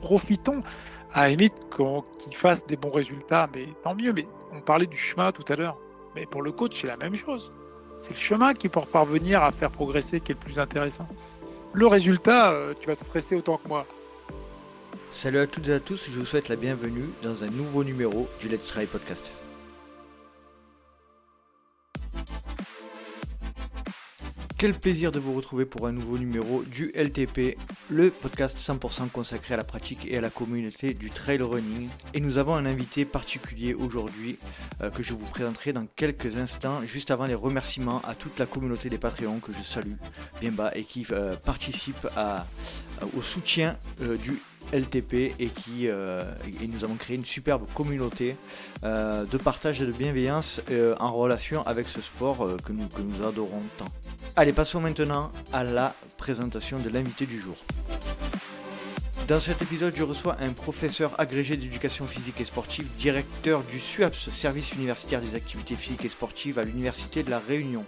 profitons à la limite qu'il fasse des bons résultats, mais tant mieux. Mais on parlait du chemin tout à l'heure. Mais pour le coach, c'est la même chose. C'est le chemin qui pour parvenir à faire progresser qui est le plus intéressant. Le résultat, euh, tu vas te stresser autant que moi. Salut à toutes et à tous, je vous souhaite la bienvenue dans un nouveau numéro du Let's Try Podcast. Quel plaisir de vous retrouver pour un nouveau numéro du LTP, le podcast 100% consacré à la pratique et à la communauté du trail running. Et nous avons un invité particulier aujourd'hui euh, que je vous présenterai dans quelques instants, juste avant les remerciements à toute la communauté des Patreons que je salue bien bas et qui euh, participe au soutien euh, du LTP et qui et nous avons créé une superbe communauté de partage et de bienveillance en relation avec ce sport que, nous, que nous adorons tant. Allez, passons maintenant à la présentation de l'invité du jour. Dans cet épisode, je reçois un professeur agrégé d'éducation physique et sportive, directeur du SUAPS, Service universitaire des activités physiques et sportives à l'Université de La Réunion.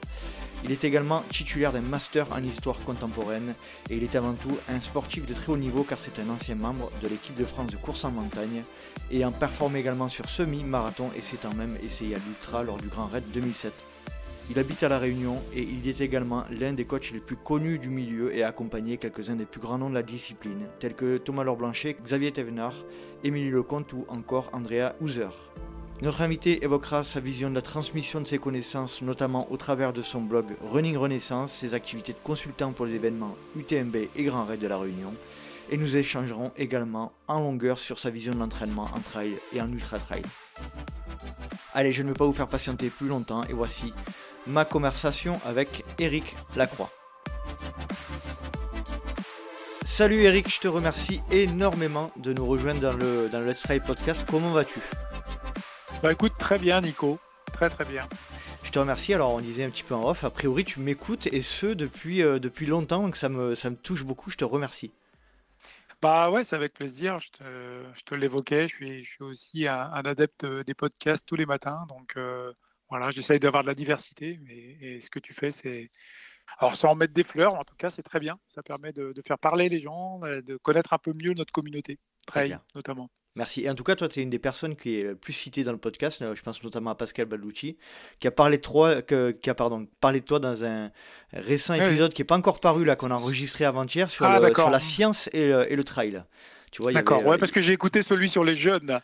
Il est également titulaire d'un master en histoire contemporaine et il est avant tout un sportif de très haut niveau car c'est un ancien membre de l'équipe de France de course en montagne et en performe également sur semi-marathon et s'étant même essayé à l'ultra lors du Grand Raid 2007. Il habite à La Réunion et il est également l'un des coachs les plus connus du milieu et a accompagné quelques-uns des plus grands noms de la discipline, tels que Thomas Lorblanchet, Xavier Thévenard, Émilie Lecomte ou encore Andrea Houser. Notre invité évoquera sa vision de la transmission de ses connaissances, notamment au travers de son blog Running Renaissance, ses activités de consultant pour les événements UTMB et Grand Raid de la Réunion, et nous échangerons également en longueur sur sa vision de l'entraînement en trail et en ultra trail. Allez, je ne vais pas vous faire patienter plus longtemps et voici ma conversation avec Eric Lacroix. Salut Eric, je te remercie énormément de nous rejoindre dans le, dans le Let's Try podcast. Comment vas-tu? Bah écoute, très bien Nico, très très bien. Je te remercie. Alors, on disait un petit peu en off. A priori, tu m'écoutes et ce depuis, euh, depuis longtemps, donc ça me, ça me touche beaucoup. Je te remercie. Bah ouais, c'est avec plaisir. Je te, je te l'évoquais. Je suis, je suis aussi un, adepte des podcasts tous les matins. Donc, euh, voilà, j'essaye d'avoir de la diversité, et ce que tu fais, c'est. Alors, sans mettre des fleurs, en tout cas, c'est très bien. Ça permet de, faire parler les gens, de connaître un peu mieux notre communauté, trail notamment. Merci. Et en tout cas, toi, tu es une des personnes qui est le plus citée dans le podcast. Euh, je pense notamment à Pascal Balducci, qui a parlé de toi, qui a pardon, parlé de toi dans un récent épisode qui n'est pas encore paru, là, qu'on a enregistré avant-hier, sur, ah, la science et le, trail. Tu vois, D'accord, ouais, parce que j'ai écouté celui sur les jeunes,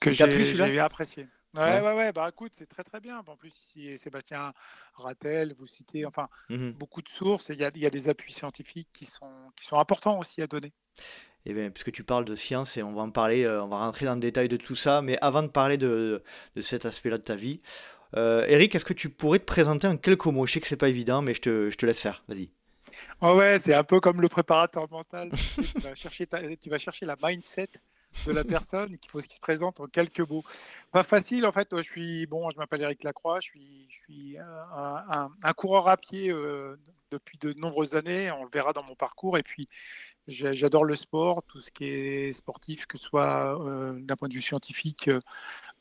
que j'ai apprécié. Ouais, ouais, ouais, bah écoute, c'est très très bien. En plus, ici, Sébastien Rattel, vous citez, enfin, mmh beaucoup de sources et il y a, y a, des appuis scientifiques qui sont, qui sont importants aussi à donner. Eh bien, puisque tu parles de science, et on va en parler, euh, on va rentrer dans le détail de tout ça, mais avant de parler de, cet aspect-là de ta vie, euh, Eric, est-ce que tu pourrais te présenter en quelques mots? Je sais que c'est pas évident, mais je te, laisse faire. Vas-y. ouais, c'est un peu comme le préparateur mental. tu, vas chercher la mindset de la personne qu'il faut ce qui se présente en quelques mots. Pas facile en fait. Je suis bon, je m'appelle Eric Lacroix, je suis, un, coureur à pied euh, depuis de nombreuses années. On le verra dans mon parcours. Et puis j'adore le sport, tout ce qui est sportif, que ce soit euh, d'un point de vue scientifique euh,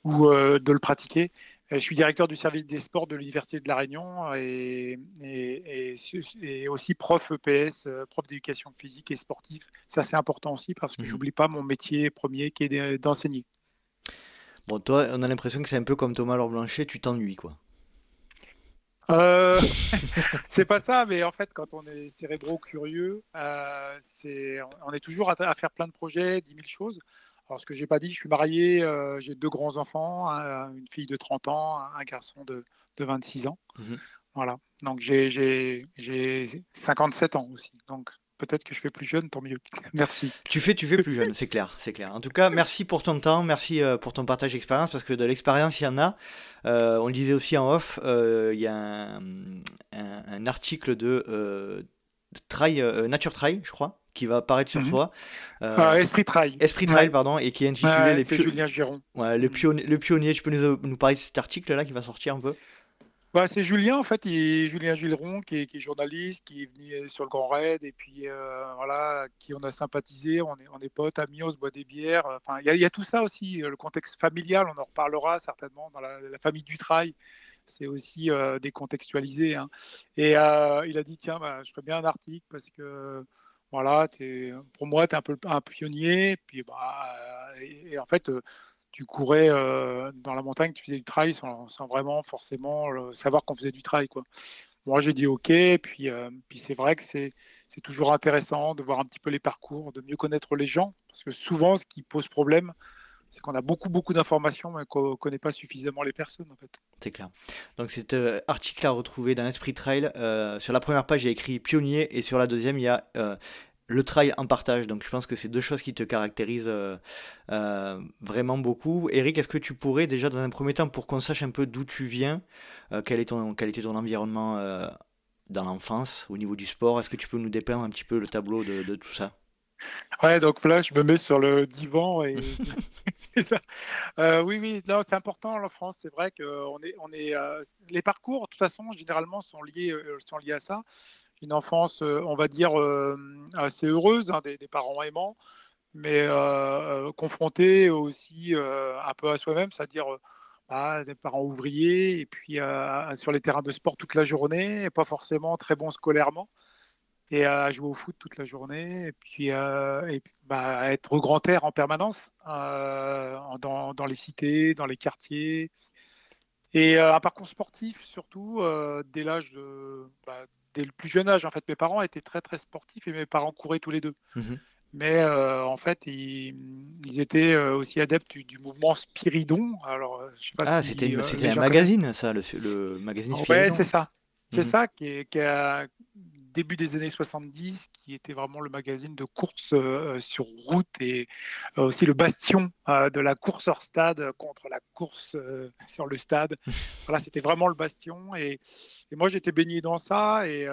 ou de le pratiquer. Je suis directeur du service des sports de l'Université de La Réunion et, et, aussi prof EPS, euh, prof d'éducation physique et sportive. Ça, c'est important aussi parce que mhm. j'oublie pas mon métier premier qui est d'enseigner. Bon, toi, on a l'impression que c'est un peu comme Thomas Laure Blanchet, tu t'ennuies, quoi. Euh, c'est pas ça, mais en fait, quand on est cérébro curieux, euh, on est toujours à, faire plein de projets, 10 000 choses. Alors, ce que j'ai pas dit, je suis marié, euh, j'ai deux grands-enfants, une fille de 30 ans, un garçon de, de 26 ans. Mmh voilà. Donc, j'ai 57 ans aussi. Donc, peut-être que je fais plus jeune, tant mieux. Merci. Tu fais, tu fais plus jeune, c'est clair, c'est clair. En tout cas, merci pour ton temps, merci euh, pour ton partage d'expérience, parce que de l'expérience, il y en a. Euh, on le disait aussi en off, il y a un, un article de Trail, Nature Trail, je crois, qui va apparaître sur mhm. toi. Euh, ah, Esprit Trail. Esprit Trail, pardon, et qui est intitulé les Julien Giron. Ouais, le, pionnier, le pionnier. Tu peux nous, nous parler de cet article-là qui va sortir un peu? Bah, c'est Julien en fait, Julien Giron qui est, journaliste, qui est venu sur le Grand Raid et puis euh, voilà, qui on a sympathisé, on est, on est potes, amis, on se boit des bières. Enfin, il y, a tout ça aussi, le contexte familial, on en reparlera certainement dans la, famille du trail c'est aussi euh, décontextualisé. Hein. Et euh, il a dit tiens, bah, je ferais bien un article parce que voilà, pour moi, tu es un peu un pionnier. Puis, bah, et, en fait, tu courais dans la montagne, tu faisais du trail sans, vraiment forcément savoir qu'on faisait du trail. Quoi. Moi, j'ai dit OK. Puis, puis c'est vrai que c'est toujours intéressant de voir un petit peu les parcours, de mieux connaître les gens. Parce que souvent, ce qui pose problème, c'est qu'on a beaucoup, beaucoup d'informations, mais qu'on ne connaît pas suffisamment les personnes, en fait. C'est clair. Donc, cet euh, article à retrouver dans Esprit Trail, euh, sur la première page, il y a écrit pionnier, et sur la deuxième, il y a euh, le trail en partage. Donc, je pense que c'est deux choses qui te caractérisent vraiment beaucoup. Eric, est-ce que tu pourrais, déjà, dans un premier temps, pour qu'on sache un peu d'où tu viens, quel, est ton, quel était ton environnement dans l'enfance, au niveau du sport, est-ce que tu peux nous dépeindre un petit peu le tableau de tout ça? Ouais, donc là, je me mets sur le divan et c'est ça. Euh, oui, oui, non, c'est important en France. C'est vrai que est, on est, euh, les parcours, de toute façon, généralement, sont liés, euh, sont liés à ça. Une enfance, on va dire, assez heureuse, hein, des, parents aimants, mais confrontés aussi un peu à soi-même, c'est-à-dire bah, des parents ouvriers et puis sur les terrains de sport toute la journée, et pas forcément très bons scolairement et à jouer au foot toute la journée, et puis, euh, et bah, être au grand air en permanence, euh, dans, dans, les cités, dans les quartiers. Et euh, un parcours sportif, surtout, dès l'âge de. Bah, dès le plus jeune âge, en fait, mes parents étaient très, très sportifs et mes parents couraient tous les deux. Mmh Mais en fait, ils, ils étaient aussi adeptes du, mouvement Spiridon. Alors, je sais pas ah, c'était, c'était un magazine, ça, le, le magazine Spiridon. Ouais, c'est ça. C'est mmh ça qui, qui, a, début des années 70, qui était vraiment le magazine de course euh, sur route et euh, aussi le bastion euh, de la course hors stade contre la course sur le stade. Voilà, c'était vraiment le bastion. Et, moi, j'étais baigné dans ça et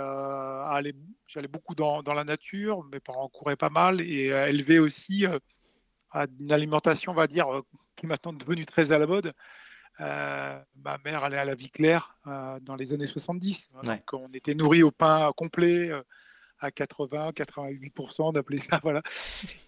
j'allais beaucoup dans, dans, la nature. Mes parents couraient pas mal et élevaient aussi une alimentation, on va dire, qui est maintenant devenue très à la mode. Euh, ma mère allait à la vie claire euh, dans les années 70. Donc on était nourri au pain complet euh, à 80-88%, d'appeler ça, voilà,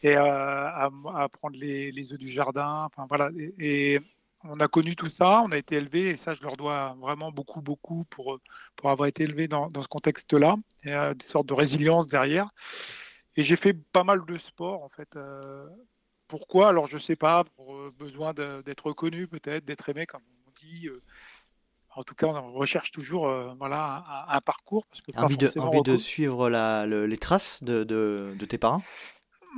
et à, prendre les, les, œufs du jardin. Enfin, voilà. Et, on a connu tout ça, on a été élevé, et ça, je leur dois vraiment beaucoup, beaucoup pour, pour avoir été élevé dans, dans ce contexte-là, et des sortes de résilience derrière. Et j'ai fait pas mal de sport, en fait. Pourquoi Alors, je ne sais pas, pour euh, besoin d'être reconnu, peut-être, d'être aimé, comme on dit. Euh, en tout cas, on recherche toujours euh, voilà, un, parcours. Parce que envie, de, envie de, suivre la, les traces de, de, tes parents?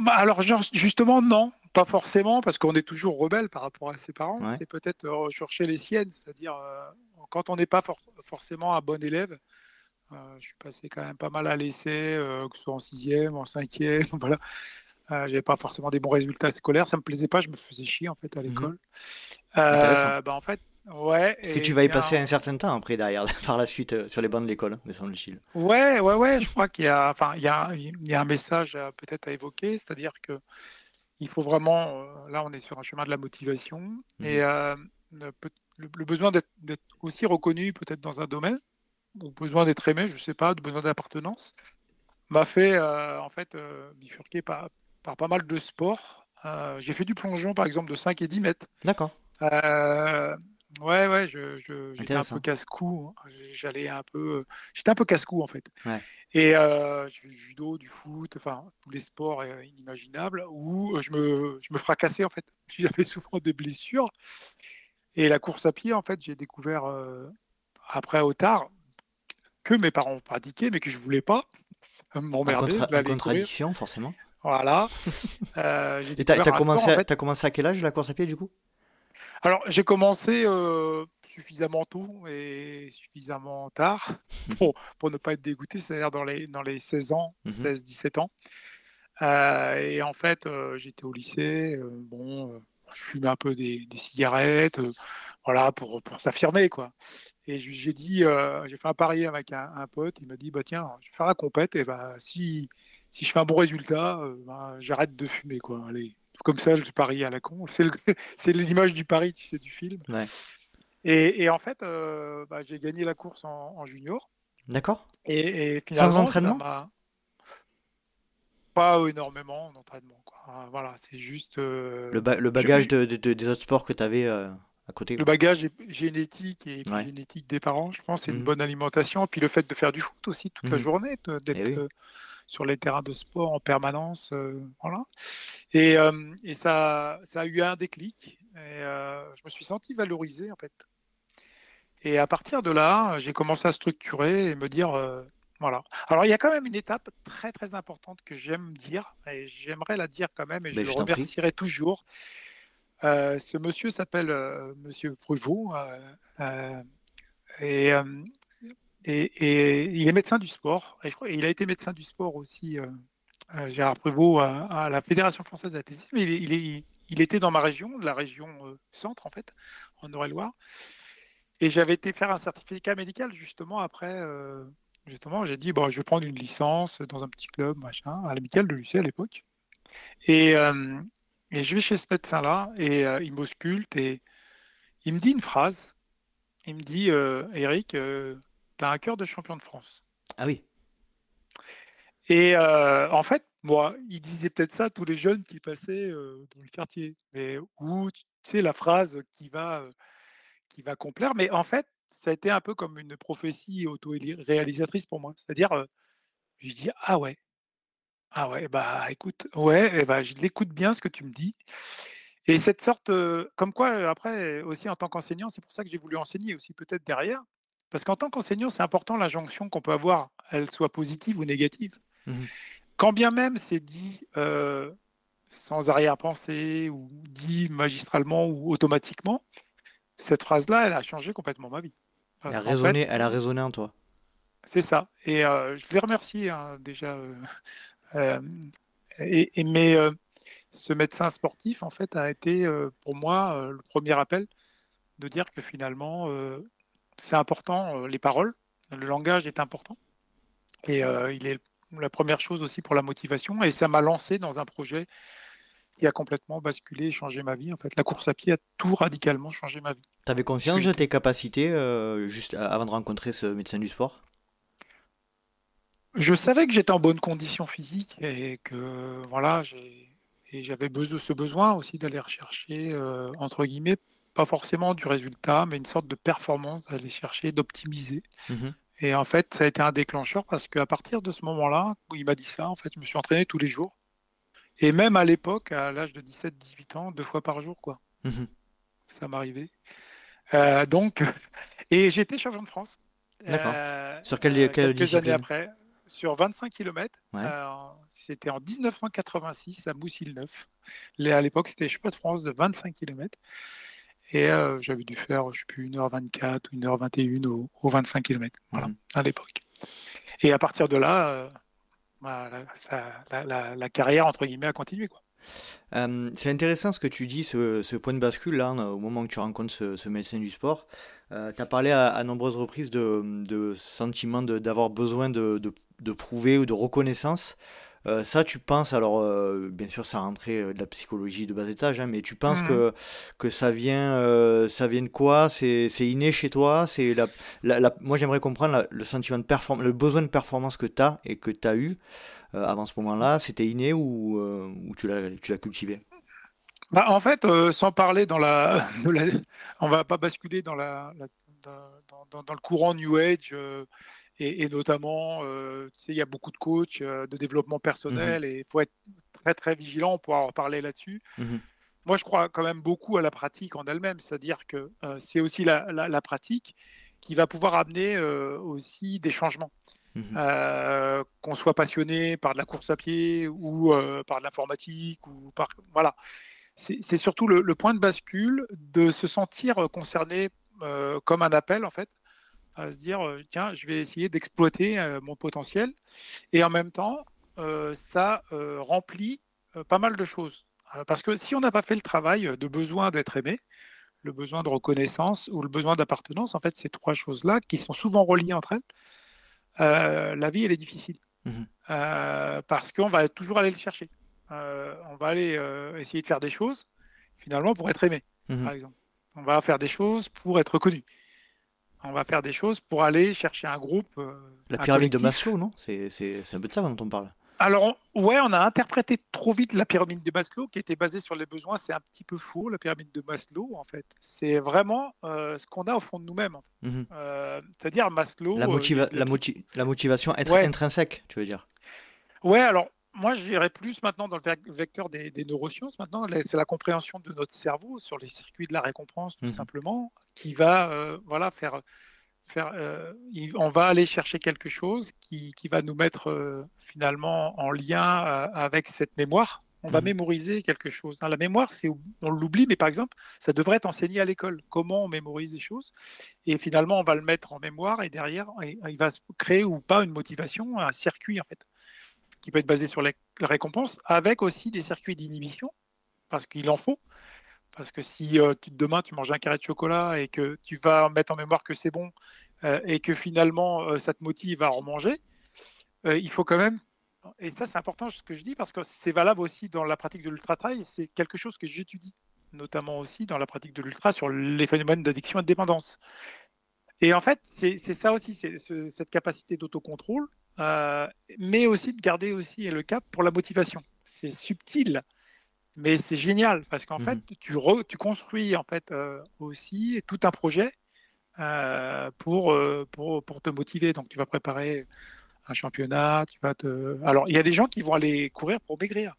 Bah, Alors, justement, non, pas forcément, parce qu'on est toujours rebelle par rapport à ses parents. C'est peut-être rechercher les siennes, c'est-à-dire quand on n'est pas forcément un bon élève. je suis passé quand même pas mal à l'essai, que ce soit en sixième, en cinquième, voilà. Euh, j'avais pas forcément des bons résultats scolaires, ça me plaisait pas, je me faisais chier en fait à mhm. l'école. Euh, bah, en fait, ouais. Est-ce que tu vas y passer un certain temps après derrière, par la suite, euh, sur les bancs de l'école, me semble-t-il. Ouais, ouais, ouais. Je crois qu'il y a, enfin, il y a, il y a un message peut-être à évoquer, c'est-à-dire que il faut vraiment, là, on est sur un chemin de la motivation et mhm. le, besoin d'être aussi reconnu peut-être dans un domaine, ou besoin d'être aimé, je sais pas, besoin d'appartenance, m'a fait en fait bifurquer par par pas mal de sports. Euh, j'ai fait du plongeon, par exemple, de 5 et 10 mètres. D'accord. Euh, ouais, ouais, je, j'étais un peu casse-cou. J'allais un peu. J'étais un peu casse-cou, en fait. Et euh, du judo, du foot, enfin, tous les sports inimaginables où je me, je me fracassais, en fait. J'avais souvent des blessures. Et la course à pied, en fait, j'ai découvert après, au tard, que mes parents pratiquaient, mais que je voulais pas. Ça m'emmerdait. Contra- contradiction, forcément. Voilà. Euh, et tu as, commencé, à, commencé à quel âge la course à pied du coup? Alors j'ai commencé euh, suffisamment tôt et suffisamment tard pour, pour ne pas être dégoûté, c'est-à-dire dans les, dans les 16 ans, 16-17 mhm. ans. Euh, et en fait, j'étais au lycée, bon, je fumais un peu des, des cigarettes, voilà, pour, pour s'affirmer, quoi. Et j'ai dit, j'ai fait un pari avec un, un pote, il m'a dit, bah tiens, je vais faire la compète, et bah si si je fais un bon résultat, euh, ben, j'arrête de fumer. Quoi. Allez, comme ça, je parie à la con. C'est l'image du pari, tu sais, du film. Et, en fait, euh, bah, j'ai gagné la course en, junior. D'accord. Et, Sans entraînement Pas énormément d'entraînement. Voilà, c'est juste. Euh, le, bagage de, des autres sports que tu avais à côté Le bagage génétique et génétique des parents, je pense, c'est une mmh. bonne alimentation. Et puis le fait de faire du foot aussi toute la mmh. journée, d'être. Eh sur les terrains de sport en permanence. voilà. Et, et, ça, ça a eu un déclic. Et je me suis senti valorisé, en fait. Et à partir de là, j'ai commencé à structurer et me dire, voilà. Alors, il y a quand même une étape très, très importante que j'aime dire, et j'aimerais la dire quand même, et je le remercierai toujours. Euh, ce monsieur s'appelle euh, Monsieur Pruvot, euh, et, il est médecin du sport, il a été médecin du sport aussi, Gérard Pruvot, à, la Fédération française d'athlétisme. Il, était dans ma région, la région centre, en fait, en Eure-et-Loire. Et j'avais été faire un certificat médical justement après justement, j'ai dit, bon, je vais prendre une licence dans un petit club, machin, à l'amical de Lucé à l'époque. Et, euh, et, je vais chez ce médecin-là, et euh, il m'ausculte, et il me dit une phrase. Il me dit, euh, Eric, tu as un cœur de champion de France. Ah oui. Et en fait, moi, il disait peut-être ça à tous les jeunes qui passaient dans le quartier. Mais où, tu sais, la phrase qui va, qui va complaire. Mais en fait, ça a été un peu comme une prophétie auto-réalisatrice pour moi. C'est-à-dire, je dis ah ouais, ah ouais, bah écoute, ouais, et bah, je l'écoute bien ce que tu me dis. Et cette sorte, comme quoi, après, aussi en tant qu'enseignant, c'est pour ça que j'ai voulu enseigner aussi peut-être derrière. Parce qu'en tant qu'enseignant, c'est important l'injonction qu'on peut avoir, elle soit positive ou négative. Mmh Quand bien même c'est dit sans arrière-pensée ou dit magistralement ou automatiquement, cette phrase-là, elle a changé complètement ma vie. Elle a, résonné, elle a résonné en toi. C'est ça. Et euh, je les remercie hein, déjà. Euh, euh, et, mais ce médecin sportif, en fait, a été pour moi le premier appel de dire que finalement, c'est important, les paroles, le langage est important. Et il est la première chose aussi pour la motivation. Et ça m'a lancé dans un projet qui a complètement basculé et changé ma vie. En fait, la course à pied a tout radicalement changé ma vie. Tu avais conscience de tes capacités euh, juste avant de rencontrer ce médecin du sport? Je savais que j'étais en bonne condition physique et que voilà, j'avais besoin, ce besoin aussi d'aller rechercher, euh, entre guillemets, pas forcément du résultat, mais une sorte de performance, d'aller chercher, d'optimiser. Mmh et en fait, ça a été un déclencheur parce qu'à partir de ce moment-là, où il m'a dit ça, en fait, je me suis entraîné tous les jours. Et même à l'époque, à l'âge de 17-18 ans, deux fois par jour, quoi. Mmh ça m'arrivait. Euh, donc, et j'étais champion de France. D'accord. Euh, sur quelle, euh, quelques années après, sur 25 km. c'était en 1986 à Moussil-Neuf. À l'époque, c'était pas de France de 25 km. Et j'avais dû faire, je sais plus, 1h24 ou 1h21 au, 25 km, voilà, mmh à l'époque. Et à partir de là, la, carrière, entre guillemets, a continué. Quoi. c'est intéressant ce que tu dis, ce, point de bascule, là, au moment où tu rencontres ce, médecin du sport. Euh, tu as parlé à, nombreuses reprises de, de sentiment d'avoir besoin de, de, prouver ou de reconnaissance. Euh, ça, tu penses, alors euh, bien sûr, ça rentrait de la psychologie de bas étage, hein, mais tu penses mmh. que, que ça, vient, ça vient de quoi? C'est inné chez toi? C'est la, la, Moi, j'aimerais comprendre le sentiment de performance, le besoin de performance que tu as et que tu as eu avant ce moment-là. C'était inné ou, ou tu l'as cultivé? Bah, en fait, sans parler dans la, on va pas basculer dans la, dans, dans, le courant New Age et, notamment, euh, tu sais, il y a beaucoup de coachs euh, de développement personnel mmh et il faut être très très vigilant pour pouvoir parler là-dessus. Mmh Moi, je crois quand même beaucoup à la pratique en elle-même, c'est-à-dire que euh, c'est aussi la, la, pratique qui va pouvoir amener aussi des changements. Mmh qu'on soit passionné par de la course à pied ou par de l'informatique ou par voilà, c'est surtout le, le, point de bascule de se sentir concerné comme un appel en fait à se dire euh, tiens, je vais essayer d'exploiter euh, mon potentiel. Et en même temps, euh, ça remplit pas mal de choses. Parce que si on n'a pas fait le travail de besoin d'être aimé, le besoin de reconnaissance ou le besoin d'appartenance, en fait, ces trois choses-là, qui sont souvent reliées entre elles, la vie, elle est difficile. Mmh parce qu'on va toujours aller le chercher. on va aller essayer de faire des choses, finalement, pour être aimé, mmh par exemple. On va faire des choses pour être reconnu on va faire des choses pour aller chercher un groupe. Euh, la pyramide de Maslow, non? C'est un peu de ça dont on parle. Alors, ouais, on a interprété trop vite la pyramide de Maslow qui était basée sur les besoins. C'est un petit peu faux, la pyramide de Maslow, en fait. C'est vraiment euh, ce qu'on a au fond de nous-mêmes. Mhm. Euh, c'est-à-dire Maslow. La, la, motivation être intrinsèque, tu veux dire? Ouais, alors moi, j'irais plus maintenant dans le vecteur des, neurosciences. Maintenant, c'est la compréhension de notre cerveau sur les circuits de la récompense, tout mmh simplement, qui va euh, voilà, faire. faire euh, on va aller chercher quelque chose qui, qui va nous mettre euh, finalement en lien avec cette mémoire. On va mmh mémoriser quelque chose. Hein, la mémoire, c'est on l'oublie, mais par exemple, ça devrait être enseigné à l'école. Comment on mémorise des choses Et finalement, on va le mettre en mémoire et derrière, il va créer ou pas une motivation, un circuit en fait qui peut être basé sur la récompense, avec aussi des circuits d'inhibition, parce qu'il en faut. Parce que si euh, demain tu manges un carré de chocolat et que tu vas mettre en mémoire que c'est bon euh, et que finalement euh, ça te motive à en manger, il faut quand même. Et ça, c'est important ce que je dis parce que c'est valable aussi dans la pratique de l'ultra-trail. C'est quelque chose que j'étudie, notamment aussi dans la pratique de l'ultra sur les phénomènes d'addiction et de dépendance. Et en fait, c'est ça aussi, c'est cette capacité d'autocontrôle euh, mais aussi de garder aussi le cap pour la motivation. C'est subtil, mais c'est génial parce qu'en fait, mmh tu, tu, construis en fait euh, aussi tout un projet euh, pour, pour, pour, te motiver. Donc, tu vas préparer un championnat. Tu vas te... Alors, il y a des gens qui vont aller courir pour maigrir.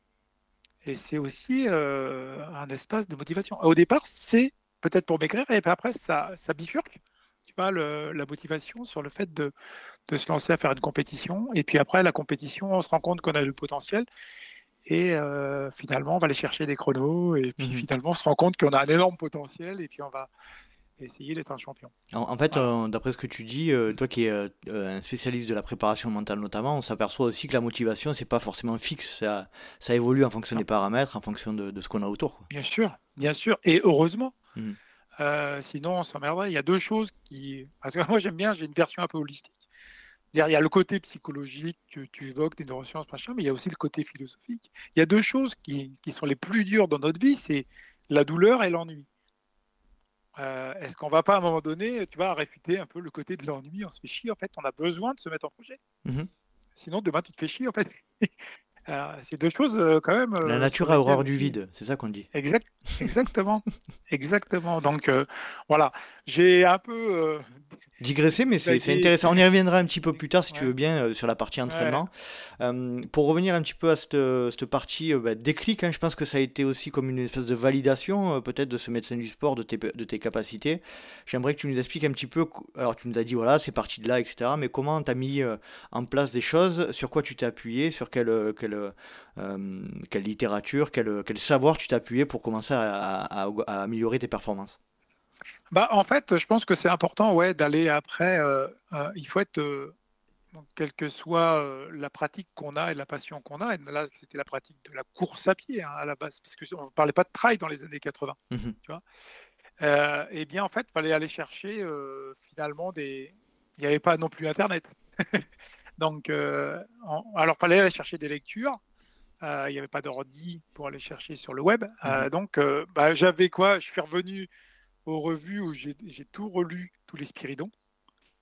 Et c'est aussi un espace de motivation. Au départ, c'est peut-être pour maigrir, et puis après, ça, ça bifurque pas la motivation sur le fait de, se lancer à faire une compétition. Et puis après, la compétition, on se rend compte qu'on a du potentiel. Et euh, finalement, on va aller chercher des chronos. Et puis mmh finalement, on se rend compte qu'on a un énorme potentiel. Et puis on va essayer d'être un champion. En, fait, euh, d'après ce que tu dis, euh, toi qui es un spécialiste de la préparation mentale notamment, on s'aperçoit aussi que la motivation, c'est pas forcément fixe. Ça, ça évolue en fonction des paramètres, en fonction de, ce qu'on a autour. Bien sûr, bien sûr. Et heureusement. Mmh. Euh, sinon, on s'emmerderait. Il y a deux choses qui. Parce que moi, j'aime bien, j'ai une version un peu holistique. Il y a le côté psychologique que tu évoques, des neurosciences, machin, mais il y a aussi le côté philosophique. Il y a deux choses qui, qui sont les plus dures dans notre vie c'est la douleur et l'ennui. Euh, est-ce qu'on va pas à un moment donné, tu vas réfuter un peu le côté de l'ennui? On se fait chier, en fait, on a besoin de se mettre en projet. Mmh sinon, demain, tu te fais chier, en fait. c'est deux choses euh, quand même. La nature a horreur du vide, c'est ça qu'on dit. Exact, exactement, exactement. Donc voilà, j'ai un peu digresser, mais c'est intéressant. On y reviendra un petit peu plus tard, si tu veux bien, euh, sur la partie entraînement. Euh, pour revenir un petit peu à cette, cette partie euh, bah, déclic, hein, je pense que ça a été aussi comme une espèce de validation, peut-être, de ce médecin du sport, de tes, de tes capacités. J'aimerais que tu nous expliques un petit peu. Alors, tu nous as dit, voilà, c'est parti de là, etc. Mais comment tu as mis en place des choses Sur quoi tu t'es appuyé Sur quelle, quelle, quelle littérature, quel, quel savoir tu t'es appuyé pour commencer à améliorer tes performances? Bah, en fait, je pense que c'est important ouais, d'aller après. Euh, euh, il faut être, euh, quelle que soit la pratique qu'on a et la passion qu'on a, et là, c'était la pratique de la course à pied hein, à la base, parce qu'on ne parlait pas de trail dans les années 80. Mmh tu vois et bien, en fait, il fallait aller chercher finalement des. Il n'y avait pas non plus Internet. Donc, alors, il fallait aller chercher des lectures. il n'y avait pas d'ordi pour aller chercher sur le web. Mmh donc, bah, j'avais quoi Je suis revenu aux revues où j'ai tout relu, tous les Spiridons,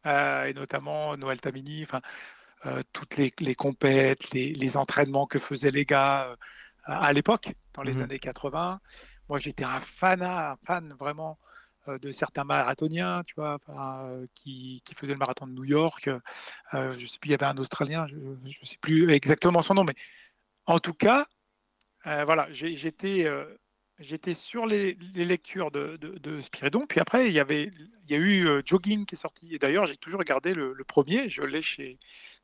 euh, et notamment Noël Tamini, enfin, euh, toutes les, les compètes, les, entraînements que faisaient les gars euh, à l'époque, dans les mmh années 80. Moi, j'étais un fan, un fan vraiment de certains marathoniens, tu vois, qui, qui, faisaient le marathon de New York. je sais plus, il y avait un Australien, je ne sais plus exactement son nom, mais en tout cas, voilà, j'étais j'étais sur les, lectures de, de, Spiridon. Puis après, il y, avait, il y a eu euh, Jogging qui est sorti. Et d'ailleurs, j'ai toujours regardé le, premier. Je l'ai chez,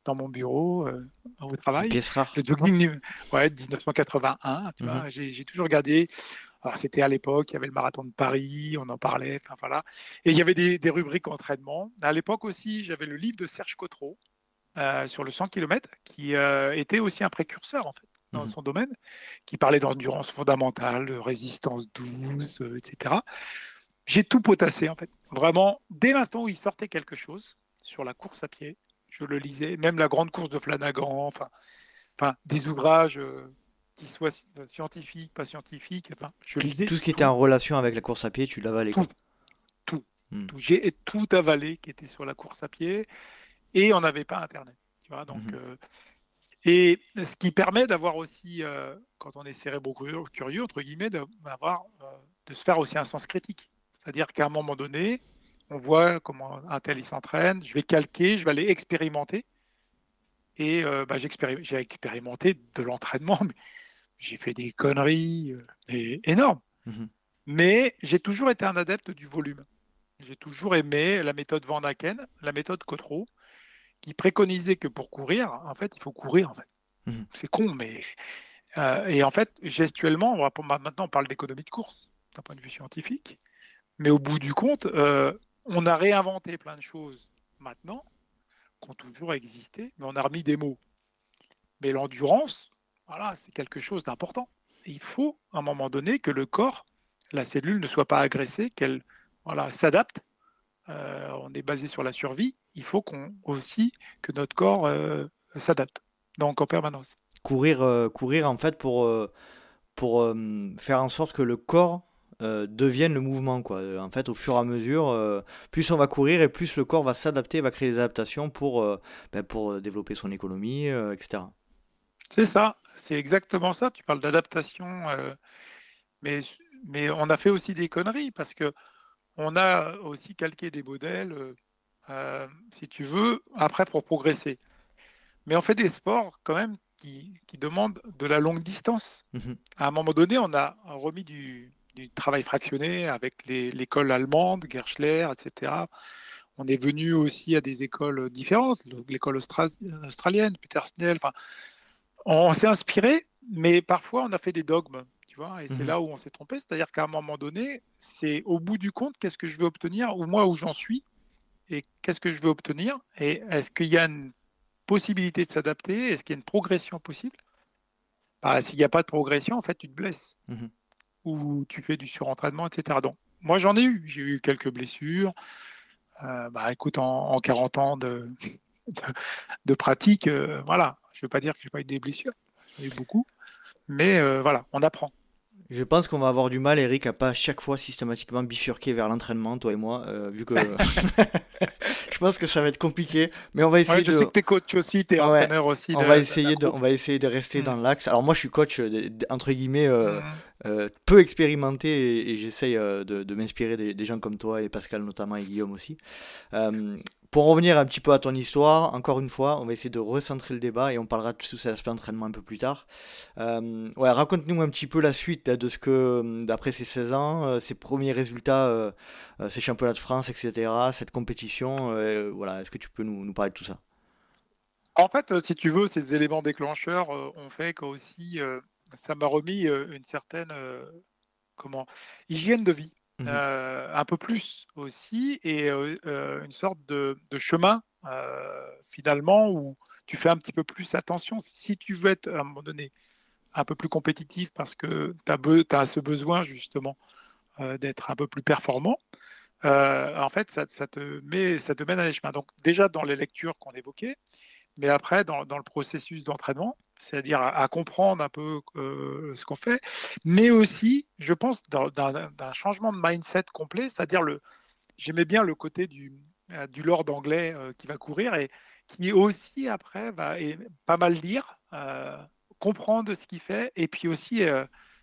dans mon bureau euh, au travail. Le Jogging, ouais, 1981. Tu vois, mhm. j'ai, toujours regardé. Alors, c'était à l'époque, il y avait le marathon de Paris, on en parlait. Enfin, voilà. Et il y avait des, des rubriques entraînement. À l'époque aussi, j'avais le livre de Serge Cotreau euh, sur le 100 km, qui était aussi un précurseur, en fait dans mmh son domaine, qui parlait d'endurance fondamentale, de résistance douce, euh, etc. J'ai tout potassé, en fait. Vraiment, dès l'instant où il sortait quelque chose sur la course à pied, je le lisais, même la grande course de Flanagan, enfin, enfin des ouvrages euh, qui soient euh, scientifiques, pas scientifiques, enfin, je lisais. Tout ce qui était en relation avec la course à pied, tu l'avalais Tout. Tout. Mmh. tout. J'ai tout avalé qui était sur la course à pied et on n'avait pas Internet. Tu vois, donc. Mmh et ce qui permet d'avoir aussi, euh, quand on est cérébro curieux, entre guillemets, d'avoir, euh, de se faire aussi un sens critique. C'est-à-dire qu'à un moment donné, on voit comment un tel il s'entraîne, je vais calquer, je vais aller expérimenter. Et bah, j'ai expérimenté de l'entraînement, mais j'ai fait des conneries énormes. Mmh mais j'ai toujours été un adepte du volume. J'ai toujours aimé la méthode Van Aken, la méthode Cotreau, qui préconisait que pour courir, en fait, il faut courir. En fait. Mmh C'est con, mais. Euh, et en fait, gestuellement, on va, maintenant on parle d'économie de course d'un point de vue scientifique, mais au bout du compte, euh, on a réinventé plein de choses maintenant qui ont toujours existé, mais on a remis des mots. Mais l'endurance, voilà, c'est quelque chose d'important. Il faut, à un moment donné, que le corps, la cellule ne soit pas agressée, qu'elle voilà, s'adapte. Euh, on est basé sur la survie. Il faut qu'on aussi que notre corps euh, s'adapte. Donc en permanence. Courir, euh, courir en fait pour, pour faire en sorte que le corps devienne le mouvement. Quoi. En fait, au fur et à mesure, plus on va courir et plus le corps va s'adapter, va créer des adaptations pour, ben, pour développer son économie, etc. C'est ça, c'est exactement ça. Tu parles d'adaptation, mais, mais on a fait aussi des conneries parce que on a aussi calqué des modèles, euh, euh, si tu veux, après pour progresser. Mais on fait des sports quand même qui, demandent de la longue distance. Mmh à un moment donné, on a remis du, travail fractionné avec l'école allemande, Gerschler, etc. On est venu aussi à des écoles différentes, l'école australienne, Peter Snell. Enfin, on s'est inspiré, mais parfois on a fait des dogmes et c'est mmh là où on s'est trompé, c'est-à-dire qu'à un moment donné, c'est au bout du compte, qu'est-ce que je veux obtenir, ou moi où j'en suis, et qu'est-ce que je veux obtenir, et est-ce qu'il y a une possibilité de s'adapter, est-ce qu'il y a une progression possible? Bah, S'il n'y a pas de progression, en fait, tu te blesses, mmh ou tu fais du surentraînement, etc. Donc, moi, j'en ai eu, j'ai eu quelques blessures. Euh, bah, écoute, en, 40 ans de, de, pratique, euh, voilà, je ne veux pas dire que j'ai pas eu des blessures, j'en ai eu beaucoup, mais euh, voilà, on apprend. Je pense qu'on va avoir du mal, Eric, à pas chaque fois systématiquement bifurquer vers l'entraînement, toi et moi, euh, vu que je pense que ça va être compliqué. Mais on va essayer. je sais que tu es coach aussi, tu es entraîneur aussi. On va essayer de, on va essayer de rester dans mm. l'axe. Alors moi, je suis coach euh, entre guillemets. Mm. peu expérimenté et, j'essaye de, m'inspirer des, des, gens comme toi et Pascal notamment et Guillaume aussi. Pour revenir un petit peu à ton histoire, encore une fois, on va essayer de recentrer le débat et on parlera de tout cet aspect entraînement un peu plus tard. Euh, raconte-nous un petit peu la suite de ce que, d'après ces 16 ans, euh, ces premiers résultats, euh, ces championnats de France, etc., cette compétition. voilà, est-ce que tu peux nous, parler de tout ça? En fait, si tu veux, ces éléments déclencheurs ont fait que aussi, ça m'a remis une certaine comment hygiène de vie. Mmh euh, un peu plus aussi, et euh, euh, une sorte de, chemin finalement où tu fais un petit peu plus attention. Si tu veux être à un moment donné un peu plus compétitif parce que tu as, ce besoin justement d'être un peu plus performant, en fait, ça, te met, ça te mène à des chemins. Donc déjà dans les lectures qu'on évoquait, mais après dans, dans le processus d'entraînement, c'est-à-dire à, comprendre un peu euh, ce qu'on fait, mais aussi, je pense, d'un changement de mindset complet, c'est-à-dire le, j'aimais bien le côté du, euh, du lord anglais euh, qui va courir et qui aussi après va pas mal lire, comprendre ce qu'il fait, et puis aussi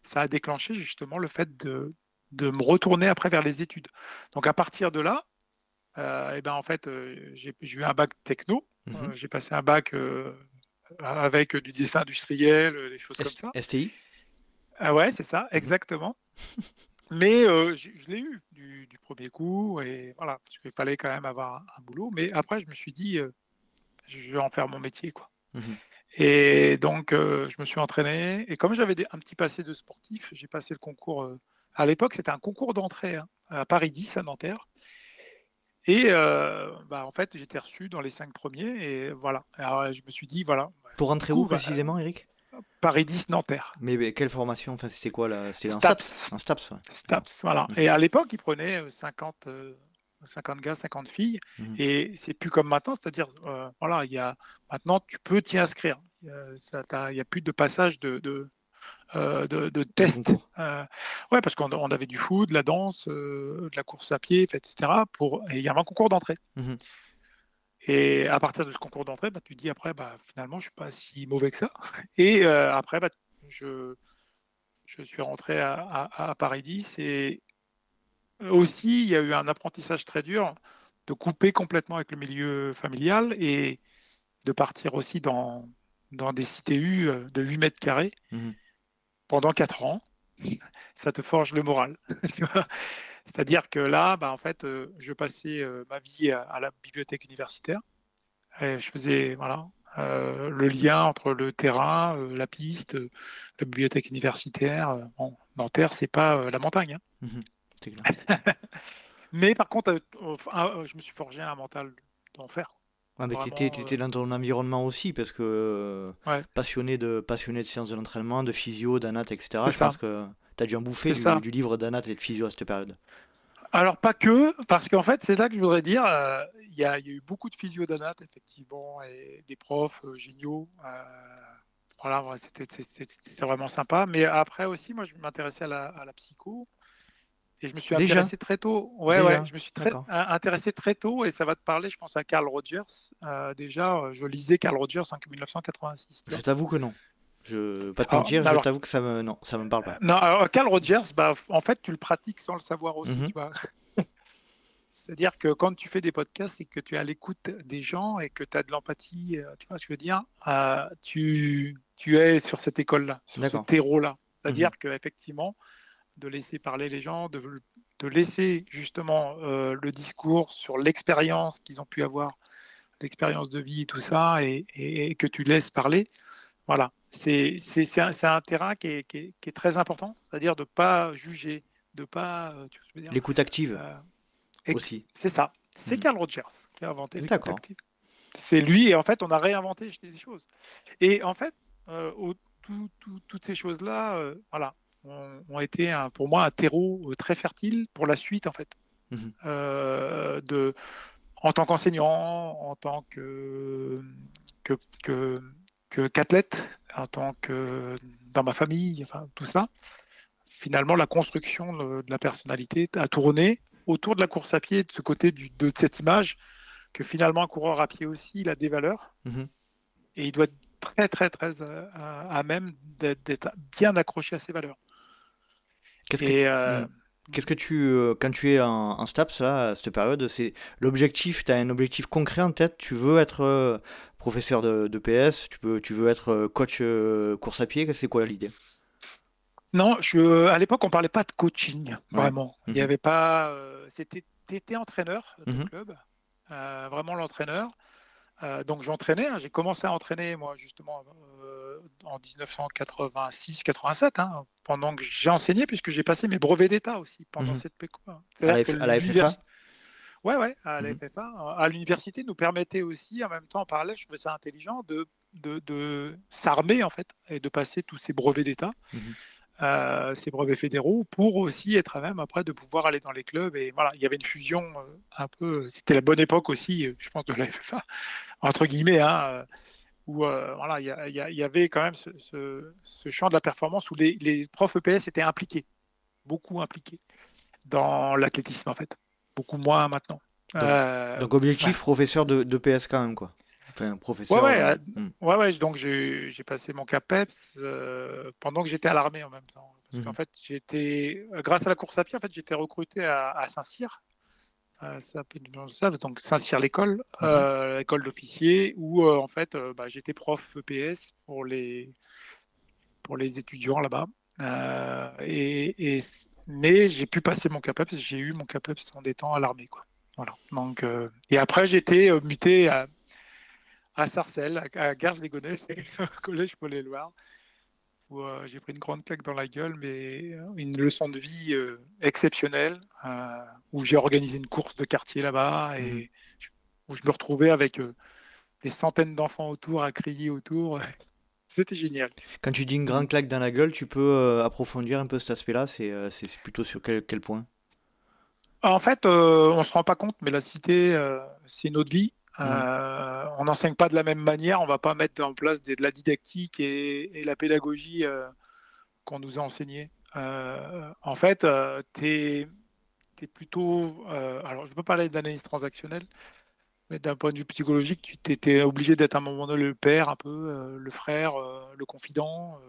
ça a déclenché justement le fait de, de, me retourner après vers les études. Donc à partir de là, et ben en fait, j'ai eu un bac techno, mmh j'ai passé un bac avec du dessin industriel, euh, des choses comme ça. STI ah Ouais, c'est ça, exactement. Mais euh, je, l'ai eu du, premier coup, et voilà, parce qu'il fallait quand même avoir un, boulot. Mais après, je me suis dit, euh, je vais en faire mon métier, quoi. Mmh et donc, je me suis entraîné. Et comme j'avais un petit passé de sportif, j'ai passé le concours. à l'époque, c'était un concours d'entrée hein, à Paris 10, à Nanterre. Et bah, en fait, j'étais reçu dans les cinq premiers. Et voilà. Alors, je me suis dit, voilà. Pour rentrer où précisément, Eric? Paris 10 Nanterre. Mais, quelle formation? Enfin, C'était quoi là? C'était STAPS. Un STAPS, STAPS, voilà. Mmh. Et à l'époque, ils prenaient 50, 50 gars, 50 filles. Mmh. Et c'est plus comme maintenant, c'est-à-dire, voilà, il y a, maintenant, tu peux t'y inscrire. Il n'y a plus de passage de, euh, de, de tests. Euh, ouais, parce qu'on avait du foot, de la danse, euh, de la course à pied, etc. Pour, et il y avait un concours d'entrée. Mmh et à partir de ce concours d'entrée, bah, tu dis après, bah, finalement, je ne suis pas si mauvais que ça. Et après, bah, je, je suis rentré à, Paris 10. Et aussi, il y a eu un apprentissage très dur de couper complètement avec le milieu familial et, de partir aussi dans, dans des CTU de 8 mètres carrés Mhm. Pendant 4 ans. Ça te forge le moral. C'est-à-dire que là, bah, en fait, euh, je passais euh, ma vie à, à la bibliothèque universitaire. Et je faisais voilà, euh, le lien entre le terrain, la piste, la bibliothèque universitaire. Bon, Nanterre, c'est pas la montagne. hein. Clair. Mais par contre, je me suis forgé un mental d'enfer. Ouais, mais Vraiment, t'étais, t'étais dans ton environnement aussi, parce que euh, Ouais. passionné de, passionné de sciences de l'entraînement, de physio, d'anat, etc. Je ça. pense que t'as dû en bouffer du, du livre d'anat et de physio à cette période. Alors, pas que, parce qu'en fait, c'est là que je voudrais dire, euh, il y, a il y a eu beaucoup de physio d'anat, effectivement, et des profs euh, géniaux. euh, voilà, c'était vraiment sympa. Mais après aussi, moi, je m'intéressais à à la psycho. Et je me suis Déjà intéressé très tôt. Ouais, Déjà ouais, je me suis très, intéressé très tôt, et ça va te parler, je pense, à Carl Rogers. Euh, déjà, euh, je lisais Carl Rogers en 1986. tu Je t'avoue que non. Je pas te Alors, mentir, je t'avoue que ça me non, ça me parle pas. Non, alors Carl Rogers, bah, en fait, tu le pratiques sans le savoir aussi. Tu vois. C'est-à-dire que quand tu fais des podcasts, c'est que tu es à l'écoute des gens et que tu as de l'empathie, euh, tu vois ce que je veux dire, euh, tu, tu es sur cette école-là, sur ce terreau-là. C'est-à-dire qu'effectivement, de laisser parler les gens, de, de laisser justement euh, le discours sur l'expérience qu'ils ont pu avoir, l'expérience de vie, tout ça, et, et- et que tu laisses parler. Voilà, c'est un, un terrain qui est, qui est- qui est très important, c'est-à-dire de ne pas juger, de pas. euh, L'écoute active Euh, aussi. C'est ça, c'est. Carl Rogers qui a inventé l'écoute active. C'est lui, et en fait, on a réinventé des choses. Et en fait, euh, au- tout- tout- toutes ces choses-là, voilà, ont, ont été un- pour moi un terreau euh, très fertile pour la suite, en fait. Mhm. Euh, de, en tant qu'enseignant, en tant que que, que, que- qu'athlète, en tant que dans ma famille, enfin tout ça. Finalement, la construction de, de la personnalité a tourné autour de la course à pied, de ce côté du, de cette image que finalement un coureur à pied aussi, il a des valeurs Mhm. et il doit être très très très euh, à, à même d'être, d'être bien accroché à ses valeurs. Qu'est-ce que Et euh, Mm. Qu'est-ce que tu, euh, quand tu es en, en STAPS, là, à cette période, c'est l'objectif, tu as un objectif concret en tête, tu veux être euh, professeur de, de PS, tu, peux, tu veux être coach course à pied, c'est quoi l'idée? Non, je, à l'époque, on parlait pas de coaching, vraiment. Il n'y Mhm. avait pas. euh, c'était, t'étais entraîneur de Mhm. club, euh, vraiment l'entraîneur. Euh, donc j'entraînais. hein, j'ai commencé à entraîner moi justement en 1986-87, hein, pendant que j'ai enseigné, puisque j'ai passé mes brevets d'État aussi pendant Mhm. cette PECO. hein. À la à FFA Ouais, ouais, à la Mhm. FFA. À l'université, nous permettait aussi, en même temps, en parallèle, je trouvais ça intelligent, de, de, de s'armer, en fait, et de passer tous ces brevets d'État, Mhm. euh, ces brevets fédéraux, pour aussi être à même, après, de pouvoir aller dans les clubs. Et voilà, il y avait une fusion euh, un peu, c'était la bonne époque aussi, euh, je pense, de la FFA, entre guillemets, hein, où euh, voilà, il y, avait quand même ce, ce- ce champ de la performance où les, les profs EPS étaient impliqués, beaucoup impliqués dans l'athlétisme, en fait beaucoup moins maintenant. Donc- Euh, Donc objectif, professeur de, de PS quand même, quoi. Enfin, professeur. Ouais, ouais, euh, euh, mm. ouais, ouais, donc j'ai passé mon CAPEPS pendant que j'étais à l'armée en même temps. Parce Mhm. qu'en fait, j'étais, grâce à la course à pied, en fait, j'étais recruté à, à Saint-Cyr. Euh, ça donc Saint-Cyr l'école, euh, l'école d'officier, où euh, en fait, euh, bah, j'étais prof EPS pour les pour les étudiants là-bas. Euh, et, et- mais j'ai pu passer mon CAPEPS, j'ai eu mon CAPEPS en étant à l'armée, quoi. Voilà. Donc, et après, euh, muté à, à Sarcelles, à, à Garges-les-Gonesse, au collège Paul-et-Loire, où euh, j'ai pris une grande claque dans la gueule, mais euh, une leçon de vie euh, exceptionnelle, euh, où j'ai organisé une course de quartier là-bas, et je- où je me retrouvais avec des centaines d'enfants autour, à crier autour. C'était génial. Quand tu dis une grande claque dans la gueule, tu peux approfondir un peu cet aspect-là, c'est plutôt sur quel, quel point? En fait, on se rend pas compte, mais la cité, c'est notre vie. Euh, on n'enseigne pas de la même manière. On va pas mettre en place de la didactique et, la pédagogie euh, qu'on nous a enseigné. Euh, en fait, tu es, plutôt. alors, je ne pas parler d'analyse transactionnelle, mais d'un point de vue psychologique, tu étais obligé d'être à un moment donné le père, un peu, le frère, le confident,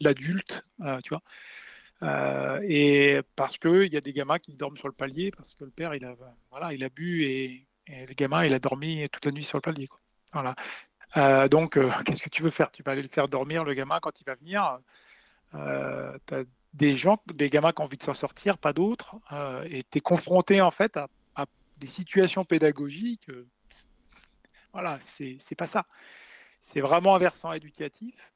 l'adulte, tu vois. Et parce qu'il y a des gamins qui dorment sur le palier, parce que le père, il a, voilà, il a bu et, et le gamin, il a dormi toute la nuit sur le palier. Voilà. donc, qu'est-ce que tu veux faire? Tu vas aller le faire dormir, le gamin, quand il va venir. tu as des gens, des gamins qui ont envie de s'en sortir, pas d'autres. et tu es confronté, en fait, à, des situations pédagogiques. voilà, c'est pas ça. C'est vraiment un versant éducatif,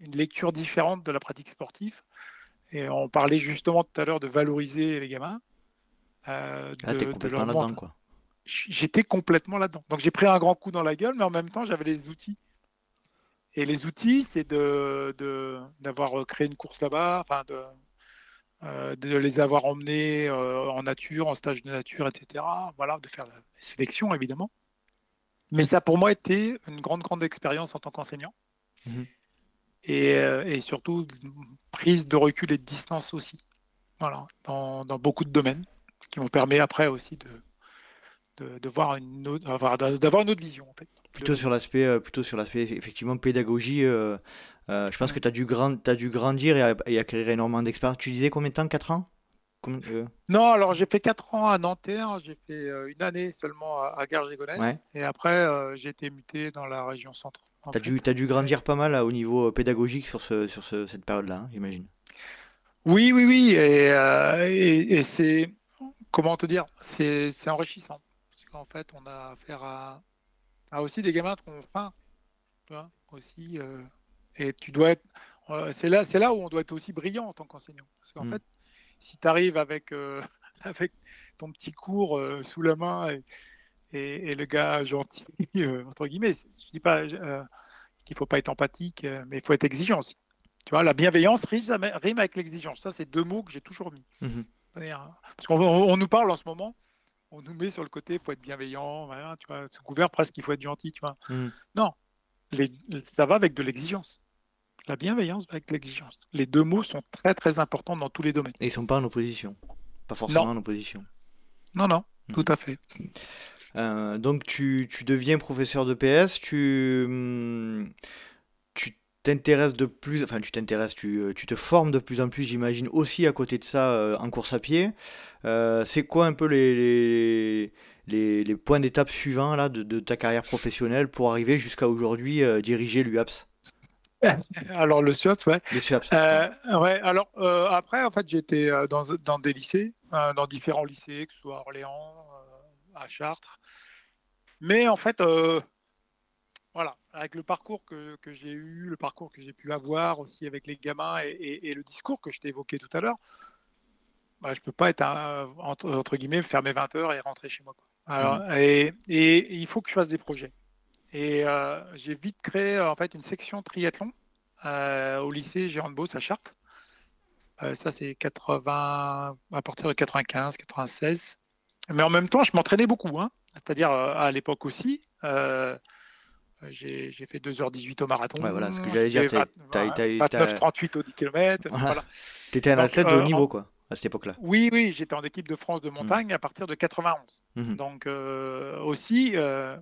une lecture différente de la pratique sportive. Et on parlait justement tout à l'heure de valoriser les gamins. Euh, ah, complètement là-dedans, quoi. J'étais complètement là-dedans. Donc j'ai pris un grand coup dans la gueule, mais en même temps, j'avais les outils. Et les outils, c'est de, d'avoir créé une course là-bas, enfin de, euh, de les avoir emmenés euh, en nature, en stage de nature, etc. Voilà, de faire la sélection, évidemment. Mais ça, pour moi, était une grande, grande expérience en tant qu'enseignant. Mmh et, et, surtout, prise de recul et de distance aussi. Voilà, dans, dans beaucoup de domaines qui m'ont permis après aussi de, de, voir une autre, d'avoir une autre vision en fait. Plutôt sur l'aspect, euh, plutôt sur l'aspect effectivement pédagogie. Euh, euh, je pense que tu as dû grand, as dû grandir et, acquérir énormément d'expérience. Tu disais combien de temps 4 ans? Non, alors j'ai fait 4 ans à Nanterre, j'ai fait une année seulement à, à Garges-les-Gonesse et après j'ai été muté dans la région centre. Tu as, dû, as dû grandir pas mal au niveau pédagogique sur, ce, sur ce, cette période-là, hein, j'imagine. Oui, oui, oui. Et, et, et c'est comment te dire, c'est enrichissant. Parce qu'en fait, on a affaire à, aussi des gamins qui ont faim. aussi. Euh, et tu dois être. Euh, c'est là, là où on doit être aussi brillant en tant qu'enseignant. Parce qu'en mm. fait, si tu arrives avec, euh, avec ton petit cours sous la main et, et, le gars gentil, entre guillemets, je dis pas qu'il ne faut pas être empathique, mais il faut être exigeant aussi. Tu vois, la bienveillance rime avec l'exigence. Ça, c'est deux mots que j'ai toujours mis. Mm-hmm. Parce qu'on nous parle en ce moment, on nous met sur le côté, il faut être bienveillant, tu vois, sous couvert presque, il faut être gentil, tu vois. Hmm. Non, ça va avec de l'exigence. La bienveillance va avec l'exigence. Les deux mots sont très très importants dans tous les domaines. Et ils ne sont pas en opposition. Pas forcément en opposition. Non, non, hmm. tout à fait. Euh, donc tu, tu, deviens professeur de PS, tu, hmm, t'intéresses de plus, enfin tu t'intéresses, tu, euh, tu, te formes de plus en plus, j'imagine, aussi à côté de ça euh, en course à pied. Euh, c'est quoi un peu les, les, les, points d'étape suivants là, de, de, ta carrière professionnelle pour arriver jusqu'à aujourd'hui diriger l'UAPS alors le SUAPS, ouais. Le SUAPS. ouais. Alors après, en fait, j'étais dans, dans des lycées, dans différents lycées, que ce soit à Orléans, à Chartres. Mais en fait, voilà, avec le parcours que, j'ai eu, le parcours que j'ai pu avoir aussi avec les gamins et, le discours que je t'ai évoqué tout à l'heure, bah, je ne peux pas être, entre, guillemets, faire mes 20 heures et rentrer chez moi. Alors, mmh. et, il faut que je fasse des projets. Et euh, j'ai vite créé en fait une section triathlon euh, au lycée Géant de Beauce à Chartres. Euh, ça, c'est 80, à partir de 95, 96. Mais en même temps, je m'entraînais beaucoup. Hein. C'est-à-dire à l'époque aussi. J'ai fait 2h18 au marathon. Ouais, voilà, ce que j'allais dire. 29-38 au 10 km. Voilà. Tu étais un athlète de haut euh, niveau, quoi, à cette époque-là. Oui, oui, j'étais en équipe de France de mmh. montagne à partir de 91. Mmh Donc, euh, aussi, euh,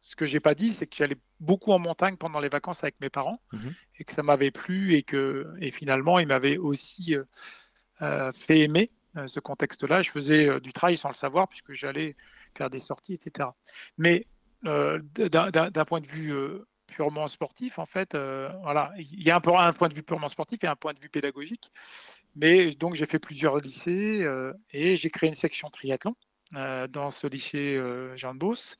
ce que j'ai pas dit, c'est que j'allais beaucoup en montagne pendant les vacances avec mes parents mmh et que ça m'avait plu et que et finalement, ils m'avaient aussi fait aimer ce contexte-là. Je faisais du trail sans le savoir puisque j'allais faire des sorties, etc. Mais d'un point de vue euh, purement sportif, en fait, euh, voilà, il y a un, un point de vue purement sportif et un point de vue pédagogique. Mais donc, j'ai fait plusieurs lycées et j'ai créé une section triathlon dans ce lycée Jean de Beauce.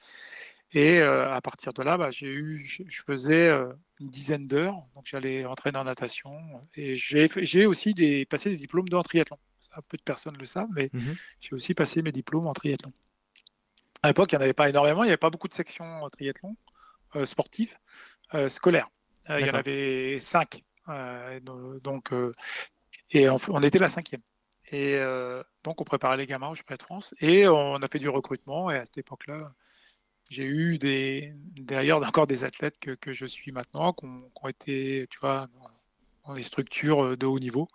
Et à partir de là, bah, j'ai eu, je, faisais une dizaine d'heures, donc j'allais entraîner en natation. Et j'ai aussi des, passé des diplômes dans triathlon. Ça, peu de personnes le savent, mais mmh j'ai aussi passé mes diplômes en triathlon. À l'époque, il n'y en avait pas énormément, il n'y avait pas beaucoup de sections triathlon euh, sportives euh, scolaires. Euh, il y en avait cinq. donc, et on, était la cinquième. Et donc, on préparait les gamins au championnat de France et on a fait du recrutement. Et à cette époque-là, j'ai eu des, d'ailleurs encore des athlètes que, je suis maintenant, qui ont, été, tu vois, dans, des structures de haut niveau,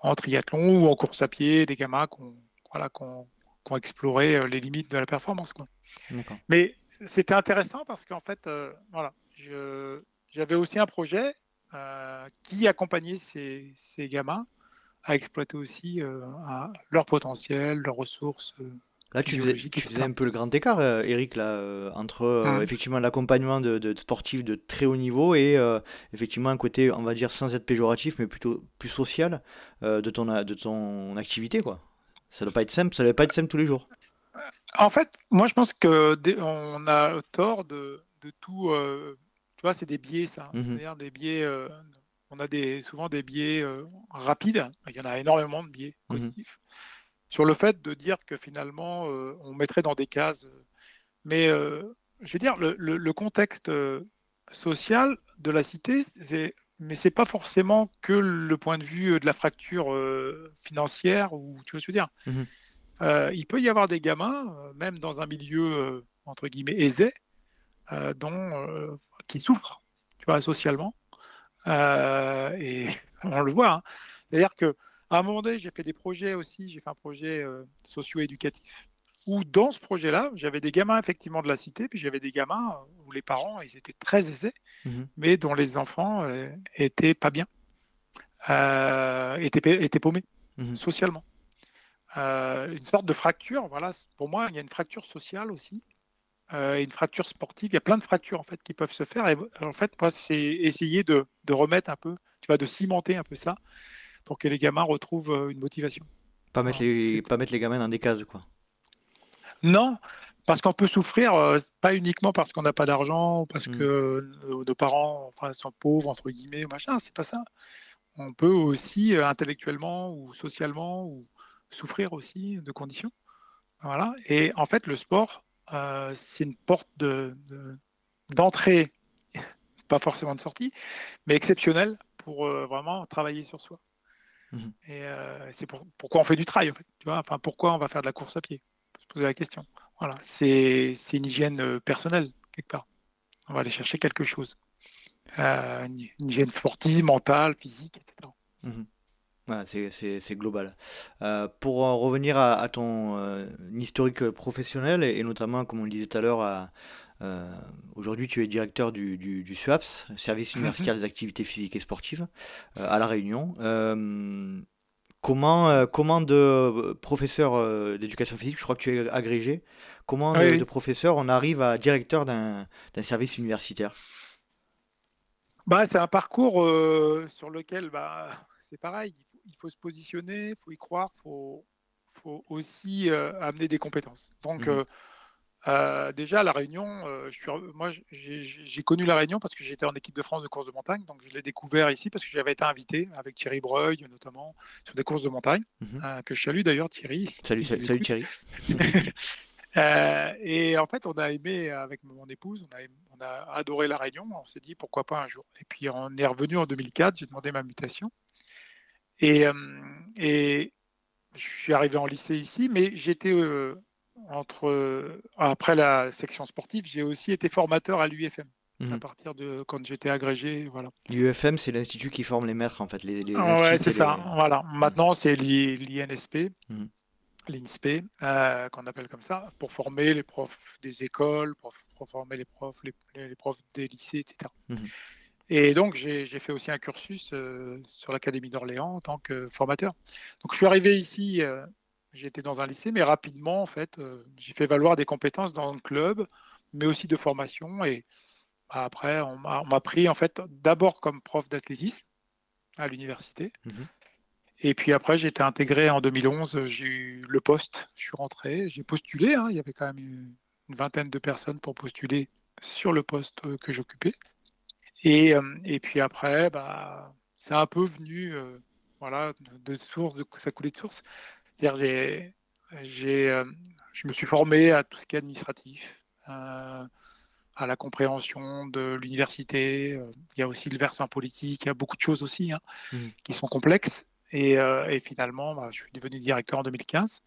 en triathlon ou en course à pied, des gamins qui ont, voilà, qui ont exploré euh, les limites de la performance. Quoi. Mais c'était intéressant parce qu'en fait, euh, voilà, j'avais aussi un projet euh, qui accompagnait ces, ces, gamins à exploiter aussi leur potentiel, leurs ressources Là, tu faisais, un peu le grand écart, Eric, là, entre euh, hein. effectivement l'accompagnement de, sportifs de très haut niveau et effectivement un côté, on va dire, sans être péjoratif, mais plutôt plus social de, ton, de ton activité, quoi. Ça doit pas être simple, ça doit pas être simple tous les jours. En fait, moi, je pense que on a tort de, tout. tu vois, c'est des biais, ça. Mmh C'est-à-dire des biais. on a des, souvent des biais rapides. Il y en a énormément de biais mmh cognitifs sur le fait de dire que finalement, euh, on mettrait dans des cases. Mais euh, je veux dire, le, contexte euh, social de la cité, c'est mais c'est pas forcément que le point de vue de la fracture financière ou tu veux ce que je veux dire. Mmh il peut y avoir des gamins, même dans un milieu entre guillemets aisé, dont qui souffrent, tu vois, socialement. et on le voit. Hein. C'est-à-dire que à un moment donné, j'ai fait des projets aussi. J'ai fait un projet euh, socio-éducatif où, dans ce projet-là, j'avais des gamins effectivement de la cité, puis j'avais des gamins euh, où les parents, ils étaient très aisés, mmh mais dont les enfants euh, étaient pas bien, étaient, étaient, paumés mmh socialement. une sorte de fracture. Voilà, pour moi, il y a une fracture sociale aussi. et une fracture sportive, il y a plein de fractures en fait qui peuvent se faire. Et en fait, moi, c'est essayer de, de remettre un peu, tu vois, de cimenter un peu ça pour que les gamins retrouvent euh, une motivation. Pas mettre, les, pas mettre les gamins dans des cases, quoi. Non, parce qu'on peut souffrir, euh, pas uniquement parce qu'on n'a pas d'argent, ou parce mm. que nos, parents enfin, sont pauvres, entre guillemets, machin, c'est pas ça. On peut aussi, euh, intellectuellement ou socialement, ou souffrir aussi de conditions. Voilà. Et en fait, le sport, c'est une porte d'entrée, de, pas forcément de sortie, mais exceptionnelle pour vraiment travailler sur soi. Mmh et euh, c'est pourquoi on fait du trail, en fait, tu vois enfin, pourquoi on va faire de la course à pied? Se poser la question. Voilà, c'est une hygiène euh, personnelle, quelque part. On va aller chercher quelque chose. Euh, une, hygiène sportive, mentale, physique, etc. Mmh c'est global. pour revenir à, ton historique professionnel et, notamment, comme on le disait tout à l'heure, euh, aujourd'hui, tu es directeur du, du, SUAPS, Service mhm. universitaire des activités physiques et sportives, euh, à La Réunion. Euh, comment, comment de professeur d'éducation physique, je crois que tu es agrégé, comment de, professeur on arrive à directeur d'un service universitaire? Bah, C'est un parcours sur lequel bah, c'est pareil, il faut, se positionner, il faut y croire, il faut, faut, aussi amener des compétences. Donc, mhm. Euh, déjà, La Réunion, euh, je suis, moi, j'ai connu La Réunion parce que j'étais en équipe de France de course de montagne. Donc, je l'ai découvert ici parce que j'avais été invité avec Thierry Breuil, notamment, sur des courses de montagne, mhm. euh, que je salue d'ailleurs, Thierry. Salut, salut, Thierry. et en fait, on a aimé, avec mon épouse, on a, on a adoré La Réunion. On s'est dit pourquoi pas un jour. Et puis, on est revenu en 2004. J'ai demandé ma mutation. Et, et je suis arrivé en lycée ici, mais j'étais entre après la section sportive, j'ai aussi été formateur à l'UFM. À mhm. partir de quand j'étais agrégé, voilà. L'UFM, c'est l'institut qui forme les maîtres, en fait. Les, ouais, c'est ça. Voilà. Maintenant, c'est l'INSP, mhm. l'INSP, euh, qu'on appelle comme ça, pour former les profs des écoles, pour, former les profs, les, profs des lycées, etc. Mhm. Et donc, j'ai fait aussi un cursus euh, sur l'Académie d'Orléans en tant que formateur. Donc, je suis arrivé ici euh, J'étais dans un lycée, mais rapidement, en fait, euh, j'ai fait valoir des compétences dans le club, mais aussi de formation. Et après, on m'a pris, en fait, d'abord comme prof d'athlétisme à l'université. Mmh Et puis après, j'ai été intégré en 2011. J'ai eu le poste. Je suis rentré. J'ai postulé. Hein, il y avait quand même une vingtaine de personnes pour postuler sur le poste que j'occupais. Et, euh, et, puis après, bah, c'est un peu venu, euh, voilà, de source, de, ça coulait de source. J'ai, euh, je me suis formé à tout ce qui est administratif, euh, à la compréhension de l'université. Euh, il y a aussi le versant politique, il y a beaucoup de choses aussi hein, mmh. qui sont complexes. Et, finalement, bah, je suis devenu directeur en 2015.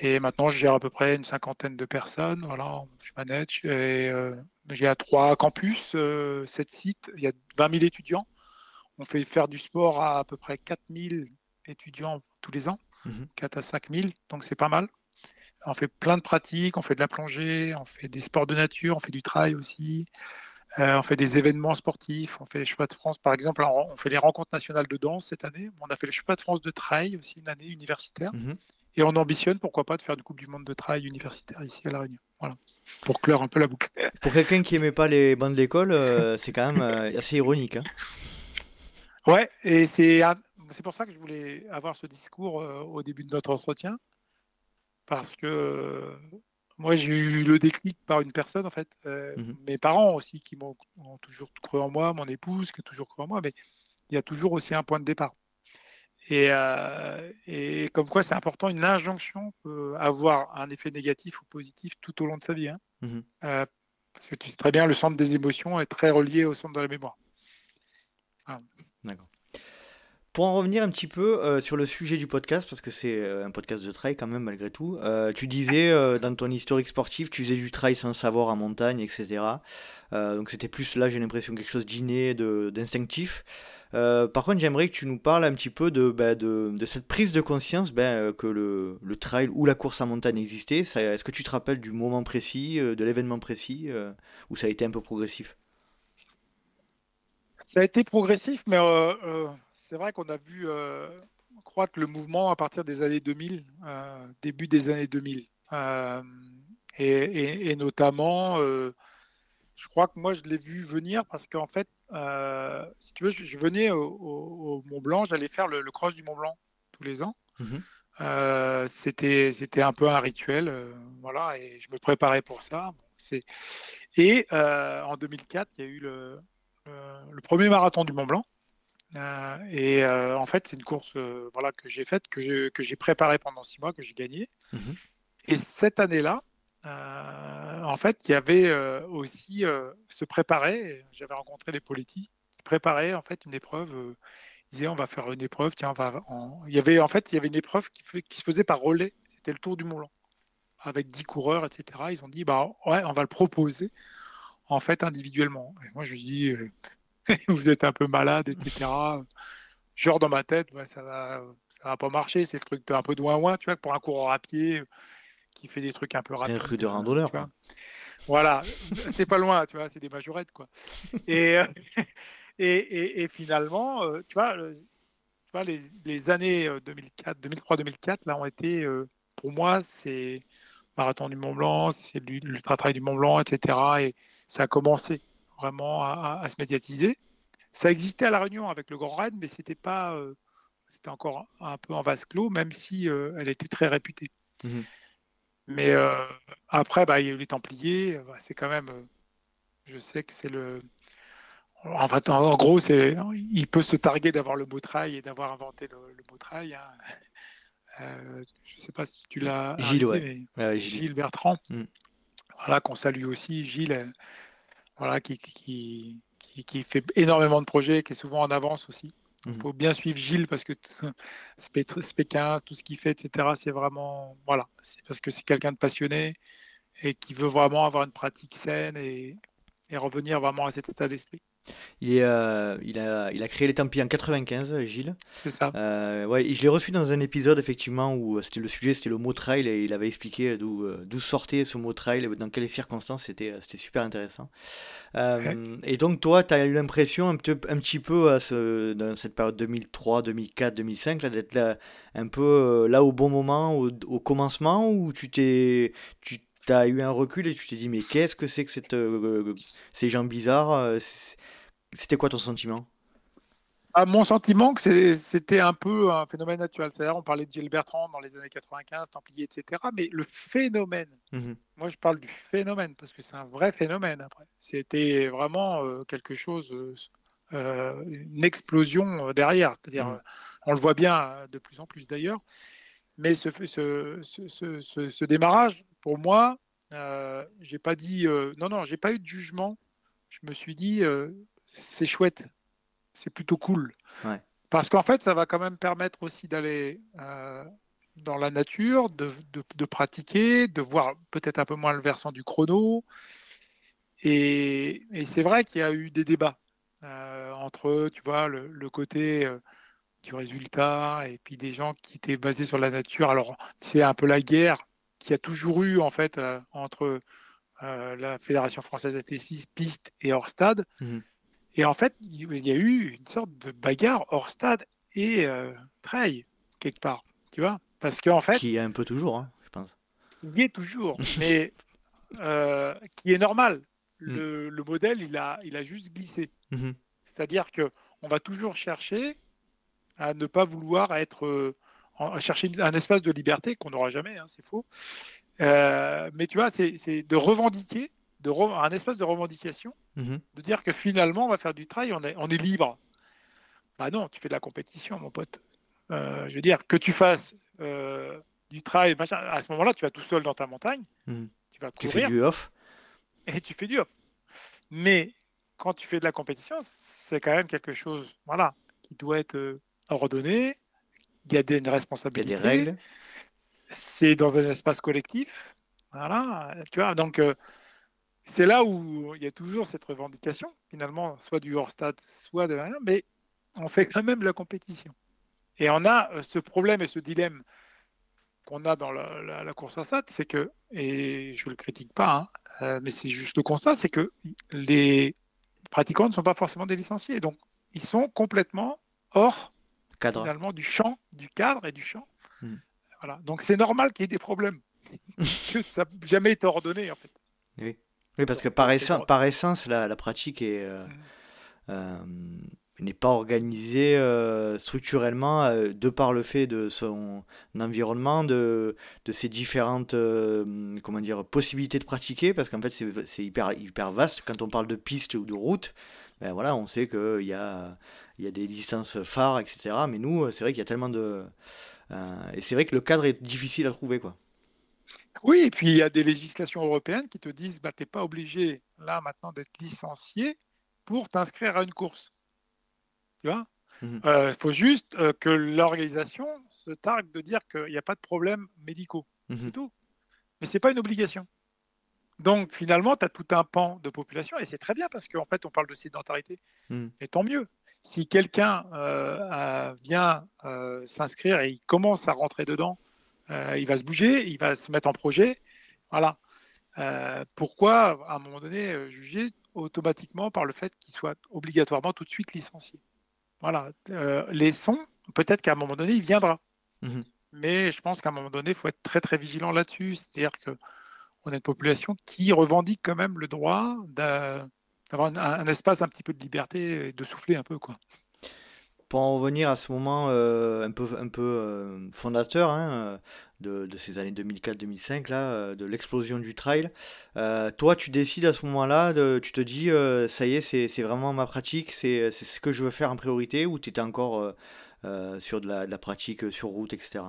Et maintenant, je gère à peu près une cinquantaine de personnes. Voilà, je manage. Et j'ai trois campus, sept sites. Il y a 20 000 étudiants. On fait faire du sport à à peu près 4 000 étudiants tous les ans. 4 mmh à 5 000, donc c'est pas mal. On fait plein de pratiques, on fait de la plongée, on fait des sports de nature, on fait du trail aussi, euh, on fait des événements sportifs, on fait les Chevaux de France par exemple, on fait les rencontres nationales de danse cette année, on a fait les Chevaux de France de trail aussi une année universitaire, mmh Et on ambitionne, pourquoi pas, de faire une Coupe du Monde de trail universitaire ici à La Réunion. Voilà. Pour clore un peu la boucle. Pour quelqu'un qui aimait pas les bancs de l'école, euh, c'est quand même euh, assez ironique. Hein. Ouais, et c'est c'est pour ça que je voulais avoir ce discours euh, au début de notre entretien. Parce que moi, j'ai eu le déclic par une personne, en fait. Mmh mes parents aussi, qui m'ont toujours cru en moi, mon épouse qui a toujours cru en moi, mais il y a toujours aussi un point de départ. Euh, et, comme quoi, c'est important, une injonction peut avoir un effet négatif ou positif tout au long de sa vie. Hein. Euh, parce que tu sais très bien, le centre des émotions est très relié au centre de la mémoire. D'accord. Pour en revenir un petit peu euh, sur le sujet du podcast, parce que c'est un podcast de trail quand même malgré tout, tu disais dans ton historique sportif, tu faisais du trail sans savoir en montagne, etc. donc c'était plus là, j'ai l'impression, quelque chose d'inné, d'instinctif. Euh, par contre, j'aimerais que tu nous parles un petit peu de, bah, cette prise de conscience euh, que le, trail ou la course en montagne existait. Est-ce que tu te rappelles du moment précis, euh, de l'événement précis, où ça a été un peu progressif? Ça a été progressif, mais c'est vrai qu'on a vu croître le mouvement à partir des années 2000, début des années 2000. Et, et, notamment je crois que moi, je l'ai vu venir parce qu'en fait, euh, si tu veux, je, venais au, Mont Blanc, j'allais faire le, cross du Mont Blanc tous les ans. Mhm. Euh, c'était c'était un peu un rituel, euh, voilà, et je me préparais pour ça. et en 2004, il y a eu le, le, premier marathon du Mont Blanc. et en fait, c'est une course voilà, que j'ai faite, que j'ai préparée pendant six mois, que j'ai gagnée. Mhm. Et cette année-là, euh, en fait, il y avait euh, aussi euh, se préparer. J'avais rencontré les politiques qui préparaient en fait une épreuve. ils disaient on va faire une épreuve. Tiens, on va. Il y avait en fait il y avait une épreuve qui, se faisait par relais. C'était le Tour du Mont Blanc avec 10 coureurs, etc. Ils ont dit bah ouais, on va le proposer en fait individuellement. Et moi je dis vous êtes un peu malade, etc. Genre dans ma tête, ça va, ça va pas marcher. C'est le truc un peu de ouin tu vois, pour un coureur à pied qui fait des trucs un peu rapides. Un rue de randonneur. Voilà, c'est pas loin, tu vois, c'est des majorettes, quoi. Et, euh, et, et, finalement, euh, tu vois, tu vois les, les, années 2004, 2003-2004, là, ont été, euh, pour moi, c'est Marathon du Mont Blanc, c'est l'ultra-trail du Mont Blanc, etc. Et ça a commencé vraiment à, se médiatiser. Ça existait à La Réunion avec le Grand Raid, mais c'était pas, c'était encore un peu en vase clos, même si elle était très réputée. Mmh mais euh, après, bah, il y a eu les Templiers. Bah, c'est quand même. Euh, je sais que c'est le. En, fait, en, gros, c'est, il peut se targuer d'avoir le beau trail et d'avoir inventé le, beau trail. Hein. Euh, je ne sais pas si tu l'as. Gilles, Gilles. Bertrand. Mm. Voilà, qu'on salue aussi. Gilles, voilà, qui, qui, qui, qui, fait énormément de projets, qui est souvent en avance aussi. Il mmh. faut bien suivre Gilles parce que SP15, tout ce qu'il fait, etc., c'est vraiment. Voilà, c'est parce que c'est quelqu'un de passionné et qui veut vraiment avoir une pratique saine et, et revenir vraiment à cet état d'esprit. Il, est, euh, il, a, il a créé les Templiers en 95, Gilles. C'est ça. Euh, ouais, je l'ai reçu dans un épisode, effectivement, où euh, c'était le sujet, c'était le mot trail, et il avait expliqué d'où, sortait ce mot trail, dans quelles circonstances, c'était, super intéressant. Et donc, toi, tu as eu l'impression, un, petit, un petit peu, à ce, dans cette période 2003, 2004, 2005, là, d'être là, un peu là au bon moment, au, au commencement, où tu t'es. Tu, tu as eu un recul et tu t'es dit, mais qu'est-ce que c'est que cette, ces gens bizarres c'était quoi ton sentiment? Ah, Mon sentiment, que c'était un peu un phénomène naturel. C'est-à-dire, on parlait de Gilles Bertrand dans les années 95, Templier, etc. Mais le phénomène, mmh moi je parle du phénomène parce que c'est un vrai phénomène après. C'était vraiment euh, quelque chose, euh, euh, une explosion derrière. C'est-à-dire, mmh. on le voit bien de plus en plus d'ailleurs. Mais ce, ce, ce, ce, démarrage, pour moi, j'ai pas dit non, non, j'ai pas eu de jugement. Je me suis dit, c'est chouette, c'est plutôt cool. Parce qu'en fait, ça va quand même permettre aussi d'aller euh, dans la nature, de, pratiquer, de voir peut-être un peu moins le versant du chrono. Et, c'est vrai qu'il y a eu des débats euh, entre, tu vois, le, côté euh, du résultat et puis des gens qui étaient basés sur la nature. Alors, c'est un peu la guerre qui a toujours eu, en fait, entre la Fédération française d'athlétisme, piste et hors stade. Mmh et en fait, il y a eu une sorte de bagarre hors stade et euh, trail, quelque part, tu vois. Parce qu'en fait. Qui est un peu toujours, hein, je pense. Il est toujours, mais euh, qui est normal. Mm. Le, modèle, il a, il a juste glissé. Mm-hmm. C'est-à-dire que on va toujours chercher à ne pas vouloir être, euh, à chercher un espace de liberté qu'on n'aura jamais, hein, c'est faux. Euh, mais tu vois, c'est de revendiquer, de un espace de revendication, mm-hmm. de dire que finalement, on va faire du travail, on est, on est libre. Bah non, tu fais de la compétition, mon pote. je veux dire, que tu fasses du travail, à ce moment-là, tu vas tout seul dans ta montagne, mm. tu vas courir. Tu fais du off. Et tu fais du off. Mais quand tu fais de la compétition, c'est quand même quelque chose voilà, qui doit être euh, ordonné. Il y a des responsabilités. Il y a des règles. C'est dans un espace collectif. Voilà, tu vois, donc euh, c'est là où il y a toujours cette revendication, finalement, soit du hors-stade, soit de rien, mais on fait quand même la compétition. Et on a euh, ce problème et ce dilemme qu'on a dans la, course à SAT, c'est que, et je ne le critique pas, hein, mais c'est juste le constat, c'est que les pratiquants ne sont pas forcément des licenciés. Donc, ils sont complètement hors cadre. finalement du champ, du cadre et du champ. Hmm. Voilà. Donc, c'est normal qu'il y ait des problèmes. ça n'a jamais été ordonné, en fait. Oui, oui parce que par, essence, par essence, la, pratique est. Euh, hmm. euh, n'est pas organisée euh, structurellement de par le fait de son environnement, de, de ses différentes comment dire, possibilités de pratiquer, parce qu'en fait c'est hyper, hyper vaste. Quand on parle de piste ou de route, ben voilà, on sait qu'il y a, il y a des distances phares, etc. Mais nous, c'est vrai qu'il y a tellement de... et c'est vrai que le cadre est difficile à trouver. quoi. Oui, et puis il y a des législations européennes qui te disent, bah, tu n'es pas obligé là maintenant d'être licencié pour t'inscrire à une course. Tu vois? Il mmh euh, faut juste euh, que l'organisation se targue de dire qu'il n'y a pas de problèmes médicaux. Mmh c'est tout. Mais ce n'est pas une obligation. Donc finalement, tu as tout un pan de population, et c'est très bien parce qu'en fait, on parle de sédentarité. Mmh. Et tant mieux. Si quelqu'un euh, vient s'inscrire et il commence à rentrer dedans, il va se bouger, il va se mettre en projet. Voilà. pourquoi, à un moment donné, juger automatiquement par le fait qu'il soit obligatoirement tout de suite licencié? Voilà, euh, les sons, peut-être qu'à un moment donné, il viendra. Mmh Mais je pense qu'à un moment donné, il faut être très très vigilant là-dessus. C'est-à-dire qu'on a une population qui revendique quand même le droit d'avoir un, espace un petit peu de liberté et de souffler un peu. Quoi pour en revenir à ce moment euh, un peu, un peu euh, fondateur hein, de, de, ces années 2004-2005, là, euh, de l'explosion du trail, toi, tu décides à ce moment-là, tu te dis, ça y est, c'est vraiment ma pratique, c'est ce que je veux faire en priorité, ou tu étais encore sur de la, de la, pratique sur route, etc.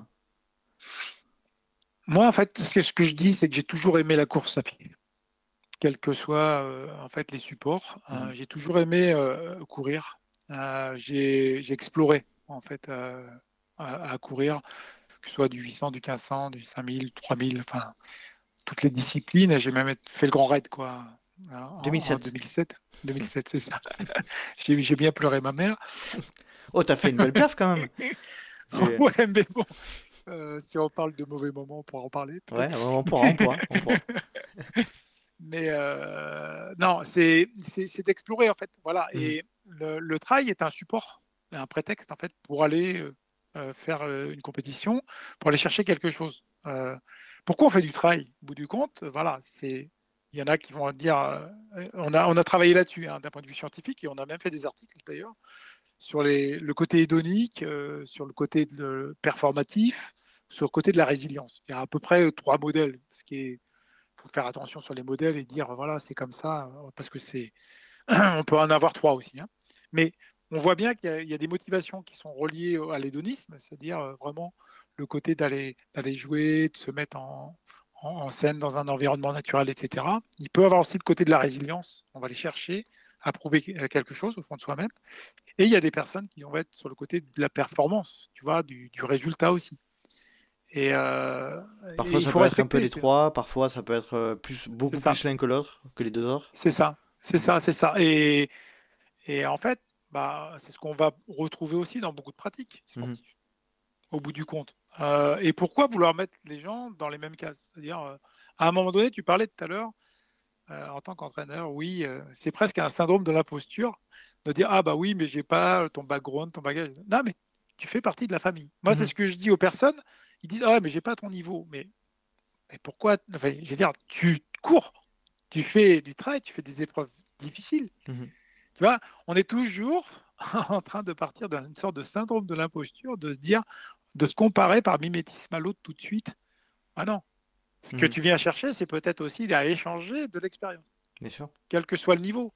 Moi, en fait, ce que, ce que je dis, c'est que j'ai toujours aimé la course à pied quels que soient en fait les supports. Mmh. j'ai toujours aimé courir. Euh, j'ai exploré en fait à, courir, que ce soit du 800, du 1500, du 5000, 3000, enfin toutes les disciplines. J'ai même fait le grand raid quoi. 2007. 2007, 2007 c'est ça. J'ai bien pleuré ma mère. Oh, t'as fait une belle perf quand même. ouais, mais bon, euh, si on parle de mauvais moments, on pourra en parler. Ouais, on pourra, on pourra. On pourra. mais euh, non, c'est d'explorer en fait. Voilà. Mmh. Et le, le, trail est un support, un prétexte en fait pour aller euh, euh, faire une compétition, pour aller chercher quelque chose. pourquoi on fait du trail? Au bout du compte, voilà, c'est il y en a qui vont dire, on, a, on a travaillé là-dessus hein, d'un point de vue scientifique et on a même fait des articles d'ailleurs sur les, le côté hédonique, sur le côté de, performatif, sur le côté de la résilience. Il y a à peu près trois modèles, ce qui est faut faire attention sur les modèles et dire voilà, c'est comme ça, parce que c'est. on peut en avoir trois aussi. Hein. Mais on voit bien qu'il y, a des motivations qui sont reliées à l'hédonisme, c'est-à-dire euh, vraiment le côté d'aller jouer, de se mettre en, en, scène dans un environnement naturel, etc. Il peut avoir aussi le côté de la résilience. On va aller chercher à prouver euh, quelque chose au fond de soi-même. Et il y a des personnes qui vont être sur le côté de la performance, tu vois, du, du résultat aussi. Et, euh, parfois, ça peut être un peu les trois, parfois, ça peut être euh, plus, beaucoup plus l'un que l'autre, que les deux autres. C'est ça, c'est ça, c'est ça. Et, et en fait, bah, c'est ce qu'on va retrouver aussi dans beaucoup de pratiques sportives, mmh au bout du compte. Euh, et pourquoi vouloir mettre les gens dans les mêmes cases? C'est-à-dire, à un moment donné, tu parlais tout à l'heure, en tant qu'entraîneur, oui, c'est presque un syndrome de l'imposture de dire Ah, bah oui, mais j'ai pas ton background, ton bagage. Non, mais tu fais partie de la famille. Moi, c'est mmh ce que je dis aux personnes ils disent Ah, mais j'ai pas ton niveau. Mais, mais pourquoi enfin, Je veux dire, tu cours, tu fais du travail, tu fais des épreuves difficiles. Mhm. Tu vois, on est toujours en train de partir dans une sorte de syndrome de l'imposture, de se dire, de se comparer par mimétisme à l'autre tout de suite. Ah non. Ce que Mhm. tu viens chercher, c'est peut-être aussi à échanger de l'expérience quel que soit le niveau.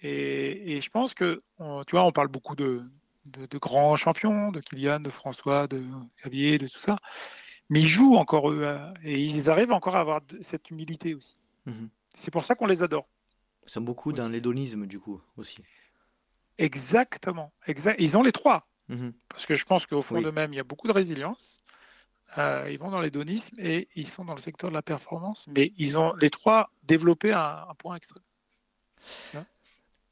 Et, et je pense que, on- tu vois, on parle beaucoup de, de, de grands champions, de Kylian, de François, de Xavier, de tout ça, mais ils jouent encore eux, à- et ils arrivent encore à avoir cette humilité aussi. Mhm. C'est pour ça qu'on les adore. Ils sont beaucoup dans l'hédonisme, du coup, aussi. Exactement. Exact. Ils ont les trois, Mhm. parce que je pense qu'au fond Oui. d'eux-mêmes, il y a beaucoup de résilience. Euh, ils vont dans l'hédonisme et ils sont dans le secteur de la performance, mais ils ont les trois développé à un point extrême.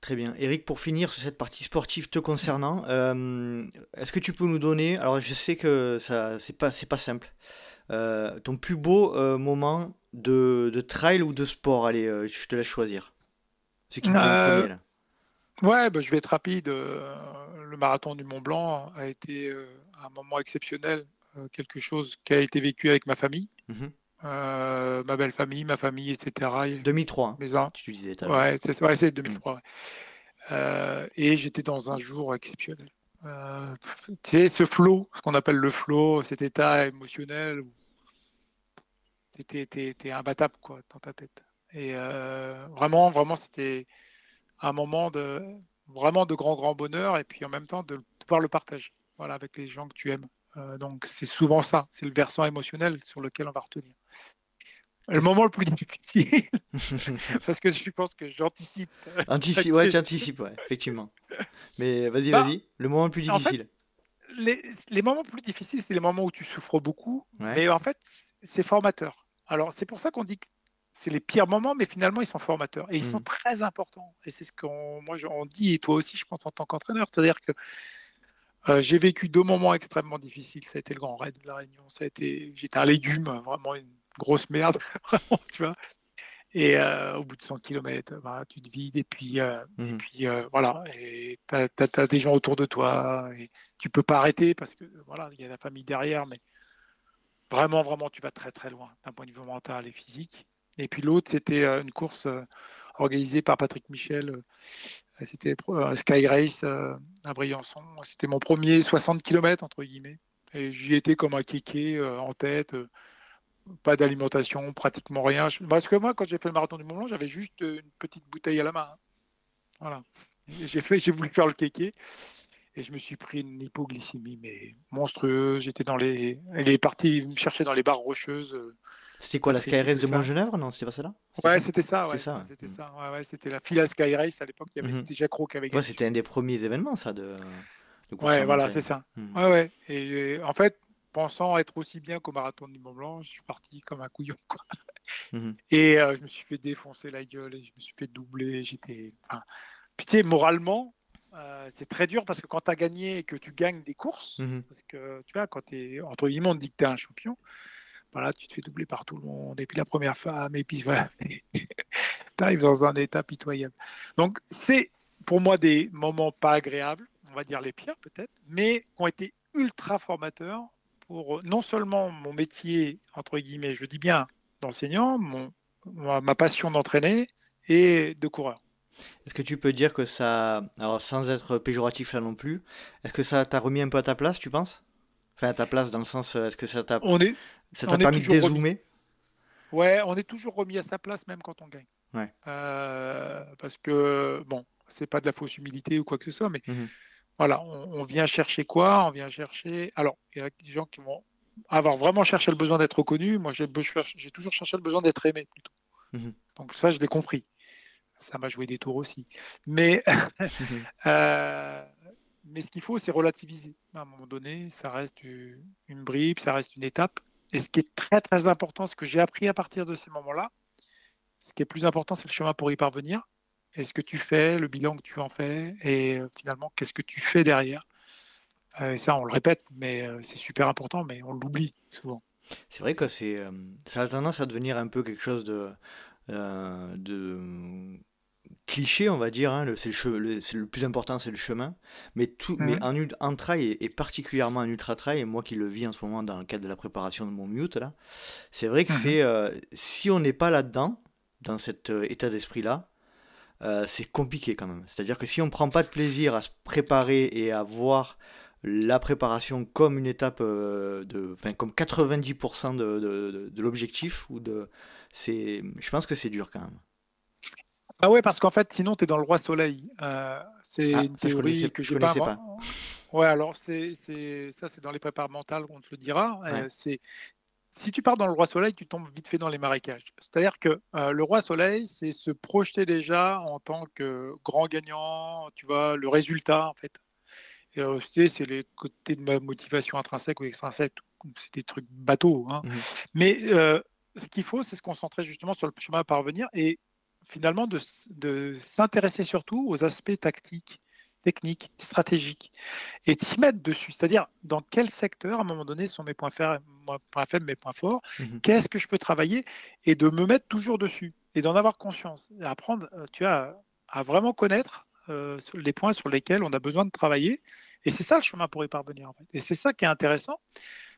Très bien. Eric, pour finir sur cette partie sportive te concernant, euh, est-ce que tu peux nous donner, alors je sais que ça c'est pas simple, euh, ton plus beau euh, moment de, de trail ou de sport? Allez, je te laisse choisir. Ce qui te premier, là. Ouais, bah, je vais être rapide. le marathon du Mont Blanc a été un moment exceptionnel, quelque chose qui a été vécu avec ma famille, Mhm. Euh, ma belle famille, ma famille, etc. Et 2003, hein, mes en- tu disais. Ouais, c'est ouais, c'est 2003. ouais. Euh, et j'étais dans un jour exceptionnel. Euh, tu sais, ce flow, ce qu'on appelle le flow, cet état émotionnel, t'es, imbattable quoi, dans ta tête. Et vraiment, vraiment, c'était un moment de vraiment de grand, grand bonheur et puis en même temps de pouvoir le partager voilà, avec les gens que tu aimes. Euh, donc c'est souvent ça, c'est le versant émotionnel sur lequel on va retenir. Le moment le plus difficile, parce que je pense que j'anticipe. Anticipe, ouais, tu anticipes, ouais, effectivement. Mais vas-y, Bah, vas-y. Le moment le plus en fait, difficile. Les, les moments plus difficiles, c'est les moments où tu souffres beaucoup, Ouais. mais en fait, c'est formateur. Alors c'est pour ça qu'on dit que c'est les pires moments, mais finalement, ils sont formateurs et ils sont Mhm. très importants. Et c'est ce qu'on moi, on dit, et toi aussi, je pense, en tant qu'entraîneur. C'est-à-dire que euh, j'ai vécu deux moments extrêmement difficiles. Ça a été le Grand Raid de la Réunion. Ça a été, j'étais un légume, vraiment une grosse merde, vraiment, tu vois. Et euh, au bout de 100 km, tu te vides et puis, euh, et puis euh, voilà, et tu as, des gens autour de toi et tu peux pas arrêter parce que voilà, il y a la famille derrière, mais vraiment, vraiment, tu vas très très loin d'un point de vue mental et physique. Et puis l'autre, c'était une course organisée par Patrick Michel. C'était euh, Sky Race euh, à Briançon. C'était mon premier 60 km, entre guillemets. Et j'y étais comme un kéké euh, en tête. pas d'alimentation, pratiquement rien. Parce que moi, quand j'ai fait le marathon du Mont Blanc, j'avais juste une petite bouteille à la main. hein. Voilà. J'ai voulu faire le kéké et je me suis pris une hypoglycémie mais monstrueuse. J'étais dans les, partie me chercher dans les barres rocheuses. C'était quoi, la Sky Race de. Montgenèvre? Non, c'était pas ça là C'était Ouais, c'était ça. C'était ça, ouais. c'était ça. Ouais, ouais, c'était la file à Sky Race à l'époque. Mhm. c'était Jacques Roux qui avait Ouais, c'était un des premiers événements, ça, de, Ouais, voilà, c'est ça. Mhm. Ouais, ouais. Et en fait, pensant être aussi bien qu'au marathon du Mont Blanc, je suis parti comme un couillon. Quoi. Mhm. Et euh, je me suis fait défoncer la gueule et je me suis fait doubler. J'étais. Enfin, puis tu sais, moralement, euh, c'est très dur parce que quand tu as gagné et que tu gagnes des courses, parce que tu vois, quand tu es entre guillemets, on dit que tu es un champion, voilà, tu te fais doubler par tout le monde. Et puis la première femme, et puis voilà, tu arrives dans un état pitoyable. Donc, c'est pour moi des moments pas agréables, on va dire les pires peut-être, mais qui ont été ultra formateurs pour euh, non seulement mon métier, entre guillemets, je dis bien d'enseignant, mon, ma ma passion d'entraîner et de coureur. Est-ce que tu peux dire que ça, alors sans être péjoratif là non plus, est-ce que ça t'a remis un peu à ta place, tu penses? Enfin, à ta place dans le sens, euh, est-ce que ça t'a On est, ça on t'a est permis de toujours remis. dézoomer? Ouais, on est toujours remis à sa place même quand on gagne. Ouais. Euh, parce que, bon, c'est pas de la fausse humilité ou quoi que ce soit, mais Mhm. voilà, on, on vient chercher quoi? On vient chercher. Alors, il y a des gens qui vont avoir vraiment cherché le besoin d'être reconnu. Moi, j'ai toujours cherché le besoin d'être aimé plutôt. Mhm. Donc, ça, je l'ai compris. Ça m'a joué des tours aussi. Mais, euh, mais ce qu'il faut, c'est relativiser. À un moment donné, ça reste une bribe, ça reste une étape. Et ce qui est très, très important, ce que j'ai appris à partir de ces moments-là, ce qui est plus important, c'est le chemin pour y parvenir. Et ce que tu fais, le bilan que tu en fais, et euh, finalement, qu'est-ce que tu fais derrière? Euh, et ça, on le répète, mais euh, c'est super important, mais on l'oublie souvent. C'est vrai que ça a tendance à devenir un peu quelque chose de, cliché, on va dire. Hein, le, c'est le, le, le, plus important, c'est le chemin. Mais, tout, mais mhm. en, en, trail, et, particulièrement en ultra trail, et moi qui le vis en ce moment dans le cadre de la préparation de mon mute, là, c'est vrai que mhm. c'est euh, si on n'est pas là-dedans, dans cet euh, état d'esprit-là, euh, c'est compliqué quand même. C'est-à-dire que si on ne prend pas de plaisir à se préparer et à voir la préparation comme une étape de, enfin, comme 90% de, de, de l'objectif ou de, c'est, je pense que c'est dur quand même. Ah ouais, parce qu'en fait, sinon, tu es dans le roi soleil. Euh, c'est ah, une théorie que je pas. pas. Ouais, alors c'est, ça, c'est dans les prépares mentales, on te le dira. Euh, c'est si tu pars dans le roi soleil, tu tombes vite fait dans les marécages. C'est-à-dire que euh, le roi soleil, c'est se projeter déjà en tant que grand gagnant, tu vois, le résultat en fait. Sais, c'est les côtés de ma motivation intrinsèque ou extrinsèque, c'est des trucs bateaux. Hein. Mmh Mais ce qu'il faut, c'est se concentrer justement sur le chemin à parvenir et finalement de, s'intéresser surtout aux aspects tactiques, techniques, stratégiques, et de s'y mettre dessus. C'est-à-dire dans quel secteur, à un moment donné, sont mes points, faibles, mes points forts, mmh qu'est-ce que je peux travailler, et de me mettre toujours dessus, et d'en avoir conscience, et apprendre, euh, tu as à vraiment connaître euh, les points sur lesquels on a besoin de travailler. Et c'est ça le chemin pour y parvenir. En fait. Et c'est ça qui est intéressant,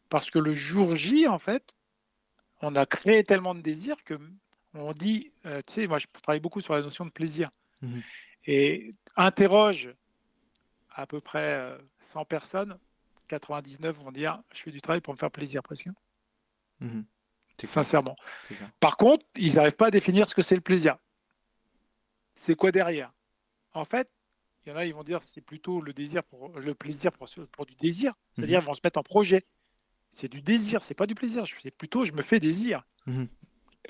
parce que le jour J, en fait, on a créé tellement de désirs que on dit, euh, tu sais, moi je travaille beaucoup sur la notion de plaisir. Mmh Et interroge à peu près 100 euh, personnes, 99 vont dire, je fais du travail pour me faire plaisir presque. Mmh Sincèrement. Par contre, ils n'arrivent pas à définir ce que c'est le plaisir. C'est quoi derrière? En fait, il y en a, ils vont dire c'est plutôt le désir pour le plaisir pour, pour du désir, c'est-à-dire mmh ils vont se mettre en projet. C'est du désir, c'est pas du plaisir. C'est plutôt je me fais désir.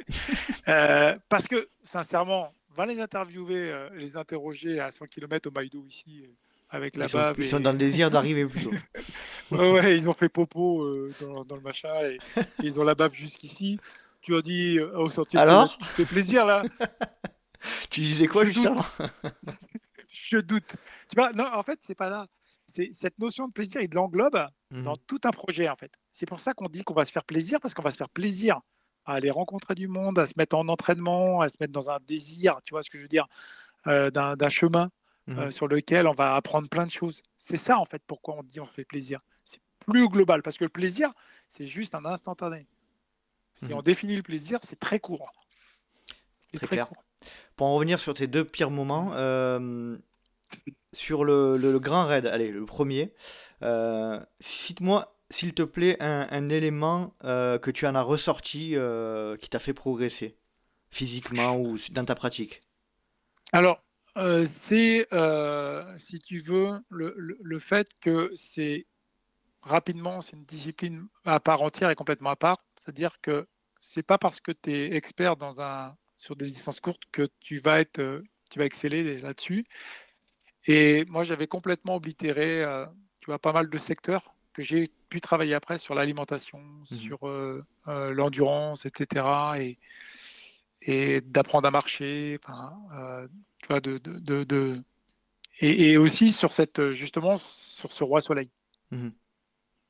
Euh, parce que, sincèrement, va les interviewer, euh, les interroger à 100 km au Maïdou ici, euh, avec la ils bave. Sont, ils sont dans le désir d'arriver plutôt. ouais, ouais, ils ont fait popo dans, dans, le machin et, ils ont la bave jusqu'ici. Tu as dit au sentier. Alors Tu fais plaisir là Tu disais quoi justement Je doute. Tu vois, non, en fait, c'est pas là. C'est cette notion de plaisir, il l'englobe mmh. dans tout un projet en fait. C'est pour ça qu'on dit qu'on va se faire plaisir parce qu'on va se faire plaisir à aller rencontrer du monde, à se mettre en entraînement, à se mettre dans un désir, tu vois ce que je veux dire, euh, d'un chemin mmh euh, sur lequel on va apprendre plein de choses. C'est ça en fait pourquoi on dit on fait plaisir. C'est plus global parce que le plaisir, c'est juste un instantané. Si mmh on définit le plaisir, c'est très court. Très, très Court. Pour en revenir sur tes deux pires moments, euh, sur le, le, grand raid, allez, le premier, cite-moi s'il te plaît, un, élément euh, que tu en as ressorti euh, qui t'a fait progresser physiquement ou dans ta pratique? Alors, euh, c'est, si tu veux, le, fait que c'est rapidement, c'est une discipline à part entière et complètement à part. C'est-à-dire que c'est pas parce que tu es expert dans un, sur des distances courtes que tu vas, être, tu vas exceller là-dessus. Et moi, j'avais complètement oblitéré tu vois, pas mal de secteurs que j'ai pu travailler après sur l'alimentation, mmh sur euh, euh, l'endurance, etc. Et, et d'apprendre à marcher, euh, tu vois, de, de, de, Et, aussi sur cette justement sur ce roi soleil. Mmh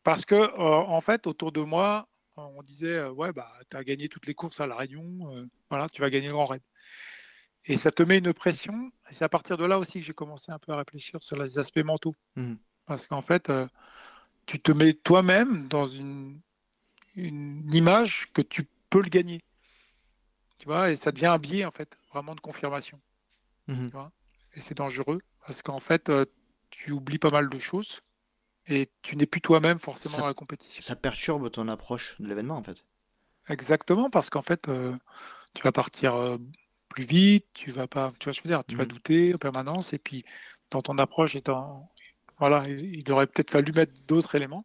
Parce que en fait, autour de moi, on disait ouais bah tu as gagné toutes les courses à la Réunion, voilà, tu vas gagner le Grand Raid. Et ça te met une pression. Et c'est à partir de là aussi que j'ai commencé un peu à réfléchir sur les aspects mentaux. Mmh Parce qu'en fait, tu te mets toi-même dans une, une image que tu peux le gagner. Tu vois, et ça devient un biais, en fait, vraiment de confirmation. Mhm. et c'est dangereux parce qu'en fait, euh, tu oublies pas mal de choses et tu n'es plus toi-même forcément dans la compétition. Ça perturbe ton approche de l'événement, en fait. Exactement, parce qu'en fait, euh, tu vas partir euh, plus vite, tu vas pas, tu vois, je veux dire, tu vas mhm. douter en permanence et puis dans ton approche et dans, voilà, il aurait peut-être fallu mettre d'autres éléments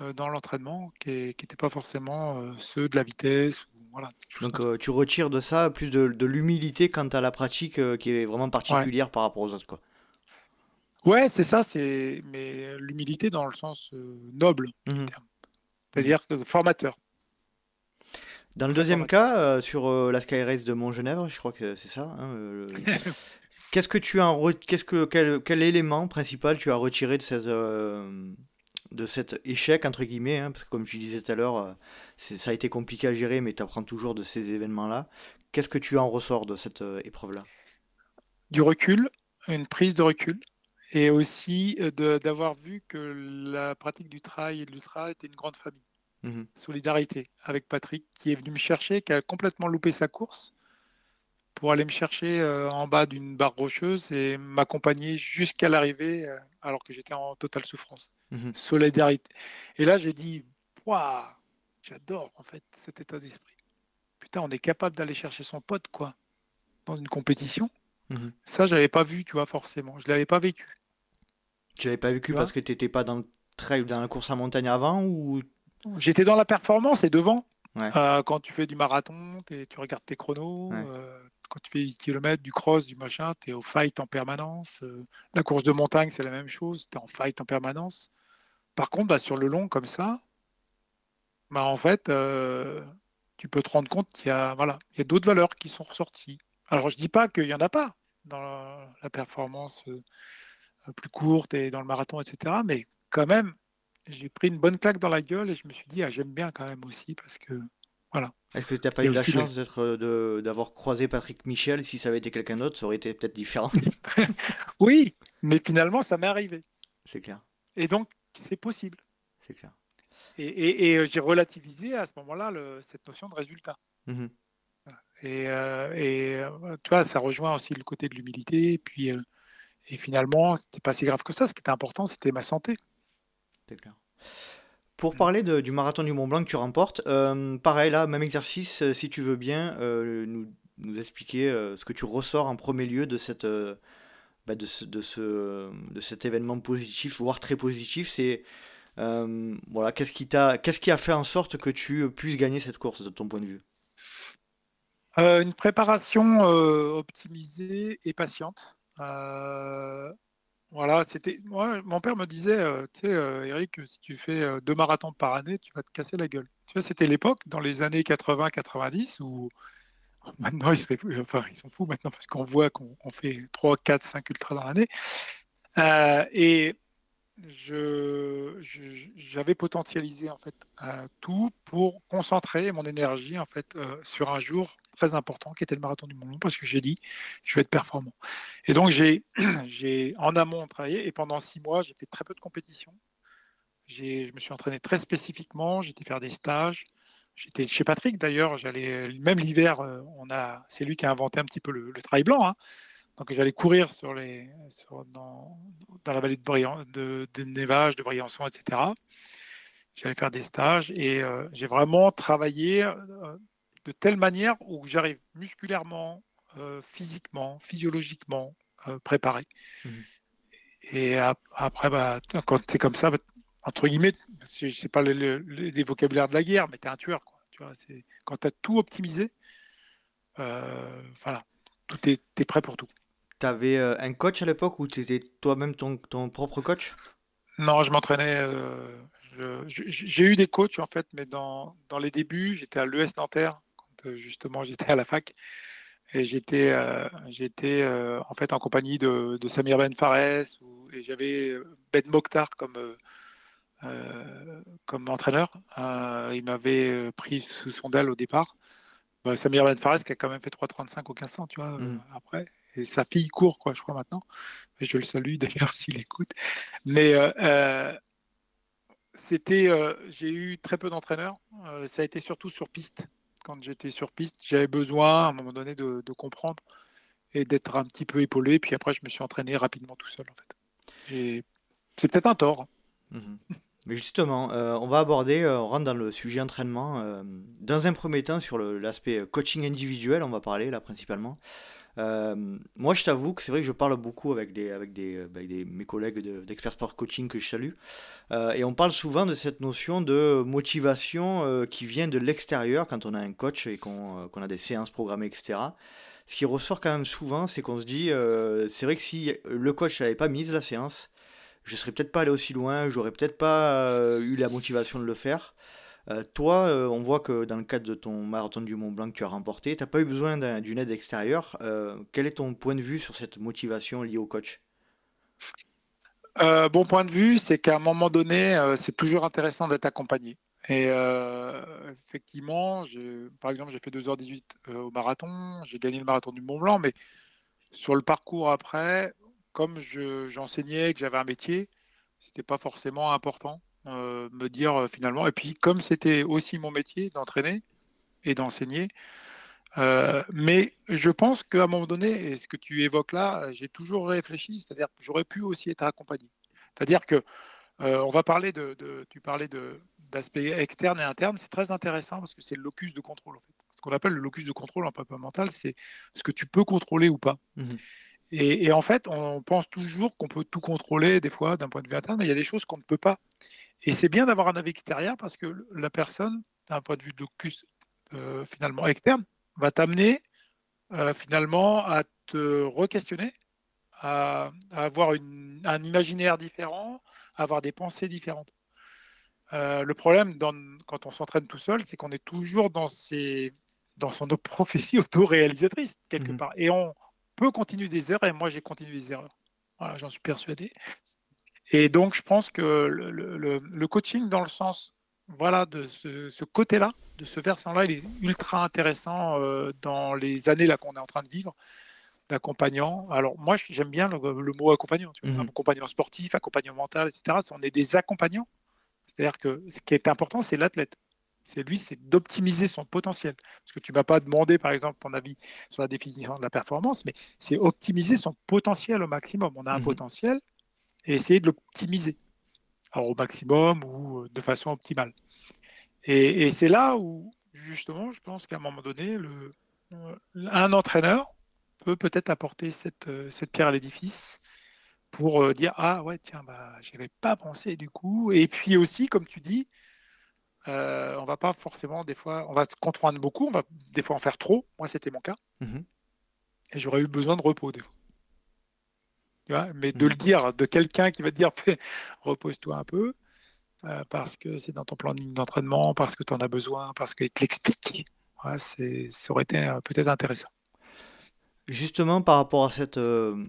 euh, dans l'entraînement qui n'étaient pas forcément euh, ceux de la vitesse. Voilà, Donc euh, tu retires de ça plus de, l'humilité quant à la pratique qui est vraiment particulière par rapport aux autres. Quoi. Ouais, c'est ça, c'est mais l'humilité dans le sens noble, mmh c'est-à-dire formateur. Dans le deuxième cas, sur la Sky Race de Mont-Genèvre, je crois que c'est ça, hein, Qu'est-ce que tu as qu'est-ce que quel, élément principal tu as retiré de cette euh, de cet échec entre guillemets hein, parce que comme tu disais tout à l'heure euh, ça a été compliqué à gérer mais tu apprends toujours de ces événements là qu'est-ce que tu en ressors de cette euh, épreuve là du recul, une prise de recul, et aussi d'avoir vu que la pratique du trail et de l'ultra était une grande famille. Mmh Solidarité avec Patrick, qui est venu me chercher, qui a complètement loupé sa course pour aller me chercher en bas d'une barre rocheuse et m'accompagner jusqu'à l'arrivée alors que j'étais en totale souffrance. Mmh Solidarité. Et là, j'ai dit, waouh, j'adore en fait cet état d'esprit. Putain, on est capable d'aller chercher son pote, quoi, dans une compétition. Mmh Ça, je l'avais pas vu, tu vois, forcément. Je l'avais pas vécu. Tu l'avais pas vécu parce que tu n'étais pas dans le trail ou dans la course en montagne avant ou? J'étais dans la performance et devant. Euh, quand tu fais du marathon, tu regardes tes chronos. Euh, quand tu fais 8 km, du cross, du machin, tu es au fight en permanence. Euh, la course de montagne, c'est la même chose. Tu es en fight en permanence. Par contre, bah, sur le long, comme ça, bah, en fait, tu peux te rendre compte qu'il y a, voilà, il y a d'autres valeurs qui sont ressorties. Alors, je dis pas qu'il n'y en a pas dans la performance plus courte et dans le marathon, etc. Mais quand même, j'ai pris une bonne claque dans la gueule et je me suis dit, ah, j'aime bien quand même aussi parce que voilà. Est-ce que tu n'as pas eu la chance d'être, euh, d'avoir croisé Patrick Michel? Si ça avait été quelqu'un d'autre, ça aurait été peut-être différent. oui, mais finalement, ça m'est arrivé. C'est clair. Et donc, c'est possible. C'est clair. Et, et, euh, j'ai relativisé à ce moment-là cette notion de résultat. Mmh et, euh, et tu vois, ça rejoint aussi le côté de l'humilité. Et puis, et finalement, c'était pas si grave que ça. Ce qui était important, c'était ma santé. C'est clair. Pour parler du marathon du Mont Blanc que tu remportes, euh, pareil là, même exercice, euh, si tu veux bien euh, nous, nous, expliquer ce que tu ressors en premier lieu de, cette, bah, de, ce, de, ce, de cet événement positif, voire très positif. C'est voilà, qu'est-ce qui, t'a, qu'est-ce qui a fait en sorte que tu puisses gagner cette course de ton point de vue? Une préparation optimisée et patiente. Voilà, c'était. Moi, mon père me disait, euh, tu sais, euh, Eric, si tu fais euh, deux marathons par année, tu vas te casser la gueule. Tu vois, c'était l'époque, dans les années 80-90, où maintenant ils, enfin, ils sont fous maintenant parce qu'on voit qu'on fait 3, 4, 5 ultras dans l'année. et je, j'avais potentialisé en fait tout pour concentrer mon énergie en fait sur un jour très important qui était le marathon du Mont parce que j'ai dit je vais être performant. Et donc j'ai, j'ai en amont travaillé et pendant six mois j'ai fait très peu de compétition. J'ai, je me suis entraîné très spécifiquement, j'étais faire des stages. J'étais chez Patrick d'ailleurs, j'allais même l'hiver, on a, c'est lui qui a inventé un petit peu le, le trail blanc. Hein. Donc j'allais courir sur les, dans, la vallée de, Brian, de, de de Briançon, etc. J'allais faire des stages et euh, j'ai vraiment travaillé euh, de telle manière où j'arrive musculairement, euh, physiquement, physiologiquement préparé. Mmh. Et après, bah, quand c'est comme ça, bah, entre guillemets, c'est pas les vocabulaires de la guerre, mais tu es un tueur. Quoi. Tu vois, quand tu as tout optimisé, voilà, tout est, es prêt pour tout. Tu avais euh, un coach à l'époque ou tu étais toi-même ton, ton, propre coach? Non, je m'entraînais. Euh, j'ai eu des coachs en fait, mais dans, dans les débuts, j'étais à l'ES Nanterre, euh, justement j'étais à la fac. Et j'étais j'étais en fait en compagnie de, de Samir Ben Fares et j'avais Ben Mokhtar comme, comme entraîneur. il m'avait pris sous son dalle au départ. Bah, Samir Ben Fares qui a quand même fait 3,35 au 1500, tu vois, mmh. après et sa fille court, quoi, je crois maintenant. Je le salue d'ailleurs s'il écoute. Mais euh, euh, c'était, euh, j'ai eu très peu d'entraîneurs. ça a été surtout sur piste. Quand j'étais sur piste, j'avais besoin à un moment donné de, comprendre et d'être un petit peu épaulé. Puis après, je me suis entraîné rapidement tout seul, en fait. C'est peut-être un tort. Mais justement, on va aborder, on rentre dans le sujet entraînement. dans un premier temps, sur l'aspect coaching individuel, on va parler là principalement. Euh, moi, je t'avoue que c'est vrai que je parle beaucoup avec, des, avec, des, euh, mes collègues d'experts sport coaching que je salue. Euh, et on parle souvent de cette notion de motivation qui vient de l'extérieur quand on a un coach et qu'on a des séances programmées, etc. Ce qui ressort quand même souvent, c'est qu'on se dit, c'est vrai que si le coach n'avait pas mis la séance, je serais peut-être pas allé aussi loin, j'aurais peut-être pas eu la motivation de le faire. Euh, toi, euh, on voit que dans le cadre de ton marathon du Mont Blanc que tu as remporté, tu n'as pas eu besoin d'une aide extérieure. Euh, quel est ton point de vue sur cette motivation liée au coach? Bon point de vue, c'est qu'à un moment donné, c'est toujours intéressant d'être accompagné. Et effectivement, par exemple, j'ai fait 2h18 au marathon, j'ai gagné le marathon du Mont Blanc, mais sur le parcours après, comme j'enseignais, que j'avais un métier, c'était pas forcément important euh, me dire euh, finalement. Et puis comme c'était aussi mon métier d'entraîner et d'enseigner, euh, mais je pense qu'à un moment donné, et ce que tu évoques là, j'ai toujours réfléchi, c'est-à-dire que j'aurais pu aussi être accompagné. C'est-à-dire que on va parler de, tu parlais d'aspect externe et interne, c'est très intéressant parce que c'est le locus de contrôle. En fait. Ce qu'on appelle le locus de contrôle en prépa mental, c'est ce que tu peux contrôler ou pas. Mmh et, en fait, on pense toujours qu'on peut tout contrôler des fois d'un point de vue interne, mais il y a des choses qu'on ne peut pas. Et c'est bien d'avoir un avis extérieur parce que la personne, d'un point de vue de locus euh, finalement externe, va t'amener euh, finalement à te re-questionner, à, avoir un imaginaire différent, à avoir des pensées différentes. Euh, le problème quand on s'entraîne tout seul, c'est qu'on est toujours dans, dans son prophétie auto-réalisatrice, quelque mmh part. Et on, peut continuer des erreurs, et moi j'ai continué des erreurs. Voilà, j'en suis persuadé. Et donc je pense que le, coaching dans le sens voilà, de ce, côté-là, de ce versant-là, il est ultra intéressant euh, dans les années là qu'on est en train de vivre d'accompagnant. Alors moi j'aime bien le, mot accompagnant, tu vois, mmh accompagnant sportif, accompagnant mental, etc. On est des accompagnants. C'est-à-dire que ce qui est important, c'est l'athlète c'est lui, c'est d'optimiser son potentiel. Parce que tu ne m'as pas demandé, par exemple, ton avis sur la définition de la performance, mais c'est optimiser son potentiel au maximum. On a un mhm. potentiel et essayer de l'optimiser au maximum ou euh, de façon optimale. Et, c'est là où, justement, je pense qu'à un moment donné, le, euh, un entraîneur peut peut-être apporter cette, euh, cette pierre à l'édifice pour dire ah ouais tiens bah avais pas pensé du coup et puis aussi comme tu dis euh, on va pas forcément, des fois, on va se contraindre beaucoup, on va des fois en faire trop. Moi, c'était mon cas. Mhm. Et j'aurais eu besoin de repos, des fois. Tu vois mais de le dire, de quelqu'un qui va te dire repose-toi un peu, euh, parce que c'est dans ton plan d'entraînement, parce que tu en as besoin, parce qu'il te l'explique. ça aurait été euh, peut-être intéressant. Justement, par rapport à cette, euh,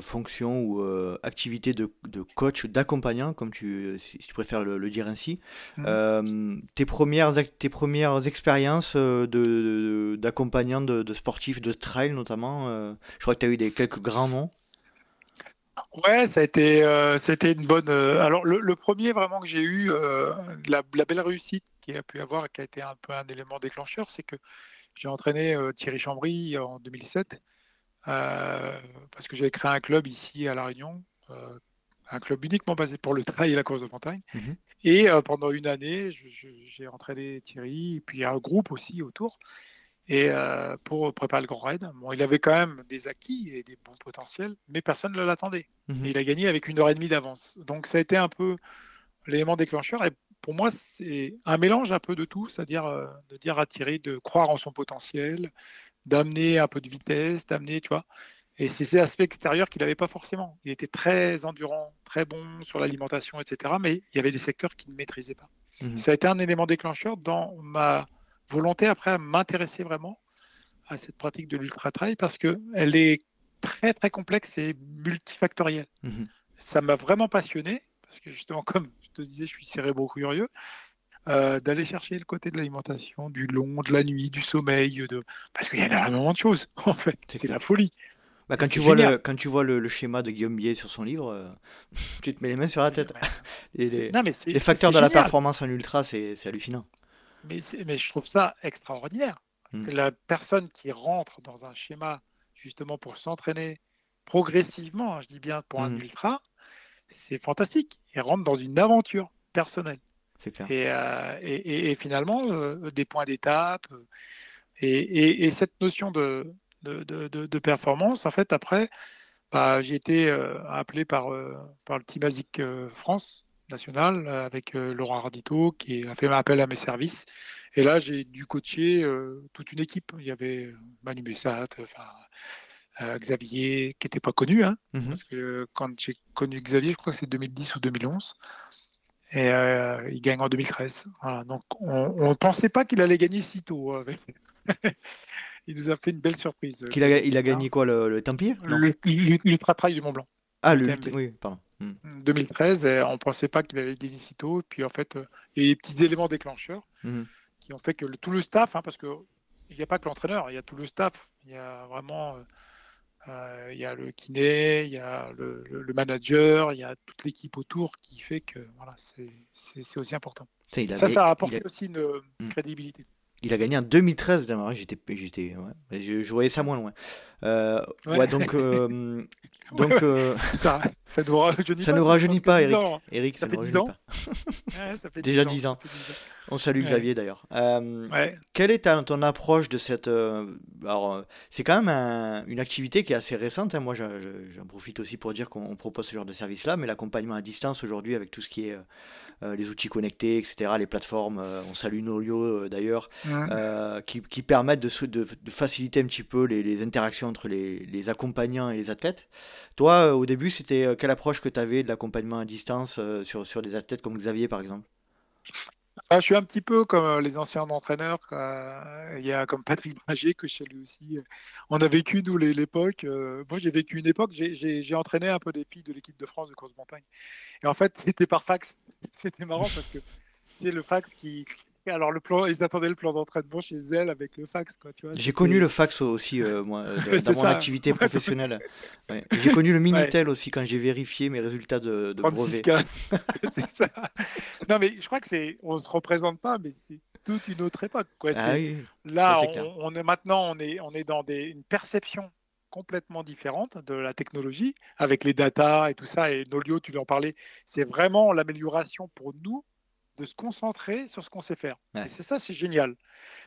fonction ou activité de, coach, d'accompagnant, comme tu, si tu préfères le, dire ainsi. Mmh. Tes, premières, tes premières expériences d'accompagnant de, de, sportifs de trail notamment, je crois que tu as eu des, quelques grands noms. Ouais, ça a été, c'était une bonne. alors, le, premier vraiment que j'ai eu, la, la, belle réussite qui a pu avoir, qui a été un peu un élément déclencheur, c'est que j'ai entraîné Thierry Chambry en 2007 euh, parce que j'avais créé un club ici à La Réunion, euh, un club uniquement basé pour le trail et la course de montagne. Mhm. Et euh, pendant une année, j'ai entraîné Thierry, et puis un groupe aussi autour, et pour préparer le Grand Raid. Bon, il avait quand même des acquis et des bons potentiels, mais personne ne l'attendait. Mhm. il a gagné avec une heure et demie d'avance. Donc ça a été un peu l'élément déclencheur. Et pour moi, c'est un mélange un peu de tout, c'est-à-dire de dire à Thierry de croire en son potentiel, d'amener un peu de vitesse, d'amener, tu vois. Et c'est ces aspects extérieurs qu'il n'avait pas forcément. Il était très endurant, très bon sur l'alimentation, etc. Mais il y avait des secteurs qu'il ne maîtrisait pas. Mmh Ça a été un élément déclencheur dans ma volonté après à m'intéresser vraiment à cette pratique de l'ultra-trail parce qu'elle est très très complexe et multifactorielle. Mmh Ça m'a vraiment passionné parce que justement, comme je te disais, je suis cérébro-curieux. Euh, d'aller chercher le côté de l'alimentation, du long, de la nuit, du sommeil, de... parce qu'il y a énormément de choses, en fait. C'est la folie. Bah, quand, tu vois le, quand tu vois le, schéma de Guillaume Bier sur son livre, euh, tu te mets les mains sur la tête. les, les, facteurs de la performance en ultra, c'est hallucinant. Mais, mais je trouve ça extraordinaire. Hmm. La personne qui rentre dans un schéma justement pour s'entraîner progressivement, hein, je dis bien pour un hmm. ultra, c'est fantastique. Il rentre dans une aventure personnelle. Euh, et, et, finalement, euh, des points d'étape. Euh, et, cette notion de, de, performance, en fait, après, bah, j'ai été appelé par, par le Team ASIC France national avec Laurent Ardito qui a fait appel à mes services. Et là, j'ai dû coacher toute une équipe. Il y avait Manu Bessat, Xavier, qui n'était pas connu, hein, parce que quand j'ai connu Xavier, je crois que c'est 2010 ou 2011. Et euh, il gagne en 2013. donc on ne pensait pas qu'il allait gagner si tôt. Hein, il nous a fait une belle surprise. il, a, il a gagné quoi, le, le Templier? L'Ultra Trail du Mont Blanc. Ah, le, oui, pardon. 2013, hmm. on ne pensait pas qu'il allait gagner si tôt. Puis en fait, euh, il y a des petits éléments déclencheurs hmm. qui ont fait que tout le staff, hein, parce qu'il n'y a pas que l'entraîneur, il y a tout le staff, il y a vraiment il y a le kiné, il y a le, manager, il y a toute l'équipe autour qui fait que voilà, c'est aussi important. ça, ça a apporté aussi une mmh. crédibilité. Il a gagné en 2013, j'étais, j'étais, ouais. je, je, voyais ça moins loin. Euh, ouais. donc, euh, donc euh, ça, ça nous rajeunit ça pas. nous rajeunit pas, Eric. Ans. Eric, ça, ça fait 10 ans. ça fait Déjà 10 ans. 10 ans. On salue Xavier d'ailleurs. quelle est ta, ton approche de cette Alors, c'est quand même une activité qui est assez récente. Hein. Moi, j'en profite aussi pour dire qu'on propose ce genre de service-là, mais l'accompagnement à distance aujourd'hui avec tout ce qui est euh, les outils connectés, etc., les plateformes, euh, on salue Nolio euh, d'ailleurs, qui, qui, permettent de, de, de, faciliter un petit peu les, les interactions entre les, les, accompagnants et les athlètes. Toi, au début, c'était quelle approche que tu avais de l'accompagnement à distance sur, sur des athlètes comme Xavier, par exemple? Je suis un petit peu comme euh, les anciens entraîneurs. Il y a comme Patrick Magé que chez lui aussi. On a vécu, nous, l'époque. Euh, moi, j'ai vécu une époque. J'ai entraîné un peu des filles de l'équipe de France de course montagne. Et en fait, c'était par fax. C'était marrant parce que c'est le fax qui, alors le plan, ils attendaient le plan d'entraînement chez elle avec le fax, quoi. Tu vois. J'ai connu le fax aussi, euh, moi, dans mon activité professionnelle. J'ai connu le Minitel aussi quand j'ai vérifié mes résultats de, de 36 brevet. c'est ça. Non, mais je crois que c'est, on se représente pas, mais c'est toute une autre époque, quoi. Ah là, on, est maintenant, on est, on est dans des, une perception complètement différente de la technologie avec les data et tout ça. Et Nolio, tu en parlais, c'est vraiment l'amélioration pour nous de se concentrer sur ce qu'on sait faire. Et c'est ça, c'est génial.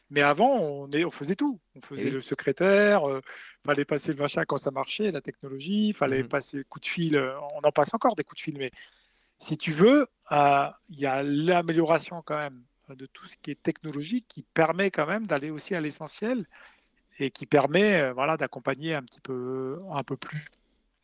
Mais avant, on, est, on faisait tout. On faisait le secrétaire, euh, fallait passer le machin quand ça marchait, la technologie, fallait mmh passer le coup de fil. Euh, on en passe encore des coups de fil, mais si tu veux, euh, il y a l'amélioration quand même de tout ce qui est technologique qui permet quand même d'aller aussi à l'essentiel et qui permet voilà, d'accompagner un petit peu, un peu plus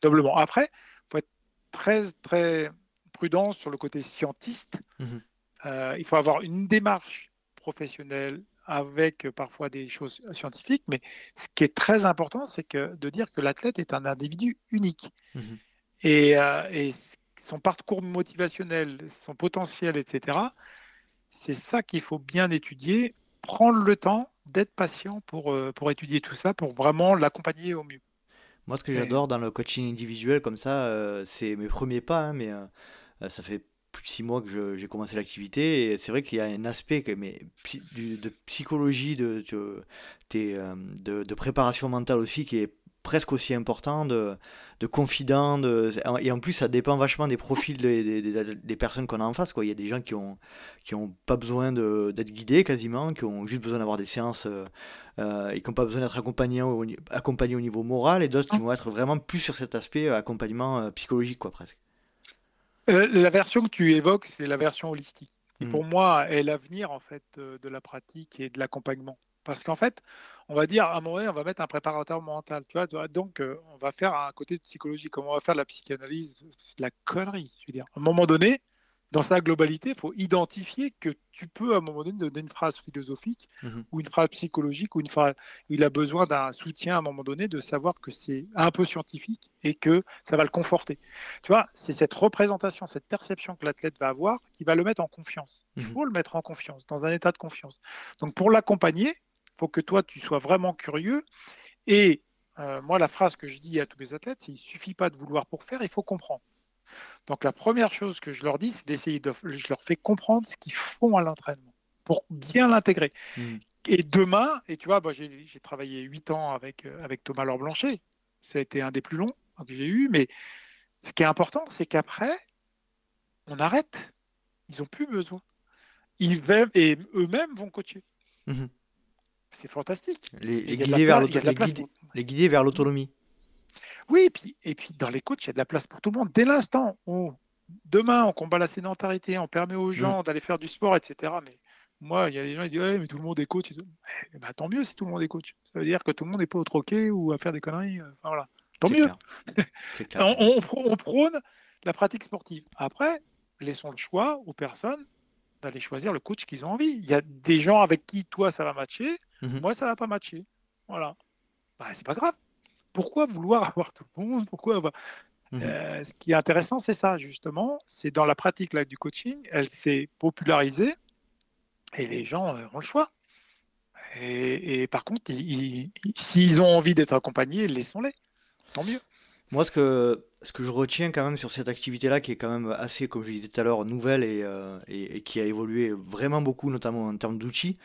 doublement. Après, il faut être très, très prudent sur le côté scientiste. Mmh euh, il faut avoir une démarche professionnelle avec euh, parfois des choses scientifiques, mais ce qui est très important, c'est que de dire que l'athlète est un individu unique. Mmh euh, et, son parcours motivationnel, son potentiel, etc., c'est ça qu'il faut bien étudier, prendre le temps d'être patient pour, pour étudier tout ça, pour vraiment l'accompagner au mieux. Moi, ce que j'adore dans le coaching individuel comme ça, c'est mes premiers pas, hein, mais ça fait plus de six mois que j'ai commencé l'activité et c'est vrai qu'il y a un aspect mais, de psychologie, de, de, euh, de, de, préparation mentale aussi qui est presque aussi important, de, de confident, de, et en plus ça dépend vachement des profils des, des, des personnes qu'on a en face. Quoi. Il y a des gens qui ont, qui ont pas besoin d'être guidés quasiment, qui ont juste besoin d'avoir des séances euh, euh, et qui n'ont pas besoin d'être accompagnés au, accompagnés au niveau moral, et d'autres qui vont être vraiment plus sur cet aspect accompagnement psychologique quoi presque. Euh, la version que tu évoques, c'est la version holistique. Qui pour mm. moi est l'avenir en fait euh, de la pratique et de l'accompagnement. Parce qu'en fait, on va dire à un moment donné, on va mettre un préparateur mental. Tu vois, donc euh, on va faire un côté psychologique. Comment on va faire de la psychanalyse C'est de la connerie. Je veux dire, à un moment donné, dans sa globalité, il faut identifier que tu peux à un moment donné donner une phrase philosophique mhm. ou une phrase psychologique ou une phrase où il a besoin d'un soutien à un moment donné, de savoir que c'est un peu scientifique et que ça va le conforter. Tu vois, c'est cette représentation, cette perception que l'athlète va avoir qui va le mettre en confiance. Il mhm. faut le mettre en confiance, dans un état de confiance. Donc pour l'accompagner, il faut que toi, tu sois vraiment curieux. Et euh, moi, la phrase que je dis à tous mes athlètes, c'est il suffit pas de vouloir pour faire, il faut comprendre. Donc la première chose que je leur dis, c'est d'essayer de, je leur fais comprendre ce qu'ils font à l'entraînement pour bien l'intégrer. Hmm. Et demain, et tu vois, j'ai travaillé huit ans avec, euh, avec Thomas Laure Blanchet, ça a été un des plus longs que j'ai eu, mais ce qui est important, c'est qu'après, on arrête. Ils n'ont plus besoin. Ils et eux-mêmes vont coacher. Hmm. C'est fantastique. Les, guider vers l'autonomie. Oui, et puis, et puis dans les coachs, il y a de la place pour tout le monde. Dès l'instant où demain on combat la sédentarité, on permet aux gens mm. d'aller faire du sport, etc. Mais moi, il y a des gens qui disent ouais, mais tout le monde est coach. Eh ben, tant mieux si tout le monde est coach. Ça veut dire que tout le monde n'est pas au troquet ou à faire des conneries. Euh, voilà. Tant mieux. on, on, prône la pratique sportive. Après, laissons le choix aux personnes d'aller choisir le coach qu'ils ont envie. Il y a des gens avec qui toi ça va matcher, mm-hmm. moi ça va pas matcher. Voilà. Bah, c'est pas grave pourquoi vouloir avoir tout le monde? Pourquoi mmh euh, Ce qui est intéressant, c'est ça, justement. C'est dans la pratique là, du coaching, elle s'est popularisée et les gens euh, ont le choix. Et, par contre, s'ils ont envie d'être accompagnés, laissons-les. tant mieux. Moi, ce que, ce que je retiens quand même sur cette activité-là, qui est quand même assez, comme je disais tout à l'heure, nouvelle et, et, qui a évolué vraiment beaucoup, notamment en termes d'outils,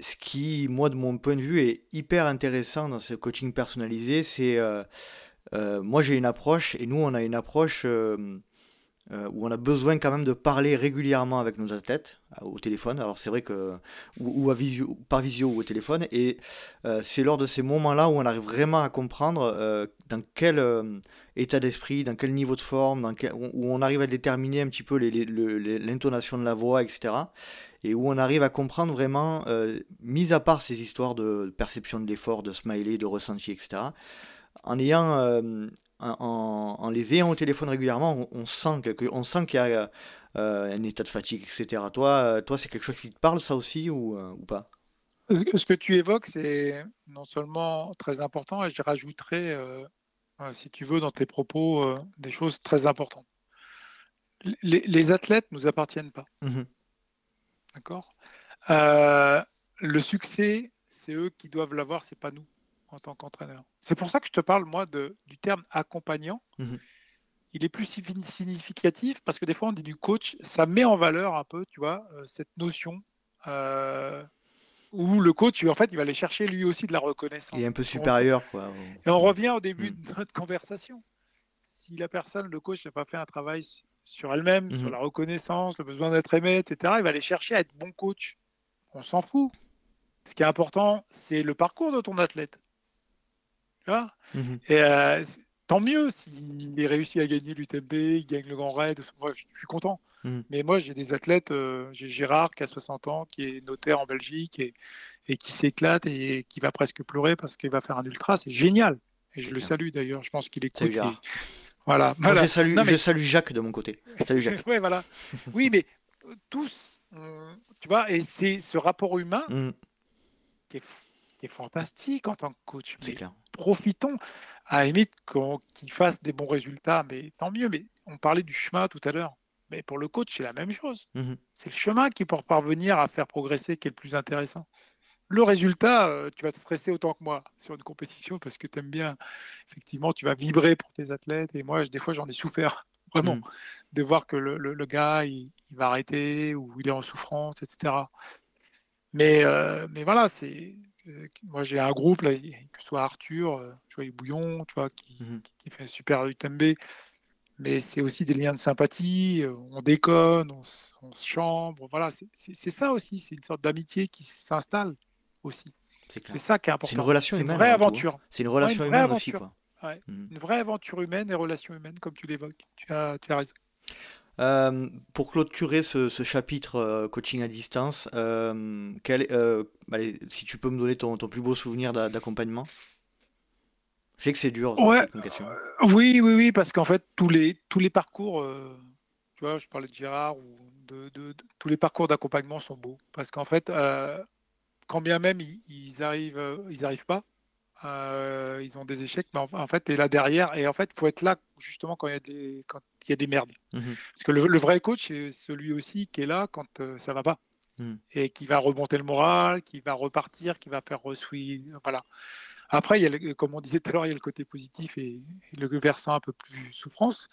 ce qui, moi, de mon point de vue, est hyper intéressant dans ce coaching personnalisé, c'est euh, moi, j'ai une approche, et nous, on a une approche euh, euh, où on a besoin quand même de parler régulièrement avec nos athlètes au téléphone. Alors, c'est vrai que, ou, à visio, par visio ou au téléphone. Et c'est lors de ces moments-là où on arrive vraiment à comprendre dans quel état d'esprit, dans quel niveau de forme, dans où on arrive à déterminer un petit peu l'intonation de la voix, etc et où on arrive à comprendre vraiment, mis à part ces histoires de perception de l'effort, de smiley, de ressenti, etc., en ayant euh, en, les ayant au téléphone régulièrement, on, sent qu'il y a euh, un état de fatigue, etc. Toi, euh, toi, c'est quelque chose qui te parle ça aussi ou, ou pas? Ce que tu évoques, c'est non seulement très important, et je rajouterais, si tu veux, dans tes propos, des choses très importantes. Les, athlètes ne nous appartiennent pas. Mmh D'accord Le succès, c'est eux qui doivent l'avoir, c'est pas nous en tant qu'entraîneur. C'est pour ça que je te parle, moi, de, du terme accompagnant. Mhm. Il est plus significatif parce que des fois, on dit du coach, ça met en valeur un peu, tu vois, euh, cette notion euh, où le coach, en fait, il va aller chercher lui aussi de la reconnaissance. Il est un peu supérieur, quoi. Et on revient au début mhm. de notre conversation. Si la personne, le coach, n'a pas fait un travail sur elle-même, sur mhm. la reconnaissance, le besoin d'être aimé, etc., il va aller chercher à être bon coach. On s'en fout. Ce qui est important, c'est le parcours de ton athlète. Mmh et euh, tant mieux s'il réussit à gagner l'UTMB, il gagne le Grand Raid. Moi, je, suis content. Mmh. Mais moi, j'ai des athlètes. Euh, j'ai Gérard qui a 60 ans, qui est notaire en Belgique et, et qui s'éclate et qui va presque pleurer parce qu'il va faire un ultra. C'est génial. Et je le salue d'ailleurs. Je pense qu'il écoute. Voilà. voilà. je, salue, je salue Jacques de mon côté. Salut Jacques. ouais, voilà. Oui, mais euh, tous, tu vois, et c'est ce rapport humain mmh. qui est est fantastique en tant que coach. Profitons à limite qu'il fasse des bons résultats, mais tant mieux. Mais on parlait du chemin tout à l'heure. Mais pour le coach, c'est la même chose. Mmh c'est le chemin qui, pour parvenir à faire progresser, qui est le plus intéressant. Le résultat, euh, tu vas te stresser autant que moi sur une compétition parce que tu aimes bien, effectivement, tu vas vibrer pour tes athlètes. Et moi, des fois, j'en ai souffert, vraiment, mmh. de voir que le, gars, il, va arrêter ou il est en souffrance, etc. Mais, euh, mais voilà, c'est moi j'ai un groupe là, que ce soit Arthur, euh, Bouillon, tu vois, qui, mmh qui, fait un super UTMB, mais c'est aussi des liens de sympathie, euh, on déconne, on, se chambre, voilà, c'est ça aussi, c'est une sorte d'amitié qui s'installe aussi. C'est ça qui est important. C'est une relation humaine. Une vraie aventure. C'est une relation humaine aussi. Quoi. Mmh. Une vraie aventure humaine et relation humaine, comme tu l'évoques. Tu as, tu as raison. Euh, pour clôturer ce, chapitre euh, coaching à distance, euh, quel, si tu peux me donner ton, ton plus beau souvenir d'accompagnement Je sais que c'est dur. Ouais, oui, oui, oui, parce qu'en fait, tous les, tous les parcours, tu vois, je parlais de Gérard, ou de, de, tous les parcours d'accompagnement sont beaux. Parce qu'en fait, quand bien même ils, ils arrivent, ils arrivent pas, euh, ils ont des échecs, mais en, fait, tu es là derrière. Et en fait, il faut être là justement quand il y a des, quand il y a des merdes. Mmh Parce que le, vrai coach, c'est celui aussi qui est là quand ça euh, ça va pas. Mmh. Et qui va remonter le moral, qui va repartir, qui va faire ressuit. Voilà. Après, il y a comme on disait tout à l'heure, il y a le côté positif et, le versant un peu plus souffrance.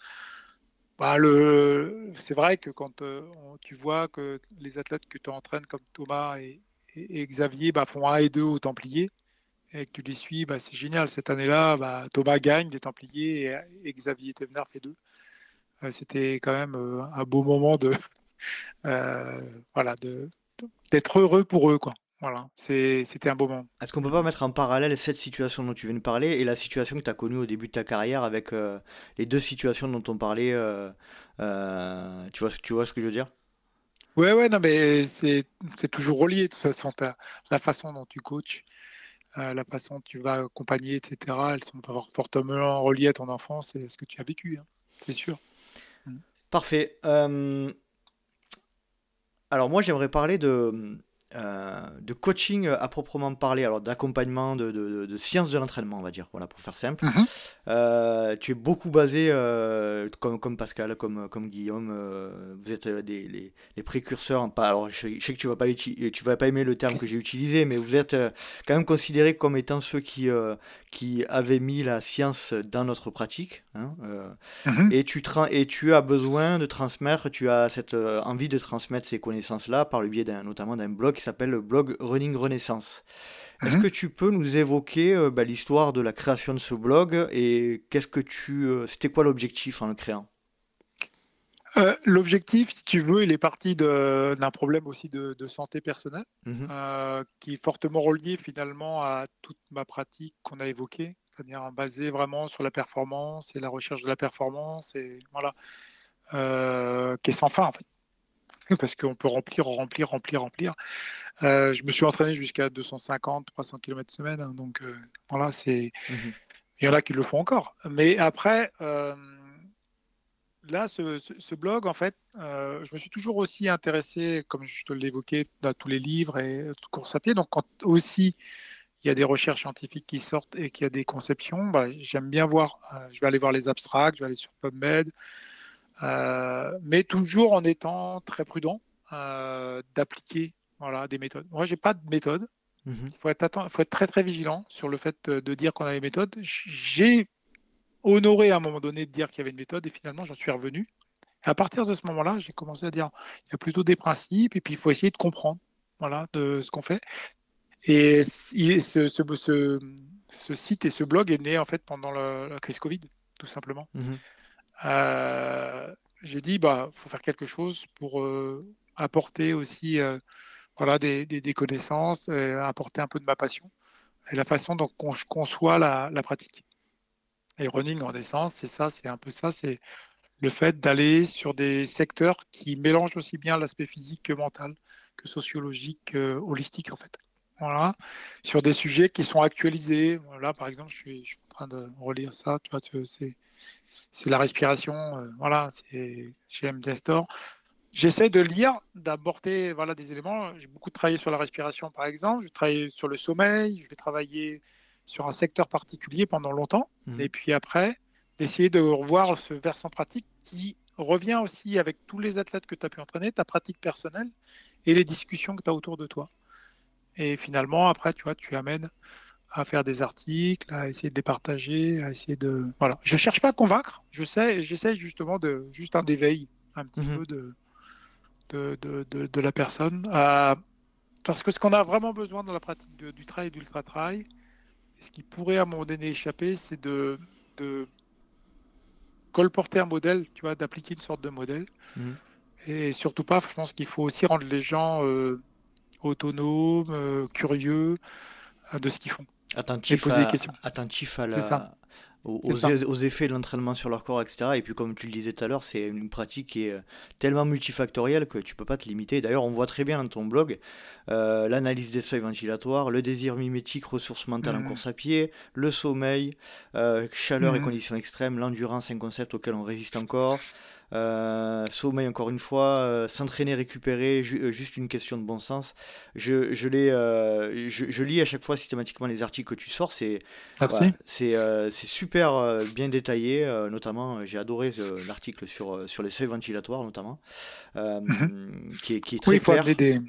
Bah, le... C'est vrai que quand euh, tu vois que les athlètes que tu entraînes comme Thomas et, et Xavier bah, font 1 et 2 au Templier, et que tu les suis, bah, c'est génial. Cette année-là, bah, Thomas gagne des Templiers et, Xavier Thévenard fait deux. Euh, c'était quand même euh, un beau moment de, euh, voilà, d'être heureux pour eux, quoi. C'était un beau moment. Est-ce qu'on peut pas mettre en parallèle cette situation dont tu viens de parler et la situation que tu as connue au début de ta carrière avec les deux situations dont on parlait tu, vois, tu vois ce que je veux dire? Ouais, ouais, non, mais c'est toujours relié de toute façon, la façon dont tu coaches la façon dont tu vas accompagner, etc., elles sont fortement reliées à ton enfance et à ce que tu as vécu, hein, c'est sûr. Parfait. alors moi, j'aimerais parler de, euh, de coaching à proprement parler, alors d'accompagnement, de, de, de, sciences de l'entraînement, on va dire, voilà, pour faire simple. Mhm. Euh, tu es beaucoup basé, euh, comme, comme, Pascal, comme, comme Guillaume, vous êtes des, les, les, précurseurs, pas, alors je, sais que tu vas, pas tu vas pas aimer le terme que j'ai utilisé, mais vous êtes quand même considérés comme étant ceux qui, qui avaient mis la science dans notre pratique. Hein, mhm. et, tu et tu as besoin de transmettre, tu as cette envie de transmettre ces connaissances-là par le biais notamment d'un blog s'appelle le blog Running Renaissance. Est-ce mhm. que tu peux nous évoquer euh, bah, l'histoire de la création de ce blog et qu'est-ce que tu, euh, c'était quoi l'objectif en le créant? Euh, L'objectif, si tu veux, il est parti d'un problème aussi de, santé personnelle, mhm. qui est fortement relié finalement à toute ma pratique qu'on a évoquée, c'est-à-dire basée vraiment sur la performance et la recherche de la performance, et voilà, qui est sans fin en fait. parce qu'on peut remplir, remplir, remplir, remplir. Euh, je me suis entraîné jusqu'à 250, 300 km semaine, hein, donc euh, voilà, c'est. Mmh il y en a qui le font encore. Mais après, euh, là, ce, blog, en fait, je me suis toujours aussi intéressé, comme je te l'évoquais, à tous les livres et toute course à pied. Donc, quand aussi il y a des recherches scientifiques qui sortent et qu'il y a des conceptions, bah, j'aime bien voir. je vais aller voir les abstracts, je vais aller sur PubMed. Euh, mais toujours en étant très prudent euh, d'appliquer voilà, des méthodes. Moi, j'ai pas de méthode. Mhm. Il faut être, faut être très très vigilant sur le fait de, dire qu'on a des méthodes. J'ai honoré à un moment donné de dire qu'il y avait une méthode et finalement j'en suis revenu. Et à partir de ce moment-là, j'ai commencé à dire il y a plutôt des principes et puis il faut essayer de comprendre voilà, de ce qu'on fait. Et ce, ce, ce, site et ce blog est né en fait pendant la, crise Covid, tout simplement. Mhm. Euh, j'ai dit, bah, faut faire quelque chose pour euh, apporter aussi euh, voilà, des, des, connaissances, apporter un peu de ma passion et la façon dont je conçois la, la pratique. Et running en essence, c'est ça, c'est un peu ça, c'est le fait d'aller sur des secteurs qui mélangent aussi bien l'aspect physique que mental, que sociologique, holistique en fait. Voilà, sur des sujets qui sont actualisés. Là, par exemple, je suis, je suis en train de relire ça. Tu vois, c'est la respiration. Euh, voilà, c'est chez MD Store. J'essaie de lire, d'aborder voilà, des éléments. J'ai beaucoup travaillé sur la respiration, par exemple. Je travaille sur le sommeil. Je vais travailler sur un secteur particulier pendant longtemps. Mmh. Et puis après, d'essayer de revoir ce versant pratique qui revient aussi avec tous les athlètes que tu as pu entraîner, ta pratique personnelle et les discussions que tu as autour de toi. Et finalement, après, tu vois, tu amènes à faire des articles, à essayer de les partager, à essayer de. Voilà. Je cherche pas à convaincre, je sais, j'essaie justement de juste un d'éveil un petit mhm. peu de de, de, de, la personne. parce que ce qu'on a vraiment besoin dans la pratique du trail et d'ultra-trail, ce qui pourrait à un moment donné échapper, c'est de, de colporter un modèle, tu vois, d'appliquer une sorte de modèle. Mhm. Et surtout pas, je pense qu'il faut aussi rendre les gens euh, autonomes, euh, curieux euh, de ce qu'ils font. Attentif, à, attentif à la, aux, effets de l'entraînement sur leur corps, etc. Et puis, comme tu le disais tout à l'heure, c'est une pratique qui est euh, tellement multifactorielle que tu peux pas te limiter. D'ailleurs, on voit très bien dans ton blog euh, l'analyse des seuils ventilatoires, le désir mimétique, ressources mentales en mmh. course à pied, le sommeil, euh, chaleur et mmh. conditions extrêmes, l'endurance, un concept auquel on résiste encore. Euh, sommeil, encore une fois, euh, s'entraîner, récupérer, euh, juste une question de bon sens. Je, je, je, lis à chaque fois systématiquement les articles que tu sors. C'est c'est super bien détaillé. notamment, j'ai adoré l'article sur, sur les seuils ventilatoires, notamment, mhm. qui, est, qui, est, très il faut Amener des,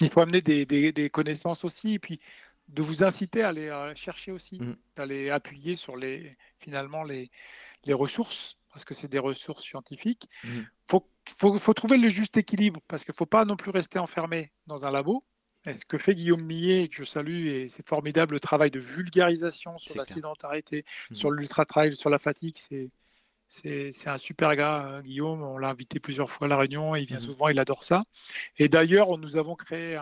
il faut amener des, des, connaissances aussi. Et puis, de vous inciter à aller chercher aussi, mhm. d'aller appuyer sur les, finalement les, les ressources parce que c'est des ressources scientifiques. Il mmh. faut, faut, trouver le juste équilibre, parce qu'il ne faut pas non plus rester enfermé dans un labo. Et ce que fait Guillaume Millet, que je salue, et c'est formidable le travail de vulgarisation sur la sédentarité, mmh. sur l'ultra-trail, sur la fatigue, c'est, c'est, un super gars, hein, Guillaume. On l'a invité plusieurs fois à La Réunion, il vient mmh. souvent, il adore ça. Et d'ailleurs, nous avons créé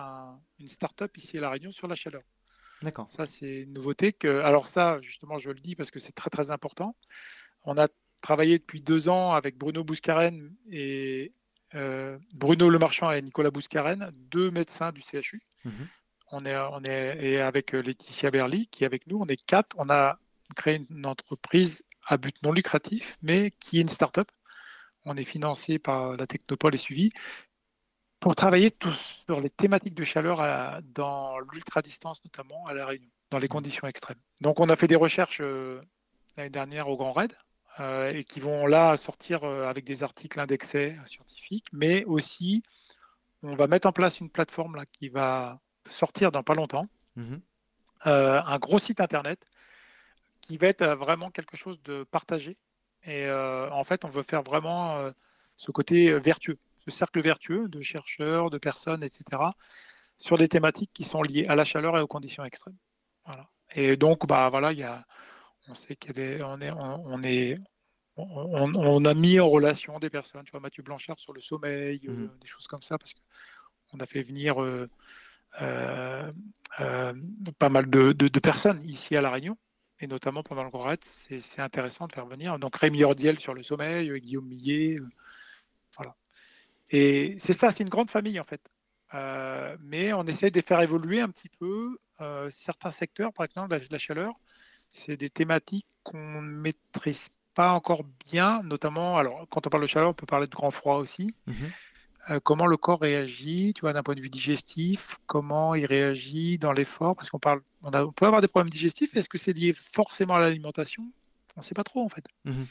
une start-up ici à La Réunion sur la chaleur. D'accord. Ça, c'est une nouveauté. Que, alors ça, justement, je le dis parce que c'est très, très important. On a travaillé depuis deux ans avec Bruno Bouscaren et euh, Bruno Lemarchand et Nicolas Bouscaren, deux médecins du CHU. Mhm. On est, on est et avec Laetitia Berly qui est avec nous. On est quatre. On a créé une entreprise à but non lucratif, mais qui est une start-up. On est financé par la Technopole et suivi pour travailler tous sur les thématiques de chaleur dans l'ultra-distance notamment à La Réunion, dans les conditions extrêmes. Donc on a fait des recherches l'année dernière au Grand Raid, et qui vont là sortir avec des articles indexés scientifiques, mais aussi on va mettre en place une plateforme là, qui va sortir dans pas longtemps, mmh un gros site internet qui va être vraiment quelque chose de partagé. Et en fait, on veut faire vraiment ce côté vertueux, ce cercle vertueux de chercheurs, de personnes, etc., sur des thématiques qui sont liées à la chaleur et aux conditions extrêmes. Voilà. Et donc, bah voilà, il y a, on sait qu'on est, on est, on est, on, a mis en relation des personnes, tu vois, Mathieu Blanchard sur le sommeil, euh, mmh des choses comme ça, parce qu'on a fait venir euh, euh, pas mal de, personnes ici à La Réunion, et notamment pendant le Grand c'est intéressant de faire venir. Donc Rémi Ordiel sur le sommeil, Guillaume Millet, voilà. Et c'est ça, c'est une grande famille en fait. mais on essaie de faire évoluer un petit peu certains secteurs, par exemple la chaleur, c'est des thématiques qu'on ne maîtrise pas encore bien, notamment, alors quand on parle de chaleur, on peut parler de grand froid aussi. Mhm. Euh, comment le corps réagit, tu vois, d'un point de vue digestif, comment il réagit dans l'effort, parce qu'on parle, on, a, peut avoir des problèmes digestifs, est-ce que c'est lié forcément à l'alimentation? On ne sait pas trop en fait. Mhm.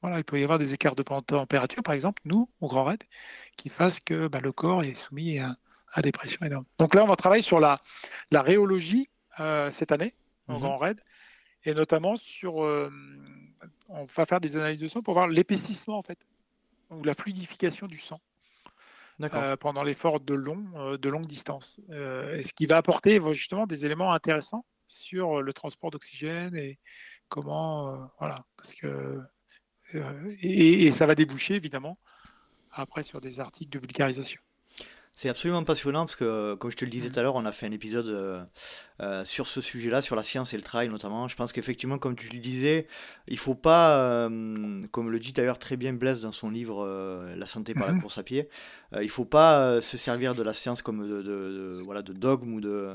Voilà, il peut y avoir des écarts de température, par exemple, nous, au Grand Raid, qui fassent que bah, le corps est soumis à, des pressions énormes. Donc là, on va travailler sur la, la rhéologie euh, cette année, au mhm. Grand Raid, et notamment sur. Euh, on va faire des analyses de sang pour voir l'épaississement, en fait, ou la fluidification du sang. Euh, pendant l'effort de, long, euh, de longue distance. et ce qui va apporter justement des éléments intéressants sur le transport d'oxygène et comment. voilà. Parce que, et, et, ça va déboucher, évidemment, après sur des articles de vulgarisation. C'est absolument passionnant parce que, comme je te le disais mmh. tout à l'heure, on a fait un épisode euh, euh, sur ce sujet-là, sur la science et le travail notamment. Je pense qu'effectivement, comme tu le disais, il faut pas, euh, comme le dit d'ailleurs très bien Blaise dans son livre La santé par la mmh. course à pied, il faut pas se servir de la science comme de, voilà, de dogme ou de,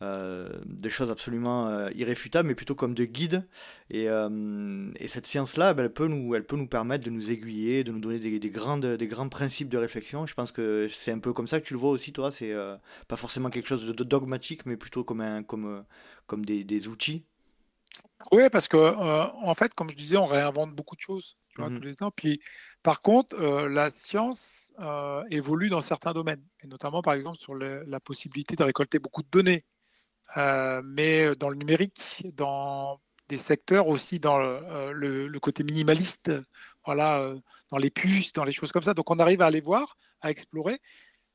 des choses absolument irréfutables, mais plutôt comme de guide. Et, et cette science-là, ben, elle, peut nous, elle peut nous permettre de nous aiguiller, de nous donner des, des, grandes, des grands principes de réflexion. Je pense que c'est un peu comme ça que tu le vois aussi, toi. C'est pas forcément quelque chose de, dogmatique, mais plutôt comme un comme, euh, comme des, des outils Oui, parce que euh, en fait, comme je disais, on réinvente beaucoup de choses tu vois, mmh tous les temps. Puis, par contre, euh, la science évolue dans certains domaines, et notamment par exemple sur la possibilité de récolter beaucoup de données, mais dans le numérique, dans des secteurs aussi dans le, le, côté minimaliste, voilà, dans les puces, dans les choses comme ça. Donc on arrive à aller voir, à explorer.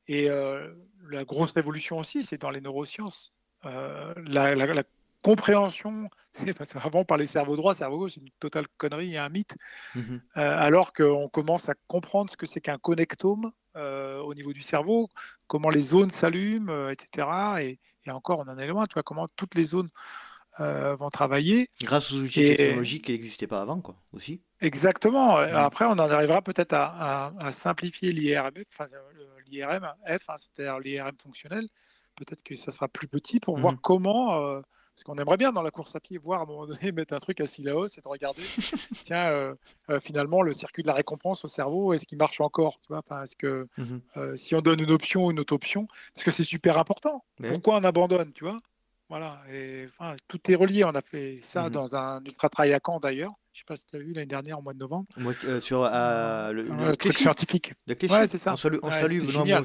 Et la grosse révolution aussi, c'est dans les neurosciences. Euh, la, compréhension, parce qu'avant on parlait cerveau droit, cerveau gauche, c'est une totale connerie et un mythe, mmh euh, alors qu'on commence à comprendre ce que c'est qu'un connectome euh, au niveau du cerveau, comment les zones s'allument, etc. Et, encore, on en est loin, tu vois, comment toutes les zones vont travailler. Grâce aux outils technologiques qui n'existaient pas avant, quoi, aussi. Exactement. Après, on en arrivera peut-être à, simplifier l'IRM, enfin, l'IRM F, hein, c'est-à-dire l'IRM fonctionnel, peut-être que ça sera plus petit pour voir mmh comment. Euh, parce qu'on aimerait bien dans la course à pied voir à un moment donné mettre un truc à hausse et de regarder, tiens, euh, euh, finalement, le circuit de la récompense au cerveau, est-ce qu'il marche encore tu vois, Parce que mmh si on donne une option ou une autre option, parce que c'est super important. Pourquoi on abandonne tu vois? Voilà, et enfin, tout est relié. On a fait ça mmh dans un ultra trail à Caen d'ailleurs. Je ne sais pas si tu as vu l'année dernière au mois de novembre. sur le, truc scientifique. Ouais, c'est ça. On salue, on salue Benoît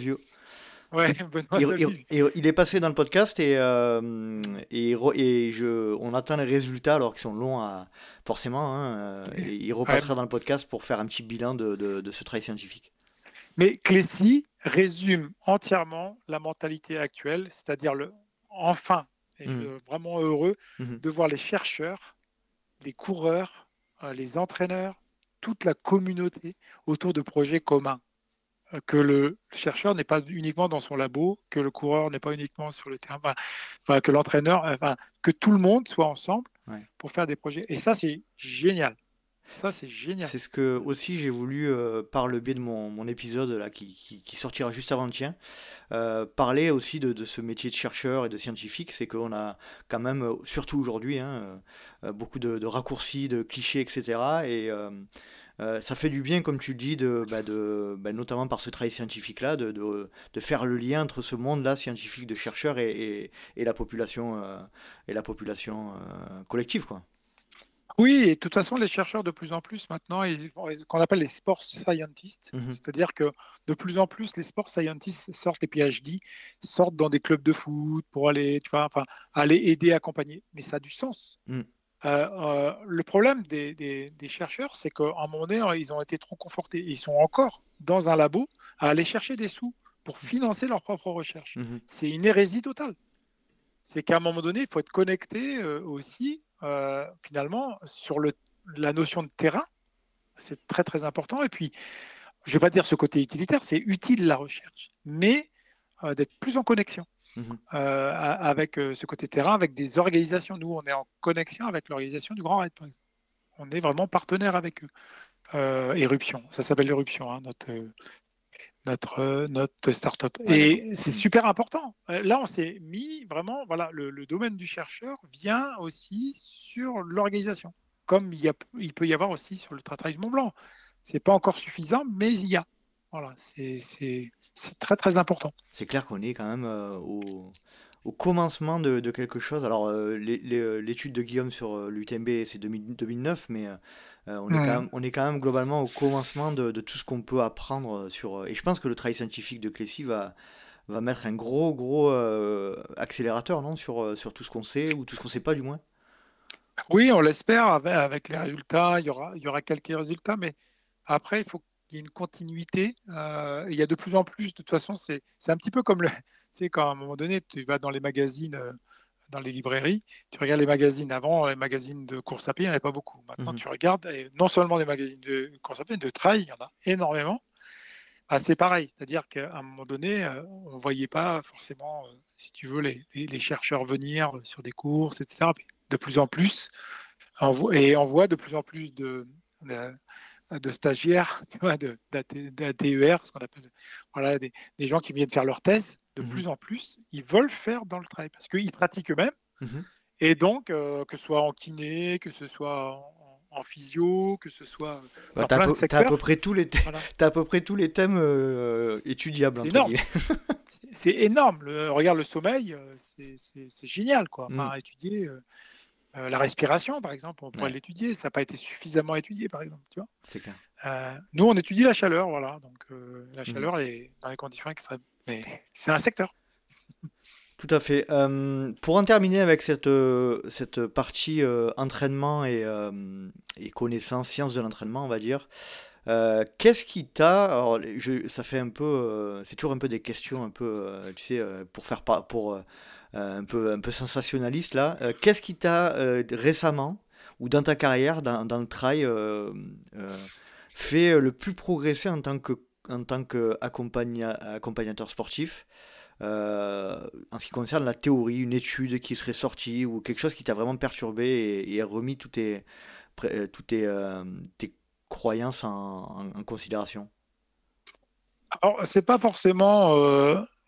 Il, est passé dans le podcast et, euh, et, et je, on attend les résultats alors qu'ils sont longs à, forcément. Hein, euh, et il repassera dans le podcast pour faire un petit bilan de, de, ce travail scientifique. Mais Clécy résume entièrement la mentalité actuelle, c'est-à-dire le enfin, et je mmh. suis vraiment heureux mmh. de voir les chercheurs, les coureurs, euh, les entraîneurs, toute la communauté autour de projets communs que le chercheur n'est pas uniquement dans son labo, que le coureur n'est pas uniquement sur le terrain, que l'entraîneur, enfin, que tout le monde soit ensemble pour faire des projets. Et ça, c'est génial. Ça, c'est génial. C'est ce que aussi j'ai voulu, euh, par le biais de mon, mon épisode là, qui, qui, sortira juste avant le tien, euh, parler aussi de, de, ce métier de chercheur et de scientifique. C'est qu'on a quand même, euh, surtout aujourd'hui, hein, beaucoup de, de, raccourcis, de clichés, etc. Et euh, ça fait du bien, comme tu le dis, de, bah, de, bah, notamment par ce travail scientifique-là, de, de, de, faire le lien entre ce monde-là scientifique de chercheurs et, et, et la population, euh, et la population euh, collective. Quoi. Oui, et de toute façon, les chercheurs de plus en plus maintenant, qu'on appelle les sports scientists, mmh c'est-à-dire que de plus en plus, les sports scientists sortent, les PhD, sortent dans des clubs de foot pour aller, tu vois, enfin, aller aider, accompagner. Mais ça a du sens. Mmh. Euh, euh, le problème des, des, des chercheurs, c'est qu'à un moment donné, ils ont été trop confortés. Ils sont encore dans un labo à aller chercher des sous pour mmh. financer leurs propres recherches. C'est une hérésie totale. C'est qu'à un moment donné, il faut être connecté euh, aussi euh, finalement, sur le, la notion de terrain, c'est très très important. Et puis, je ne vais pas dire ce côté utilitaire, c'est utile la recherche, mais d'être plus en connexion mmh euh, avec ce côté terrain, avec des organisations. Nous, on est en connexion avec l'organisation du Grand Raid, On est vraiment partenaire avec eux. Éruption, ça s'appelle Éruption, hein, notre, notre, euh, notre start-up. Et c'est super important. Euh, là, on s'est mis vraiment, voilà, le, domaine du chercheur vient aussi sur l'organisation, comme il, y a, il peut y avoir aussi sur le travail de Mont Blanc. C'est pas encore suffisant, mais il y a. Voilà, c'est très très important. C'est clair qu'on est quand même euh, au, au, commencement de, de, quelque chose. Alors, l'étude de Guillaume sur l'UTMB, c'est 2009, mais euh, on, est quand même, on est quand même globalement au commencement de, tout ce qu'on peut apprendre euh, sur. Euh, et je pense que le travail scientifique de Clécy va, va mettre un gros, gros accélérateur non sur, sur tout ce qu'on sait ou tout ce qu'on ne sait pas du moins. Oui, on l'espère avec, les résultats. Il y, aura, il y aura quelques résultats, mais après, il faut y ait une continuité. il y a de plus en plus, de toute façon, c'est un petit peu comme le. Tu sais, quand à un moment donné, tu vas dans les magazines dans les librairies, tu regardes les magazines. Avant, les magazines de course à pied, il n'y en avait pas beaucoup. Maintenant, mmh tu regardes, et non seulement des magazines de course à pied, de trail, il y en a énormément. Ah, c'est pareil, c'est-à-dire qu'à un moment donné, euh, on ne voyait pas forcément, euh, si tu veux, les, les, chercheurs venir sur des courses, etc. De plus en plus, et on voit de plus en plus de, de, stagiaires, d'ATER, ce qu'on appelle voilà, des, des, gens qui viennent faire leur thèse de mmh plus en plus, ils veulent faire dans le trail parce qu'ils pratiquent eux-mêmes. Mmh et donc, euh, que ce soit en kiné, que ce soit en, physio, que ce soit bah, de secteurs. Tu as, à peu près tous les, as à peu près tous les thèmes euh, étudiables. C'est énorme. c'est énorme. regarde le sommeil, euh, c'est génial. Quoi. Enfin, mmh. étudier la respiration, par exemple, on pourrait l'étudier. Ça n'a pas été suffisamment étudié, par exemple. Tu vois nous, on étudie la chaleur. Voilà. Donc, la chaleur est dans les conditions extrêmes mais c'est un secteur. Tout à fait. Euh, pour en terminer avec cette, euh, cette partie euh, entraînement et, et, connaissance, science de l'entraînement, on va dire, qu'est-ce qui t'a. Ça fait un peu. c'est toujours un peu des questions, un peu, tu sais, pour faire pour un, peu, un peu sensationnaliste là. qu'est-ce qui t'a récemment ou dans ta carrière, dans, le trail, fait le plus progresser en tant que en qu'accompagnateur sportif euh, en ce qui concerne la théorie, une étude qui serait sortie ou quelque chose qui t'a vraiment perturbé et, remis toutes tes, euh, toutes tes, euh, tes croyances en, considération? Alors, c'est pas forcément.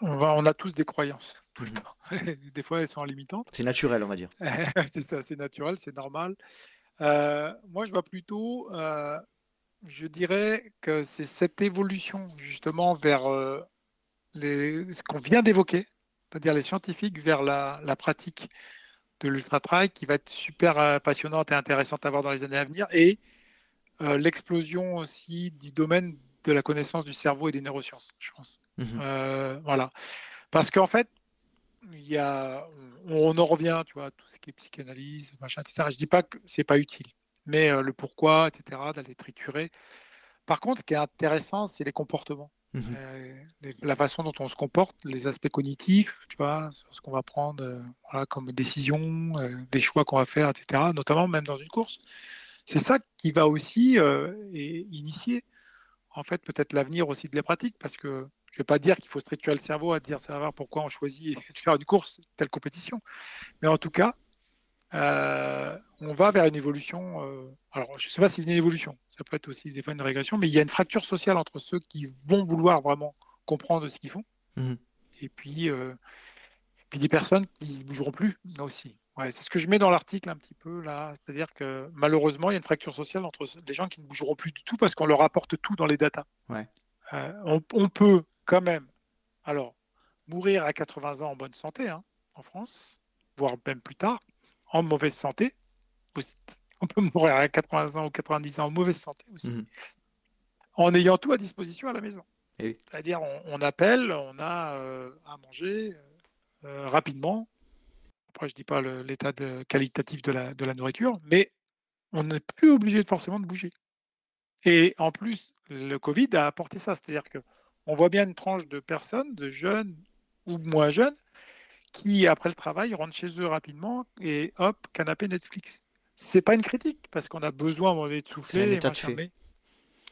on a tous des croyances tout le temps. des fois, elles sont limitantes. C'est naturel, on va dire. c'est ça, c'est naturel, c'est normal. moi, je vois plutôt je dirais que c'est cette évolution justement vers euh, ce qu'on vient d'évoquer, c'est-à-dire les scientifiques vers la, pratique de l'ultra-trail qui va être super euh, passionnante et intéressante à voir dans les années à venir, et euh, l'explosion aussi du domaine de la connaissance du cerveau et des neurosciences, je pense. Mmh voilà. Parce qu'en fait, il y a, on, en revient, tu vois, tout ce qui est psychanalyse, machin, etc. Je dis pas que c'est pas utile mais le pourquoi, etc., d'aller triturer. Par contre, ce qui est intéressant, c'est les comportements. Mmh la façon dont on se comporte, les aspects cognitifs, tu vois, ce qu'on va prendre voilà, comme décision, des choix qu'on va faire, etc., notamment même dans une course. C'est ça qui va aussi initier, en fait, peut-être l'avenir aussi de les pratiques, parce que je ne vais pas dire qu'il faut structurer le cerveau à dire savoir pourquoi on choisit de faire une course, telle compétition. Mais en tout cas, euh, on va vers une évolution. Euh, alors, je ne sais pas si c'est une évolution, ça peut être aussi des fois une régression, mais il y a une fracture sociale entre ceux qui vont vouloir vraiment comprendre ce qu'ils font, mmh. et puis, euh, puis des personnes qui ne se bougeront plus aussi. Ouais, c'est ce que je mets dans l'article un petit peu là. C'est-à-dire que malheureusement, il y a une fracture sociale entre des gens qui ne bougeront plus du tout parce qu'on leur apporte tout dans les datas. Ouais. On, on, peut quand même, alors, mourir à 80 ans en bonne santé hein, en France, voire même plus tard, en mauvaise santé. On peut mourir à 80 ans ou 90 ans en mauvaise santé aussi, mmh. en ayant tout à disposition à la maison. C'est-à-dire, on, on, appelle, on a euh, à manger euh, rapidement, après, je ne dis pas l'état qualitatif de la, de la nourriture, mais on n'est plus obligé forcément de bouger. Et en plus, le Covid a apporté ça. C'est-à-dire qu'on voit bien une tranche de personnes, de jeunes ou moins jeunes, qui, après le travail, rentrent chez eux rapidement et hop, canapé Netflix. C'est pas une critique, parce qu'on a besoin on est de souffler. Un état de fait.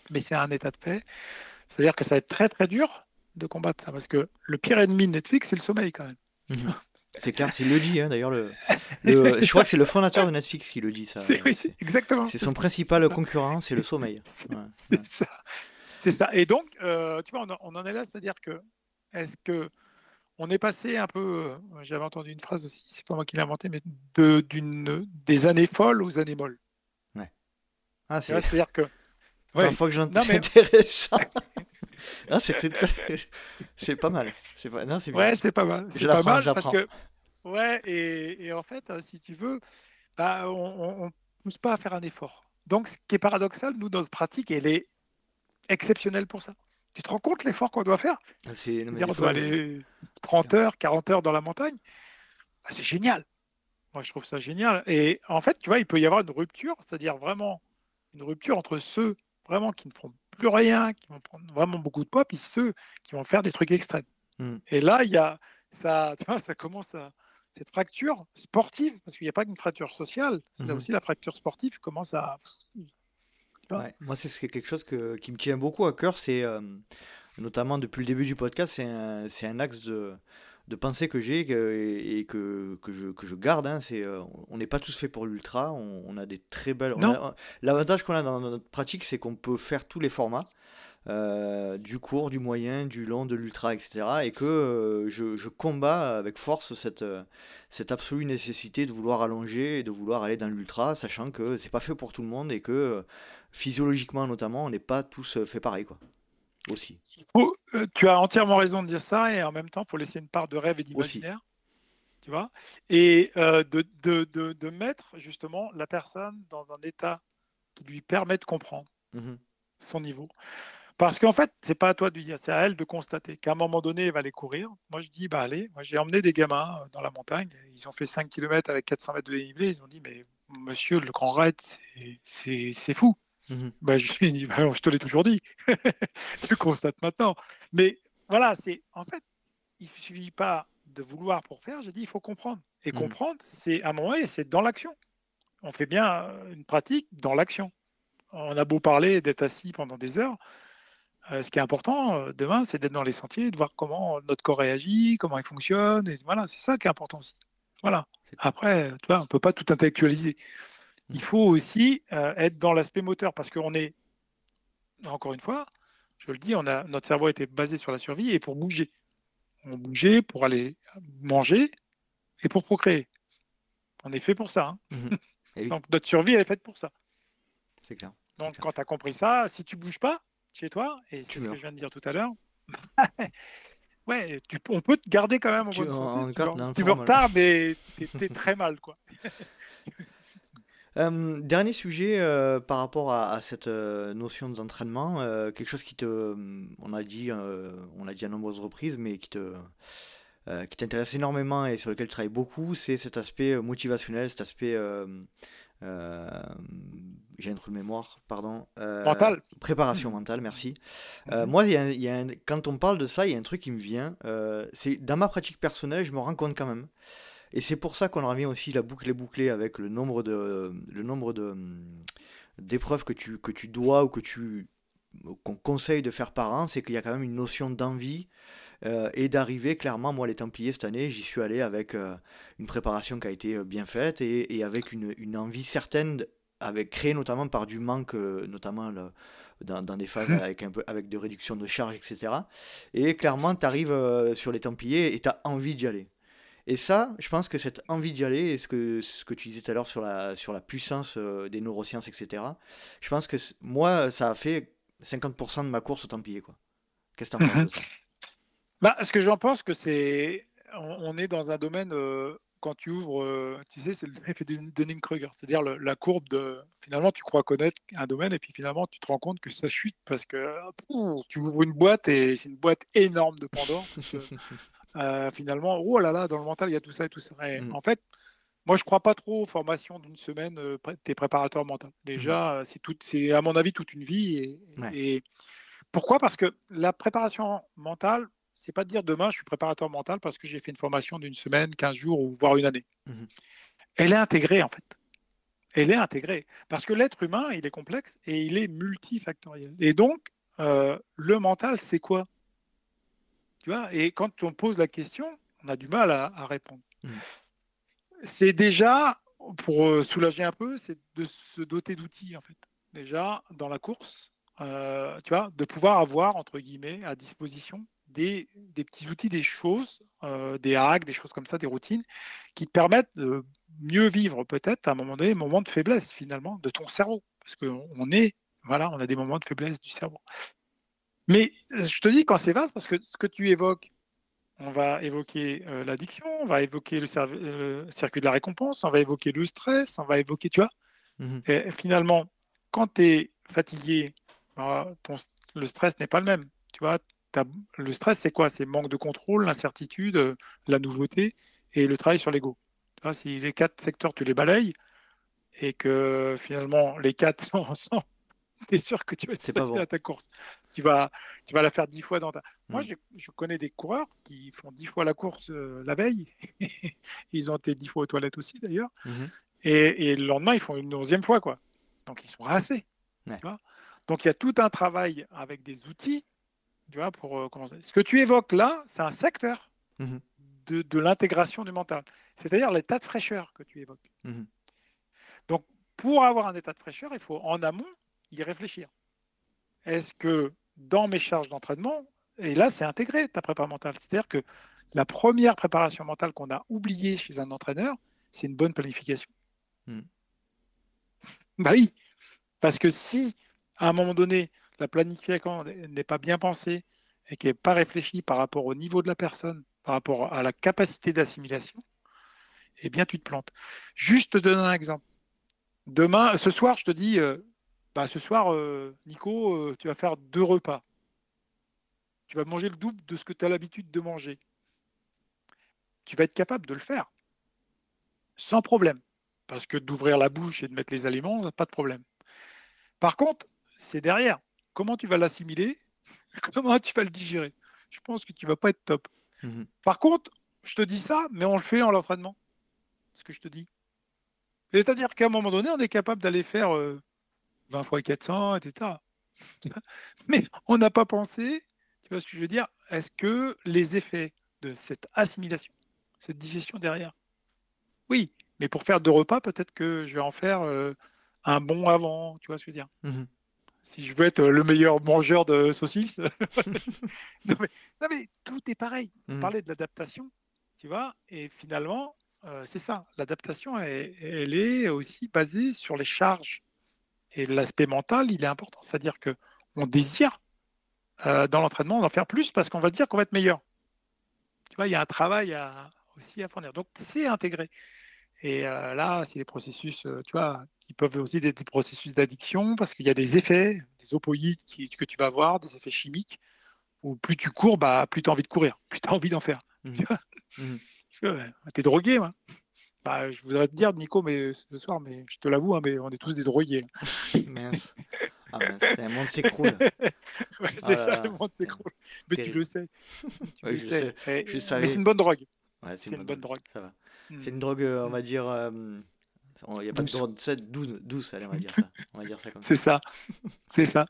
Mais c'est un état de fait. C'est-à-dire que ça va être très très dur de combattre ça, parce que le pire ennemi de Netflix, c'est le sommeil quand même. Mmh c'est clair, c'est le dit hein, d'ailleurs. Le, je crois que c'est le fondateur de Netflix qui le dit ça. C'est oui, exactement. C'est son principal concurrent, c'est le sommeil. C'est ça. C'est ça. Et donc, euh, tu vois, on, en est là, c'est-à-dire que est-ce que on est passé un peu, euh, j'avais entendu une phrase aussi, c'est pas moi qui l'ai inventé, mais de, d'une, des années folles aux années molles. Ouais. Ah, c'est. C'est-à-dire que. Ouais. fois que j'entends, mais... intéressant. c'est pas mal. C'est pas... Non, bien. Ouais, c'est pas mal. C'est pas mal parce que. Ouais, et, et, en fait, hein, si tu veux, bah, on ne pousse pas à faire un effort. Donc, ce qui est paradoxal, nous, notre pratique, elle est exceptionnelle pour ça. Tu te rends compte l'effort qu'on doit faire? Ah, On doit aller 30 heures, 40 heures dans la montagne. Ah, c'est génial. Moi, je trouve ça génial. Et en fait, tu vois, il peut y avoir une rupture, c'est-à-dire vraiment une rupture entre ceux vraiment qui ne font plus rien, qui vont prendre vraiment beaucoup de poids, puis ceux qui vont faire des trucs extrêmes. Hmm. Et là, il y a ça, tu vois, ça commence à cette fracture sportive, parce qu'il n'y a pas qu'une fracture sociale, c'est là hmm. aussi la fracture sportive commence à. Moi, c'est quelque chose que, qui me tient beaucoup à cœur, c'est euh, notamment depuis le début du podcast, c'est un, un, axe de, de pensée que j'ai et, que, que, je, que je garde. Hein, c'est, euh, on n'est pas tous faits pour l'ultra. On, a des très belles. L'avantage qu'on a dans notre pratique, c'est qu'on peut faire tous les formats. Euh, du court, du moyen, du long, de l'ultra, etc. Et que euh, je, je, combats avec force cette, cette absolue nécessité de vouloir allonger et de vouloir aller dans l'ultra, sachant que c'est pas fait pour tout le monde et que physiologiquement notamment, on n'est pas tous fait pareil. Quoi aussi. Euh, tu as entièrement raison de dire ça et en même temps, il faut laisser une part de rêve et d'imaginaire. Tu vois Et euh, de, de, de, de, mettre justement la personne dans un état qui lui permet de comprendre mmh son niveau. Parce qu'en fait, c'est pas à toi de lui dire, c'est à elle de constater qu'à un moment donné, elle va aller courir. Moi, je dis, bah allez, moi j'ai emmené des gamins euh, dans la montagne, ils ont fait 5 km avec 400 mètres de dénivelé, ils ont dit, mais monsieur, le grand raid, c'est fou. Mmh bah, je bah, te l'ai toujours dit. tu constates maintenant. Mais voilà, c'est en fait, il ne suffit pas de vouloir pour faire. J'ai dit, il faut comprendre. Et mmh. comprendre, c'est à un moment c'est dans l'action. On fait bien une pratique dans l'action. On a beau parler d'être assis pendant des heures. Euh, ce qui est important euh, demain, c'est d'être dans les sentiers, de voir comment notre corps réagit, comment il fonctionne. Et voilà, c'est ça qui est important aussi. Voilà. Après, tu vois, on ne peut pas tout intellectualiser il faut aussi euh, être dans l'aspect moteur parce qu'on est, encore une fois, je le dis, on a, notre cerveau été basé sur la survie et pour bouger. On bougeait pour aller manger et pour procréer. On est fait pour ça. Hein. Mmh Donc notre survie, elle est faite pour ça. C'est clair. Donc quand tu as compris ça, si tu bouges pas chez toi, et c'est ce que je viens de dire tout à l'heure, ouais, tu, on peut te garder quand même en bonne santé. tu, me retardes, mais tu es, très mal. quoi. Euh, dernier sujet euh, par rapport à, cette euh, notion d'entraînement, quelque chose qui te, on a dit, on l'a dit à nombreuses reprises, mais qui te, qui t'intéresse énormément et sur lequel tu travailles beaucoup, c'est cet aspect motivationnel, cet aspect, j'ai un trou de mémoire, pardon. Mental. Préparation mentale, merci. Mhm. moi, y a, y a quand on parle de ça, il y a un truc qui me vient. c'est dans ma pratique personnelle, je me rends compte quand même et c'est pour ça qu'on revient aussi la boucle est bouclée avec le nombre de le nombre de d'épreuves que tu que tu dois ou que tu qu'on conseille de faire par an, c'est qu'il y a quand même une notion d'envie euh, et d'arriver clairement. Moi, les Templiers cette année, j'y suis allé avec euh, une préparation qui a été euh, bien faite et, et avec une, une, envie certaine, avec créée notamment par du manque, notamment le, dans, dans, des phases avec un peu avec de réduction de charge, etc. Et clairement, tu arrives sur les Templiers et tu as envie d'y aller. Et ça, je pense que cette envie d'y aller, et ce que, ce que tu disais tout à l'heure sur la, sur la puissance euh, des neurosciences, etc., je pense que moi, ça a fait 50% de ma course au Templier. Quoi. Qu'est-ce que tu en penses de ça? Bah, Ce que j'en pense, que c'est. On, est dans un domaine. Euh, quand tu ouvres, euh, tu sais, c'est l'effet de Dunning-Kruger, c'est-à-dire la courbe de. Finalement, tu crois connaître un domaine et puis finalement, tu te rends compte que ça chute parce que tu ouvres une boîte et c'est une boîte énorme de Pandore. Parce que, euh, finalement, oh là là, dans le mental, il y a tout ça et tout ça. Et mmh. En fait, moi, je crois pas trop aux formations d'une semaine euh, des préparateurs mentaux. Déjà, mmh. c'est tout, c'est à mon avis toute une vie. Et, et pourquoi? Parce que la préparation mentale, c'est pas de dire demain je suis préparateur mental parce que j'ai fait une formation d'une semaine, 15 jours ou voire une année. Mmh Elle est intégrée en fait. Elle est intégrée parce que l'être humain, il est complexe et il est multifactoriel. Et donc, euh, le mental, c'est quoi? Tu vois Et quand on pose la question, on a du mal à, répondre. Mmh. C'est déjà, pour euh, soulager un peu, c'est de se doter d'outils en fait. Déjà, dans la course, euh, tu vois, de pouvoir avoir, entre guillemets, à disposition des, petits outils, des choses, euh, des hacks, des choses comme ça, des routines, qui te permettent de mieux vivre peut-être à un moment donné, un moment de faiblesse finalement de ton cerveau. Parce qu'on est, voilà, on a des moments de faiblesse du cerveau. Mais je te dis quand c'est vaste, parce que ce que tu évoques, on va évoquer euh, l'addiction, on va évoquer le, circuit de la récompense, on va évoquer le stress, on va évoquer, tu vois. Mmh Et finalement, quand tu es fatigué, bah, ton, le stress n'est pas le même. Tu vois, le stress, c'est quoi? C'est manque de contrôle, l'incertitude, euh, la nouveauté et le travail sur l'ego. Si les quatre secteurs, tu les balayes et que finalement les quatre sont ensemble, tu es sûr que tu vas être stressé à ta course. Tu vas, tu vas la faire dix fois dans ta. Moi, hmm. je, connais des coureurs qui font dix fois la course euh, la veille. ils ont été dix fois aux toilettes aussi, d'ailleurs. Mhm. Et, le lendemain, ils font une onzième fois. quoi. Donc, ils sont rassés. Donc, il y a tout un travail avec des outils tu vois, pour euh, commencer. Ce que tu évoques là, c'est un secteur mmh de, de l'intégration du mental, c'est-à-dire l'état de fraîcheur que tu évoques. Mmh Donc, pour avoir un état de fraîcheur, il faut en amont y réfléchir. Est-ce que dans mes charges d'entraînement, et là, c'est intégré ta préparation mentale, c'est-à-dire que la première préparation mentale qu'on a oubliée chez un entraîneur, c'est une bonne planification. Mmh. bah oui, parce que si à un moment donné, la planification n'est pas bien pensée et qui n'est pas réfléchie par rapport au niveau de la personne, par rapport à la capacité d'assimilation, eh bien, tu te plantes. Juste te donner un exemple. Demain, ce soir, je te dis, euh, bah, ce soir, euh, Nico, euh, tu vas faire deux repas. Tu vas manger le double de ce que tu as l'habitude de manger. Tu vas être capable de le faire. Sans problème. Parce que d'ouvrir la bouche et de mettre les aliments, pas de problème. Par contre, c'est derrière comment tu vas l'assimiler, comment tu vas le digérer? Je pense que tu vas pas être top. Mhm. Par contre, je te dis ça, mais on le fait en l'entraînement. Ce que je te dis. C'est-à-dire qu'à un moment donné, on est capable d'aller faire 20 euh, fois 400, etc. mais on n'a pas pensé, tu vois ce que je veux dire, est-ce que les effets de cette assimilation, cette digestion derrière, oui, mais pour faire deux repas, peut-être que je vais en faire euh, un bon avant, tu vois ce que je veux dire. Mhm si je veux être le meilleur mangeur de saucisses. non, mais, tout est pareil. On mmh. parlait de l'adaptation, tu vois, et finalement, euh, c'est ça. L'adaptation, elle, est aussi basée sur les charges. Et l'aspect mental, il est important. C'est-à-dire que on désire euh, dans l'entraînement d'en faire plus parce qu'on va dire qu'on va être meilleur. Tu vois, il y a un travail à, aussi à fournir. Donc, c'est intégré. Et euh, là, c'est les processus, tu vois, qui peuvent aussi être des processus d'addiction parce qu'il y a des effets, des opioïdes que tu vas avoir, des effets chimiques, où plus tu cours, bah, plus tu as envie de courir, plus tu as envie d'en faire. Mmh. Mmh. Tu es drogué, moi. Bah, je voudrais te dire, Nico, mais ce soir, mais je te l'avoue, hein, mais on est tous des drogués. Mince. Ah, le monde s'écroule. c'est oh ça, le monde s'écroule. Mais tu le sais. Tu le sais. Mais c'est une bonne drogue. c'est une, bonne, drogue. Ça va. C'est une drogue, euh, on va dire, euh, il n'y a pas de drogue douce, douce, allez, on va dire ça. On va dire ça comme C'est ça. C'est ça.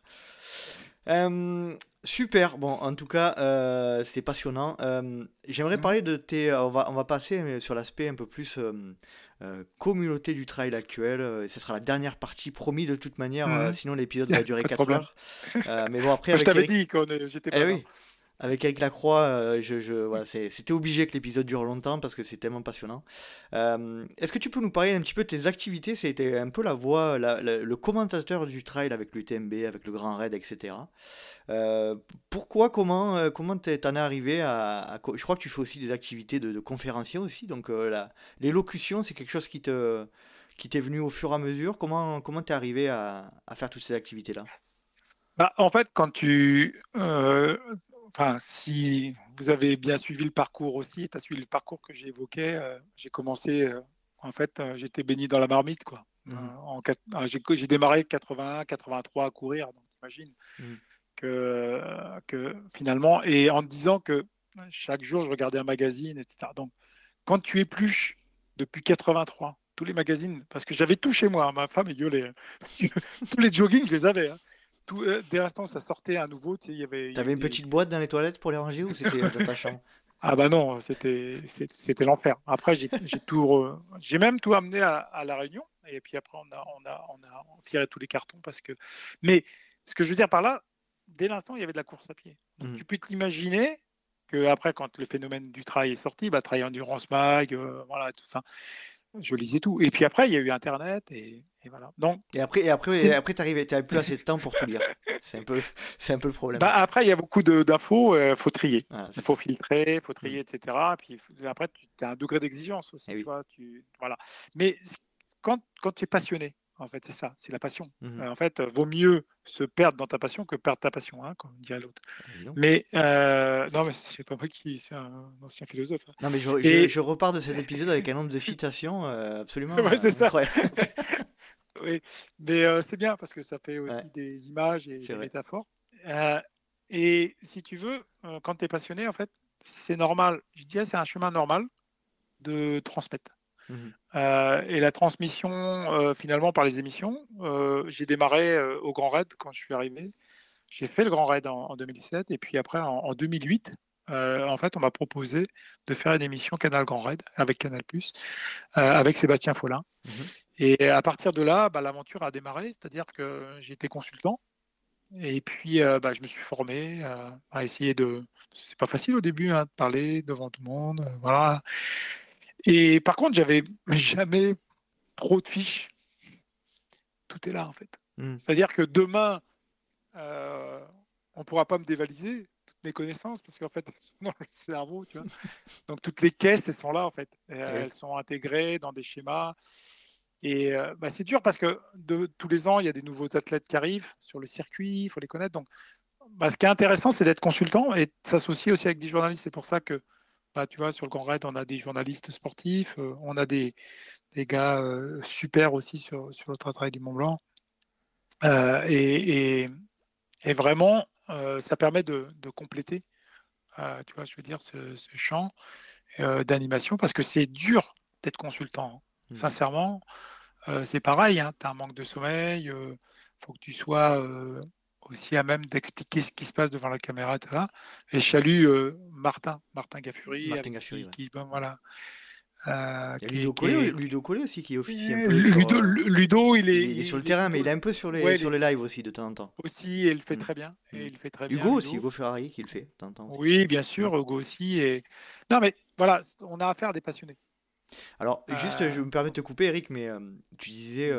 Euh, super, bon, en tout cas, euh, c'était passionnant. Euh, j'aimerais mmh. parler de tes. On va, on va passer sur l'aspect un peu plus communauté du trail actuel. Et ce sera la dernière partie, promis de toute manière, mmh. sinon l'épisode va durer 4 heures. mais bon, après. je t'avais dit que j'étais pas. Eh oui. Avec Eric Lacroix, euh, je, je, voilà, c'était obligé que l'épisode dure longtemps parce que c'est tellement passionnant. Euh, est-ce que tu peux nous parler un petit peu de tes activités? C'était un peu la voix, le commentateur du trail avec l'UTMB, avec le Grand Raid, etc. Euh, pourquoi, comment, comment t'en es arrivé à, Je crois que tu fais aussi des activités de, conférencier aussi, donc l'élocution, c'est quelque chose qui te qui t'est venu au fur et à mesure. Comment comment t'es arrivé à, à, faire toutes ces activités là bah, en fait, quand tu enfin, si vous avez bien suivi le parcours aussi, tu as suivi le parcours que j'ai évoqué, euh, j'ai commencé, euh, en fait, euh, j'étais béni dans la marmite, quoi. Mmh. En, j'ai, démarré 81, 83 à courir, donc imagine mmh. que, que finalement, et en disant que chaque jour, je regardais un magazine, etc. Donc, quand tu épluches depuis 83, tous les magazines, parce que j'avais tout chez moi, ma femme est gueulée, tous les joggings, je les avais. Hein tout, euh, dès l'instant ça sortait à nouveau, tu sais, y avait. Une petite boîte dans les toilettes pour les ranger ou c'était euh, dans ta chambre Ah bah non, c'était c'était l'enfer. Après j'ai tout j'ai même tout amené à, la réunion et puis après on a on a on a tiré tous les cartons parce que. Mais ce que je veux dire par là, dès l'instant il y avait de la course à pied. Donc, mmh. Tu peux t'imaginer que après quand le phénomène du trail est sorti, bah trail endurance mag, euh, voilà tout ça je lisais tout. Et puis après, il y a eu Internet et, voilà. Donc, et après, et après, et après, t'arrivais, t'avais plus assez de temps pour tout lire. C'est un peu, c'est un peu le problème. Bah après, il y a beaucoup d'infos, il euh, faut trier, il faut filtrer, faut trier, mmh. etc. Puis après, tu as un degré d'exigence aussi, eh tu vois, tu, voilà. Mais quand, quand tu es passionné, en fait, c'est ça, c'est la passion. Mmh euh, en fait, vaut mieux se perdre dans ta passion que perdre ta passion, hein, comme dirait l'autre. Mais euh, non, mais c'est pas moi qui, c'est un ancien philosophe. Hein. Non, mais je, je, repars de cet épisode avec un nombre de citations euh, absolument. ouais, c'est ça. oui, mais c'est bien parce que ça fait aussi des images et des métaphores. et si tu veux, quand tu es passionné, en fait, c'est normal. Je dirais, c'est un chemin normal de transmettre. Mmh euh, et la transmission, euh, finalement, par les émissions, euh, j'ai démarré au Grand Raid quand je suis arrivé. J'ai fait le Grand Raid en, 2007 et puis après, en, 2008, en fait, on m'a proposé de faire une émission Canal Grand Raid avec Canal Plus, avec Sébastien Follin. Mmh et à partir de là, bah, l'aventure a démarré, c'est-à-dire que j'ai été consultant. Et puis, bah, je me suis formé à essayer de. C'est pas facile au début hein, de parler devant tout le monde. voilà. Et par contre, j'avais jamais trop de fiches. Tout est là, en fait. Hmm. C'est-à-dire que demain, euh, on ne pourra pas me dévaliser toutes mes connaissances parce qu'en fait, dans le cerveau, tu vois. Donc, toutes les caisses, elles sont là, en fait. Elles sont intégrées dans des schémas. Et euh, bah, c'est dur parce que de, tous les ans, il y a des nouveaux athlètes qui arrivent sur le circuit, il faut les connaître. Donc, bah, ce qui est intéressant, c'est d'être consultant et de s'associer aussi avec des journalistes. C'est pour ça que bah, tu vois, sur le Grand Raid, on a des journalistes sportifs, euh, on a des, des gars euh, super aussi sur, sur le travail du Mont Blanc. Euh, et, et, vraiment, ça permet de, de compléter, tu vois, je veux dire, ce, ce champ d'animation parce que c'est dur d'être consultant. Hein. Mmh. Sincèrement, c'est pareil, hein, tu as un manque de sommeil, il faut que tu sois aussi à même d'expliquer ce qui se passe devant la caméra, etc. Et chalut euh, Martin, Martin Gaffuri, Martin Gaffuri qui, ben, voilà. Euh, il y a Ludo, Collet, Ludo aussi qui officie un peu. Ludo, Ludo il, est, il, est, sur le terrain, mais il est un peu sur les, sur les lives aussi de temps en temps. Aussi, et il fait mm. très bien. Et mm. il fait très Hugo bien, aussi, Hugo Ferrari qui le fait de temps en temps. Oui, bien sûr, Hugo aussi. Et... Non, mais voilà, on a affaire à des passionnés. Alors, juste, je me permets de te couper, Eric, mais euh, tu disais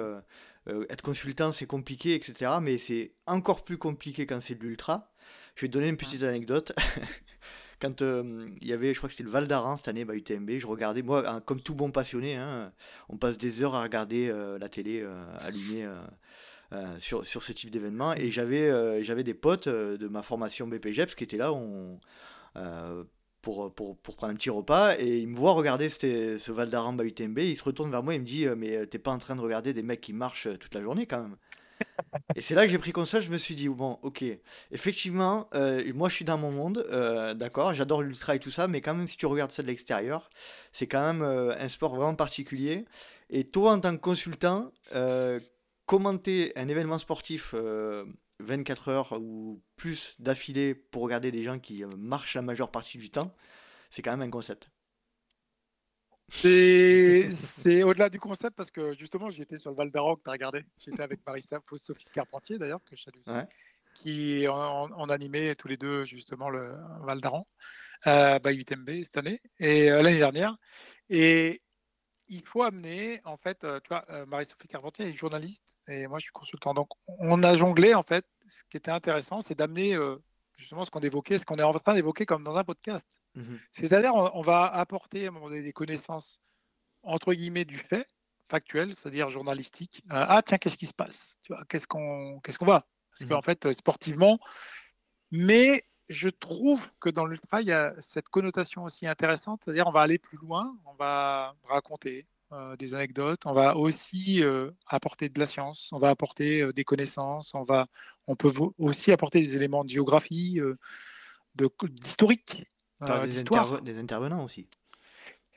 euh, être consultant, c'est compliqué, etc. Mais c'est encore plus compliqué quand c'est de l'ultra. Je vais te donner une petite anecdote. quand euh, il y avait, je crois que c'était le Val d'Aran cette année, bah, UTMB, je regardais, moi, comme tout bon passionné, hein, on passe des heures à regarder euh, la télé allumée. sur, sur ce type d'événement et j'avais j'avais des potes de ma formation BPGEPS qui étaient là on, pour, pour, prendre un petit repas et il me voit regarder ce Val d'Aramba UTMB. Il se retourne vers moi et il me dit euh, Mais euh, t'es pas en train de regarder des mecs qui marchent euh, toute la journée quand même Et c'est là que j'ai pris conscience. Je me suis dit Bon, ok, effectivement, moi je suis dans mon monde, d'accord, j'adore l'ultra et tout ça, mais quand même, si tu regardes ça de l'extérieur, c'est quand même un sport vraiment particulier. Et toi, en tant que consultant, commenter un événement sportif 24 heures ou plus d'affilée pour regarder des gens qui euh, marchent la majeure partie du temps, c'est quand même un concept. C'est au-delà du concept parce que justement, j'étais sur le Val d'Aroc, tu as regardé. J'étais avec Marissa Sophie Carpentier d'ailleurs, que je salue qui ont, animé tous les deux justement le Val d'Aran, euh, by UTMB cette année et l'année dernière. Et il faut amener, en fait, tu vois, Marie-Sophie Carpentier est journaliste et moi je suis consultant. Donc on a jonglé, en fait, ce qui était intéressant, c'est d'amener justement ce qu'on évoquait, ce qu'on est en train d'évoquer comme dans un podcast. Mmh C'est-à-dire, on, va apporter à un moment donné des connaissances, entre guillemets, du fait, factuel, c'est-à-dire journalistique. Euh, ah, tiens, qu'est-ce qui se passe? Tu vois, Qu'est-ce qu'on qu'est-ce qu'on va Parce mmh qu'en fait, euh, sportivement, mais je trouve que dans l'ultra, il y a cette connotation aussi intéressante, c'est-à-dire on va aller plus loin, on va raconter euh, des anecdotes, on va aussi apporter de la science, on va apporter des connaissances, on, va, on peut aussi apporter des éléments de géographie, d'historique, d'histoire. des intervenants aussi.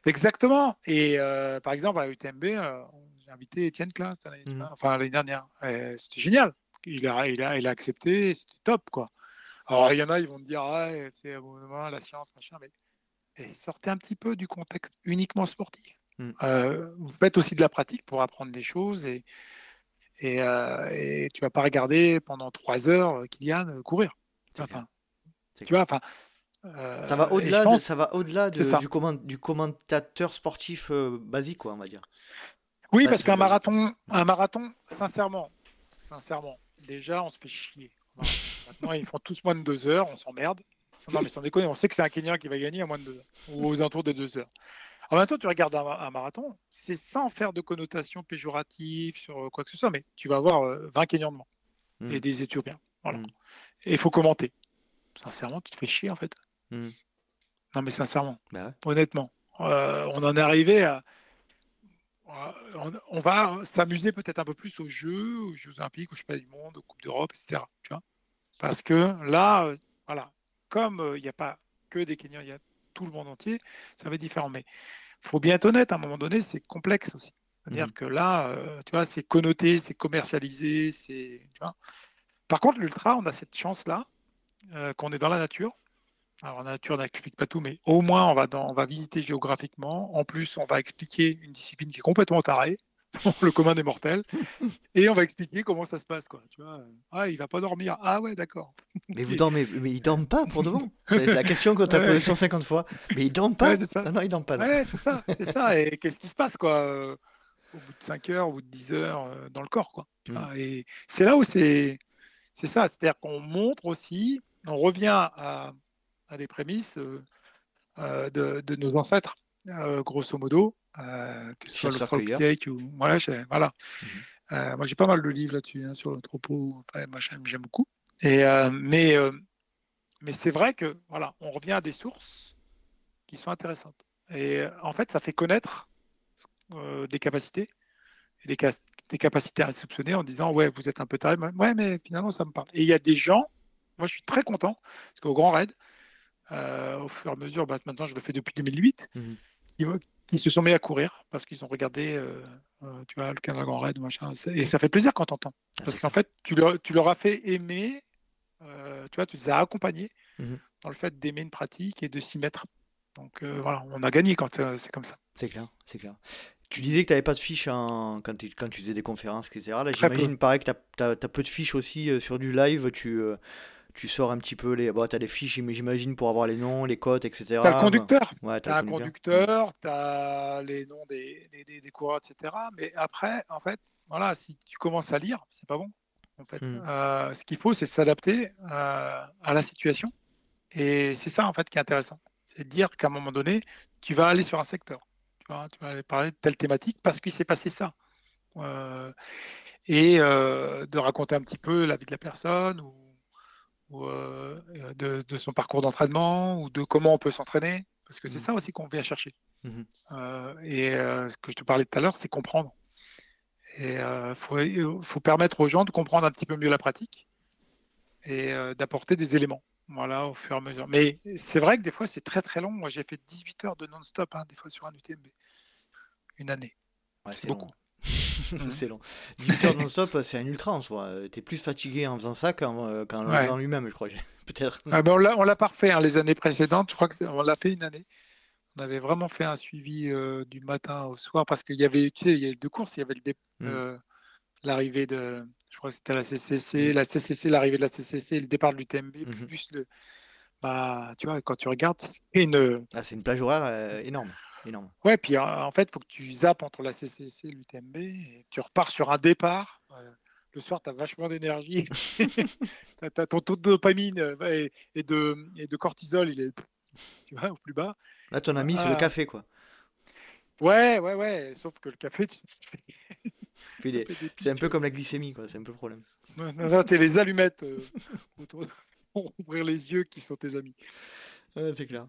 Exactement. Et euh, par exemple, à UTMB, euh, j'ai invité Étienne Klein mmh. enfin l'année dernière. C'était génial. Il a, il, a, il a accepté, c'était top. quoi. Alors, il y en a, ils vont me dire, ah, la science, machin, mais sortez un petit peu du contexte uniquement sportif. Mmh. Euh, vous faites aussi de la pratique pour apprendre des choses et, et, et tu vas pas regarder pendant trois heures Kylian courir. Enfin, tu vois, enfin, euh, ça va au-delà de, ça va au-delà du, du, commentateur sportif euh, basique, quoi, on va dire. Oui, parce qu'un marathon, un marathon, sincèrement, sincèrement, déjà, on se fait chier. Maintenant, ils font tous moins de deux heures, on s'emmerde. Non, mais sans déconner, on sait que c'est un Kenyan qui va gagner à moins de deux heures, ou aux alentours des deux heures. En même temps, tu regardes un, marathon, c'est sans faire de connotation péjorative sur euh, quoi que ce soit, mais tu vas avoir 20 Kenyans devant et hmm. des Éthiopiens. Voilà. Hmm. Et il faut commenter. Sincèrement, tu te fais chier en fait. Mmh. Non, mais sincèrement, bah honnêtement, euh, on en est arrivé à. On, va s'amuser peut-être un peu plus aux Jeux, aux Jeux Olympiques, aux Championnats du Monde, aux Coupes d'Europe, etc. Tu vois Parce que là, euh, voilà, comme euh, il n'y a pas que des Kenyans, il y a tout le monde entier, ça va être différent. Mais il faut bien être honnête, à un moment donné, c'est complexe aussi. C'est-à-dire mmh. que là, tu vois, c'est connoté, c'est commercialisé, c'est. Par contre, l'ultra, on a cette chance-là, qu'on est dans la nature, alors, la nature n'explique pas tout, mais au moins, on va, on va visiter géographiquement. En plus, on va expliquer une discipline qui est complètement tarée, le commun des mortels, et on va expliquer comment ça se passe. Quoi. Tu vois ah, il va pas dormir. Ah ouais, d'accord. Mais vous dormez, mais ils dorment pas pour de bon. C'est la question qu'on t'a posée 150 fois. Mais ils dorment pas. ça. Non, non, ils dorment pas. Ouais, c'est ça, c'est ça. Et qu'est-ce qui se passe, quoi euh, Au bout de 5 heures, au bout de 10 heures, euh, dans le corps, quoi. Hmm. Et c'est là où c'est, c'est ça. C'est-à-dire qu'on montre aussi, on revient à à des prémices euh, euh, de, nos ancêtres, euh, grosso modo, que ce soit le ou voilà, voilà. Mmh moi j'ai pas mal de livres là-dessus hein, sur troupeau, j'aime beaucoup. Et mais mais c'est vrai que voilà, on revient à des sources qui sont intéressantes. Et en fait, ça fait connaître des capacités et des, des, capacités à soupçonner en disant ouais, vous êtes un peu taré, ouais, mais finalement ça me parle. Et il y a des gens, moi je suis très content parce qu'au Grand Raid, euh, au fur et à mesure, bah, maintenant je le fais depuis 2008, mmh qui, se sont mis à courir parce qu'ils ont regardé, euh, euh, tu vois, le Canada Grand Raid, machin, et ça fait plaisir quand tu entends. Ah, parce qu'en fait, tu leur, tu leur, as fait aimer, tu vois, tu les as accompagnés mmh dans le fait d'aimer une pratique et de s'y mettre. Donc voilà, on a gagné quand c'est comme ça. C'est clair, c'est clair. Tu disais que tu n'avais pas de fiches en... quand, tu, quand tu faisais des conférences, etc. Là, j'imagine pareil que tu as, as, peu de fiches aussi sur du live. Tu, tu sors un petit peu les. Bon, tu as les fiches, j'imagine, pour avoir les noms, les cotes, etc. Tu as le conducteur. Ouais, tu as, un conducteur, tu as les noms des, des, des, coureurs, etc. Mais après, en fait, voilà, si tu commences à lire, c'est pas bon. En fait. Hmm. Euh, ce qu'il faut, c'est s'adapter euh, à la situation. Et c'est ça, en fait, qui est intéressant. C'est de dire qu'à un moment donné, tu vas aller sur un secteur. Tu, vois, tu vas aller parler de telle thématique parce qu'il s'est passé ça. Euh, et de raconter un petit peu la vie de la personne ou ou euh, de, son parcours d'entraînement ou de comment on peut s'entraîner. Parce que c'est mmh. ça aussi qu'on vient chercher. Mmh euh, et euh, ce que je te parlais tout à l'heure, c'est comprendre. Et il faut, faut, permettre aux gens de comprendre un petit peu mieux la pratique et d'apporter des éléments. Voilà, au fur et à mesure. Mais c'est vrai que des fois, c'est très très long. Moi, j'ai fait 18 heures de non-stop, hein, des fois sur un UTMB. Une année. c'est beaucoup. c'est long. 18 heures non-stop, c'est un ultra en soi. T'es plus fatigué en faisant ça qu'en euh, faisant lui-même, je crois. Peut-être. Ah ben on l'a pas refait hein, les années précédentes. Je crois qu'on l'a fait une année. On avait vraiment fait un suivi euh, du matin au soir parce qu'il y avait, tu sais, il y avait deux courses. Il y avait euh, l'arrivée de Je crois que c'était la CCC, mmh. la CCC, l'arrivée de la CCC, le départ de l'UTMB, mmh plus le. Bah, tu vois, quand tu regardes, c'est une. Ah, c'est une plage horaire énorme. Énorme. Ouais, puis en fait, il faut que tu zappes entre la CCC et l'UTMB. Et tu repars sur un départ. le soir, tu as vachement d'énergie. ton taux de dopamine et, de, et de cortisol, il est tu vois, au plus bas. Là, ton ami, c'est le café, quoi. Ouais, ouais, ouais. Sauf que le café, c'est un peu comme la glycémie, quoi. C'est un peu le problème. Non, non, t'es les allumettes euh, autour pour ouvrir les yeux qui sont tes amis. C'est clair.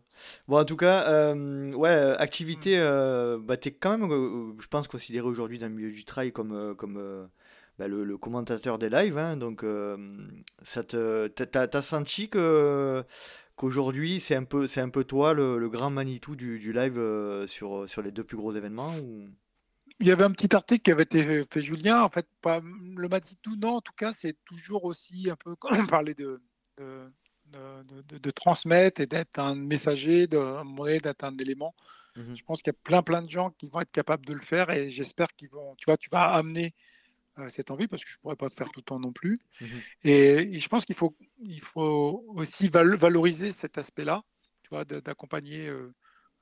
Bon, en tout cas, euh, ouais, euh, activité, euh, bah, t'es quand même, je pense, considéré aujourd'hui dans le milieu du trail comme, comme bah, le, commentateur des lives. Hein, donc, ça te, t'as, senti que qu'aujourd'hui, c'est un peu, c'est un peu toi le, grand Manitou du, du live sur, sur les deux plus gros événements ou... Il y avait un petit article qui avait été fait, Julien. En fait, pas le Manitou, non. En tout cas, c'est toujours aussi un peu quand on parlait de de, de, transmettre et d'être un messager, d'être un élément. Mmh je pense qu'il y a plein plein de gens qui vont être capables de le faire et j'espère qu'ils vont, tu vois, tu vas amener euh, cette envie parce que je pourrais pas le faire tout le temps non plus. Mmh et, je pense qu'il faut, il faut aussi valoriser cet aspect-là, tu vois, d'accompagner euh,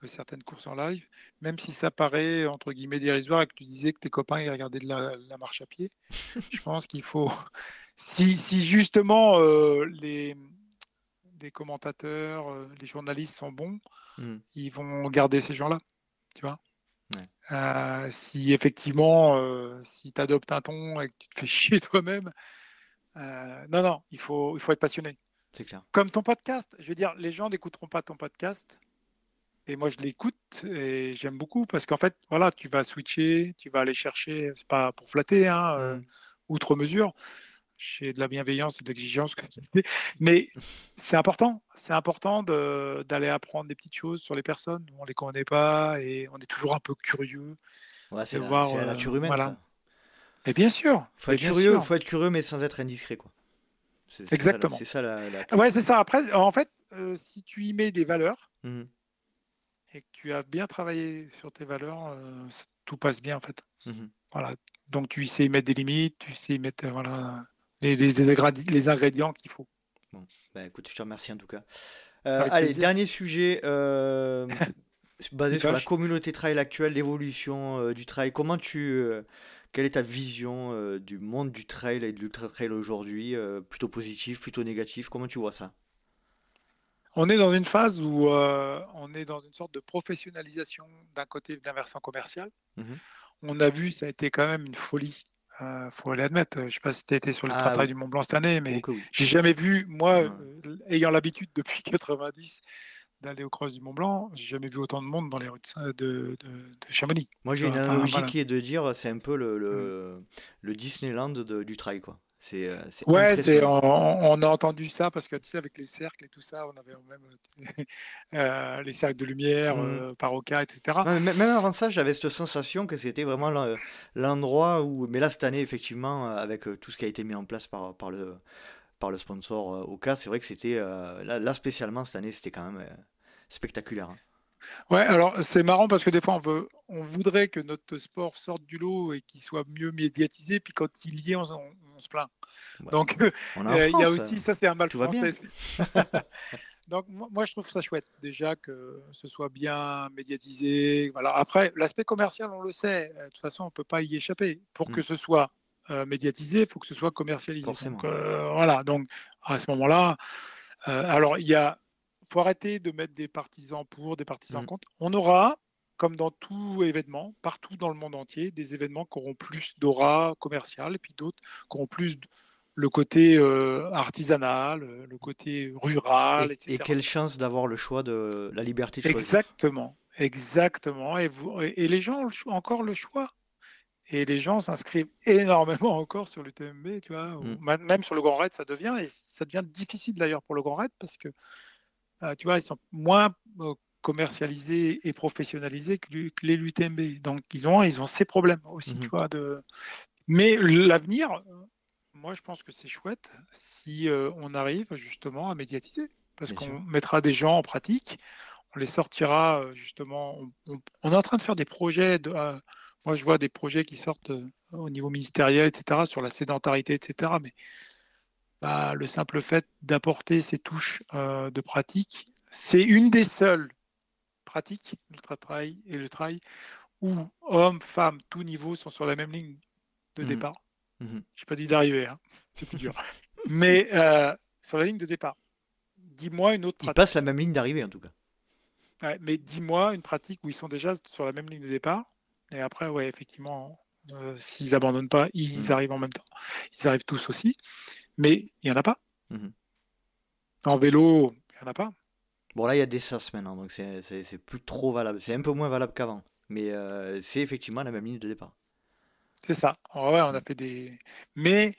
certaines courses en live, même si ça paraît entre guillemets dérisoire et que tu disais que tes copains ils regardaient de la, la marche à pied. je pense qu'il faut si, justement euh, les, des commentateurs, euh, les journalistes sont bons, mmh. ils vont garder ces gens-là. Tu vois euh, Si effectivement, si tu adoptes un ton et que tu te fais chier toi-même, non, non, il faut, il faut être passionné. C'est clair. Comme ton podcast, je veux dire, les gens n'écouteront pas ton podcast. Et moi, je l'écoute et j'aime beaucoup parce qu'en fait, voilà, tu vas switcher, tu vas aller chercher, c'est pas pour flatter, hein, mmh. outre mesure, j'ai de la bienveillance et de l'exigence. Mais c'est important, c'est important d'aller apprendre des petites choses sur les personnes. On ne les connaît pas et on est toujours un peu curieux. c'est la, voir, la, nature humaine. Voilà. Ça. Et bien sûr. Faut être curieux, faut être curieux, mais sans être indiscret, quoi. Exactement. C'est ça la. Ouais, c'est ça. Après, en fait, euh, si tu y mets des valeurs mmh et que tu as bien travaillé sur tes valeurs, euh, tout passe bien en fait. Mmh voilà. Donc tu sais y mettre des limites, tu sais y mettre voilà les, les, ingrédients qu'il faut. Bon, bah, écoute, je te remercie en tout cas. Euh, allez, dernier sujet euh, basé sur la communauté trail actuelle, l'évolution euh, du trail. Comment tu, quelle est ta vision du monde du trail et de l'ultra trail aujourd'hui Plutôt positif, plutôt négatif? Comment tu vois ça? On est dans une phase où on est dans une sorte de professionnalisation d'un côté d'un versant commercial. Mmh on a vu, ça a été quand même une folie il euh, faut l'admettre. Je ne sais pas si tu été sur le ah, du Mont Blanc cette année, mais j'ai jamais vu, moi, euh, ayant l'habitude depuis 90 d'aller au Cross du Mont Blanc, j'ai jamais vu autant de monde dans les rues de, de, Chamonix. Moi, j'ai une analogie qui est de dire, c'est un peu le, le, mmh. Disneyland du trail, quoi. C'est, euh, ouais, c'est, on, a entendu ça parce que tu sais, avec les cercles et tout ça, on avait même euh, les cercles de lumière, mmh. euh, Paroca, etc. même avant ça, j'avais cette sensation que c'était vraiment l'endroit où. Mais là, cette année, effectivement, avec tout ce qui a été mis en place par, par, le, par le sponsor Oka, c'est vrai que c'était. Là, spécialement, cette année, c'était quand même spectaculaire. Hein. Ouais, alors c'est marrant parce que des fois on veut, on voudrait que notre sport sorte du lot et qu'il soit mieux médiatisé, puis quand il y est, on, se plaint. Donc euh, il y a aussi ça, c'est un mal français. Donc moi je trouve ça chouette déjà que ce soit bien médiatisé. Voilà. Après l'aspect commercial, on le sait. De toute façon, on peut pas y échapper. Pour que mmh. ce soit euh, médiatisé, il faut que ce soit commercialisé. Donc, euh, voilà. Donc à ce moment-là, alors il y a faut arrêter de mettre des partisans pour, des partisans mmh. contre. On aura, comme dans tout événement, partout dans le monde entier, des événements qui auront plus d'aura commerciale et puis d'autres qui auront plus le côté euh, artisanal, le côté rural, et, etc. Et quelle chance d'avoir le choix de la liberté de Exactement, exactement. Et, vous, et les gens ont encore le choix. Et les gens s'inscrivent énormément encore sur l'UTMB, tu vois, mmh. même sur le Grand Raid, ça devient, et ça devient difficile d'ailleurs pour le Grand Raid parce que euh, tu vois, ils sont moins euh, commercialisés et professionnalisés que, les l'UTMB. Donc, ils ont, ils ont ces problèmes aussi, mmh tu vois. De... Mais l'avenir, euh, moi, je pense que c'est chouette si on arrive justement à médiatiser. Parce qu'on mettra des gens en pratique, on les sortira justement. On, est en train de faire des projets de, moi, je vois des projets qui sortent euh, au niveau ministériel, etc., sur la sédentarité, etc. Mais bah, le simple fait d'apporter ces touches euh, de pratique, c'est une des seules pratiques, le travail et le travail, où hommes, femmes, tout niveau sont sur la même ligne de Mhm. départ. Mhm. Je n'ai pas dit d'arriver, hein, c'est plus dur. Mais euh, sur la ligne de départ. Dis-moi une autre Ils pratique. passent la même ligne d'arrivée en tout cas. Ouais, mais dis-moi une pratique où ils sont déjà sur la même ligne de départ. Et après, ouais, effectivement, euh, s'ils abandonnent pas, ils Mhm. arrivent en même temps. Ils arrivent tous aussi. Mais il n'y en a pas. En vélo, il n'y en a pas. Bon là il y a des SAS maintenant, donc c'est plus trop valable. C'est un peu moins valable qu'avant. Mais euh, c'est effectivement la même ligne de départ. C'est ça. Ouais, on a fait des. Mais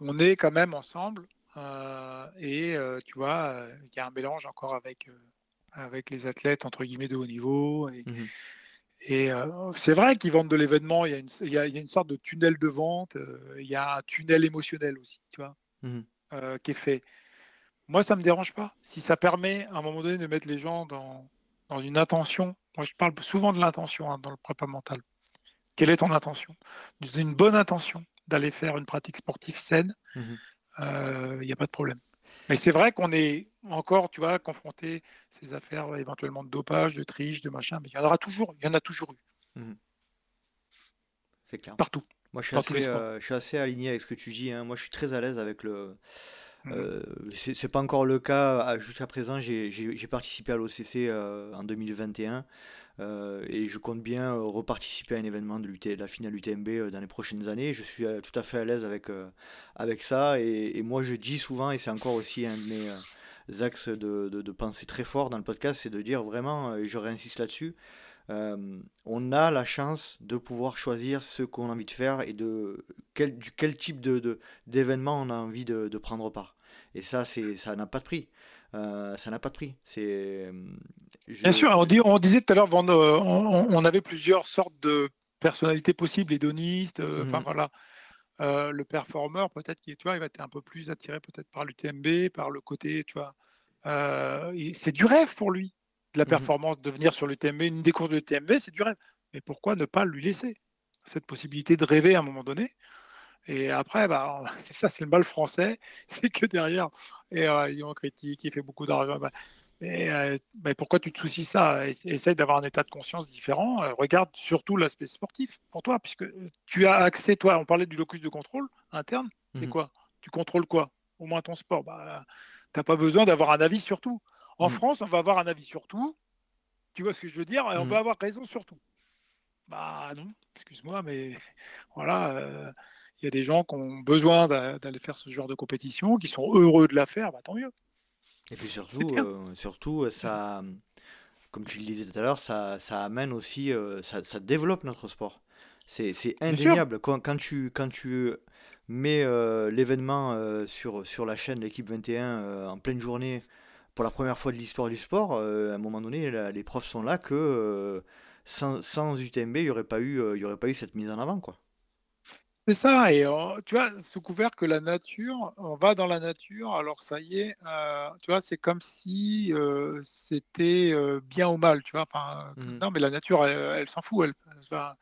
on est quand même ensemble. euh, et euh, tu vois, il y a un mélange encore avec, avec les athlètes, entre guillemets, de haut niveau. Et, et, euh, c'est vrai qu'ils vendent de l'événement. Il y, a une, il, y a, il y a une sorte de tunnel de vente. il y a un tunnel émotionnel aussi, tu vois, euh, qui est fait. Moi, ça me dérange pas. Si ça permet à un moment donné de mettre les gens dans, dans une intention. Moi, je parle souvent de l'intention hein, dans le prépa mental. Quelle est ton intention? Une bonne intention d'aller faire une pratique sportive saine, il Mhm. n'y a pas de problème. Mais c'est vrai qu'on est encore, tu vois, confronté à ces affaires éventuellement de dopage, de triche, de machin, mais il y en aura toujours, il y en a toujours eu, C'est clair. partout. Moi, je suis, assez, euh, je suis assez aligné avec ce que tu dis. hein. Moi, je suis très à l'aise avec le. Euh, c'est pas encore le cas à- jusqu'à présent. J'ai participé à l'OCC euh, en 2021 euh, et je compte bien reparticiper à un événement de la finale UTMB dans les prochaines années. Je suis tout à fait à l'aise avec, avec ça et, moi, je dis souvent, et c'est encore aussi un de mes axes de, de, de pensée très fort dans le podcast, c'est de dire vraiment, et je réinsiste là-dessus. on a la chance de pouvoir choisir ce qu'on a envie de faire et de quel, type de, de- d'événement on a envie de, de prendre part. Et ça, c'est, ça n'a pas de prix. Euh, ça n'a pas de prix. C'est, euh, je- Bien sûr, on, dit, on disait tout à l'heure, euh, on, on avait plusieurs sortes de personnalités possibles, hédonistes, euh, enfin Mhm. voilà. Euh, le performeur, peut-être qu'il tu vois, il va être un peu plus attiré peut-être par l'UTMB, par le côté, tu vois. euh, c'est du rêve pour lui, de la Mhm. performance, de venir sur l'UTMB, une des courses de l'UTMB, c'est du rêve. Mais pourquoi ne pas lui laisser cette possibilité de rêver à un moment donné? Et après, bah, c'est ça, c'est le mal français, c'est que derrière, et, euh, on critique, il fait beaucoup d'argent. bah, mais, euh, mais pourquoi tu te soucies ça? Ess- Essaye d'avoir un état de conscience différent. euh, regarde surtout l'aspect sportif pour toi, puisque tu as accès, toi, on parlait du locus de contrôle interne, c'est Mhm. quoi? Tu contrôles quoi? Au moins ton sport. Bah, tu n'as pas besoin d'avoir un avis sur tout. En Mhm. France, on va avoir un avis sur tout. Tu vois ce que je veux dire? Et on Mhm. peut avoir raison sur tout. Bah non, excuse-moi, mais voilà, euh, il y a des gens qui ont besoin d'a- d'aller faire ce genre de compétition, qui sont heureux de la faire, bah tant mieux. Et puis surtout, euh, surtout euh, ça, comme tu le disais tout à l'heure, ça, ça amène aussi, euh, ça, ça développe notre sport. C'est, indéniable. Quand, quand tu, quand tu mets euh, l'événement sur, sur la chaîne L'équipe 21 euh, en pleine journée pour la première fois de l'histoire du sport, à un moment donné, la- les preuves sont là que sans, sans UTMB, il n'y aurait, pas eu, y aurait pas eu cette mise en avant. Quoi. C'est ça, et tu vois, sous couvert que la nature, on va dans la nature, alors ça y est, euh, tu vois, c'est comme si euh, c'était euh, bien ou mal, tu vois. Enfin, Mhm. non, mais la nature, elle, elle s'en fout. Elle, enfin,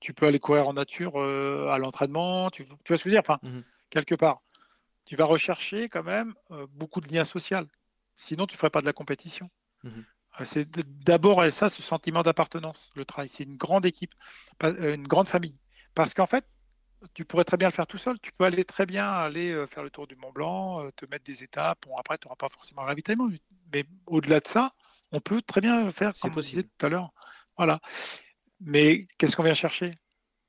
tu peux aller courir en nature à l'entraînement, tu, tu vois ce que je veux dire, enfin, Mhm. quelque part. Tu vas rechercher quand même beaucoup de liens sociaux. Sinon, tu ne ferais pas de la compétition. Euh, C'est d'abord ça, ce sentiment d'appartenance, le travail. C'est une grande équipe, une grande famille. Parce qu'en fait, tu pourrais très bien le faire tout seul. Tu peux aller très bien aller faire le tour du Mont Blanc, te mettre des étapes. Bon, après, tu n'auras pas forcément un ravitaillement. Mais au-delà de ça, on peut très bien faire comme on disait possible. tout à l'heure. Voilà. Mais qu'est-ce qu'on vient chercher?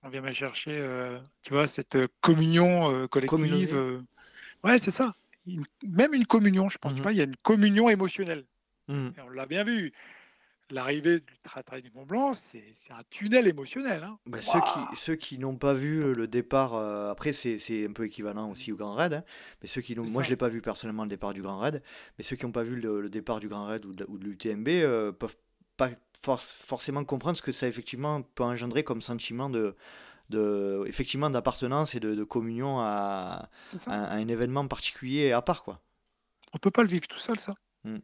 On vient chercher, euh, tu vois, cette communion euh, collective. Euh. Ouais, c'est ça. Une- même une communion, je pense. Tu vois, il y a une communion émotionnelle. Et on l'a bien vu. L'arrivée du travail du Mont Blanc, c'est un tunnel émotionnel. hein. Bah, ceux qui, ceux qui n'ont pas vu euh, le départ, euh, après c'est un peu équivalent aussi au Grand Raid, hein, mais ceux qui moi je l'ai pas vu personnellement le départ du Grand Raid, mais ceux qui n'ont pas vu le, le départ du Grand Raid ou de, l'UTMB euh, peuvent pas forc- forcément comprendre ce que ça effectivement peut engendrer comme sentiment de, de effectivement d'appartenance et de, de communion à, un événement particulier et à part quoi. On peut pas le vivre tout seul, ça. Mm.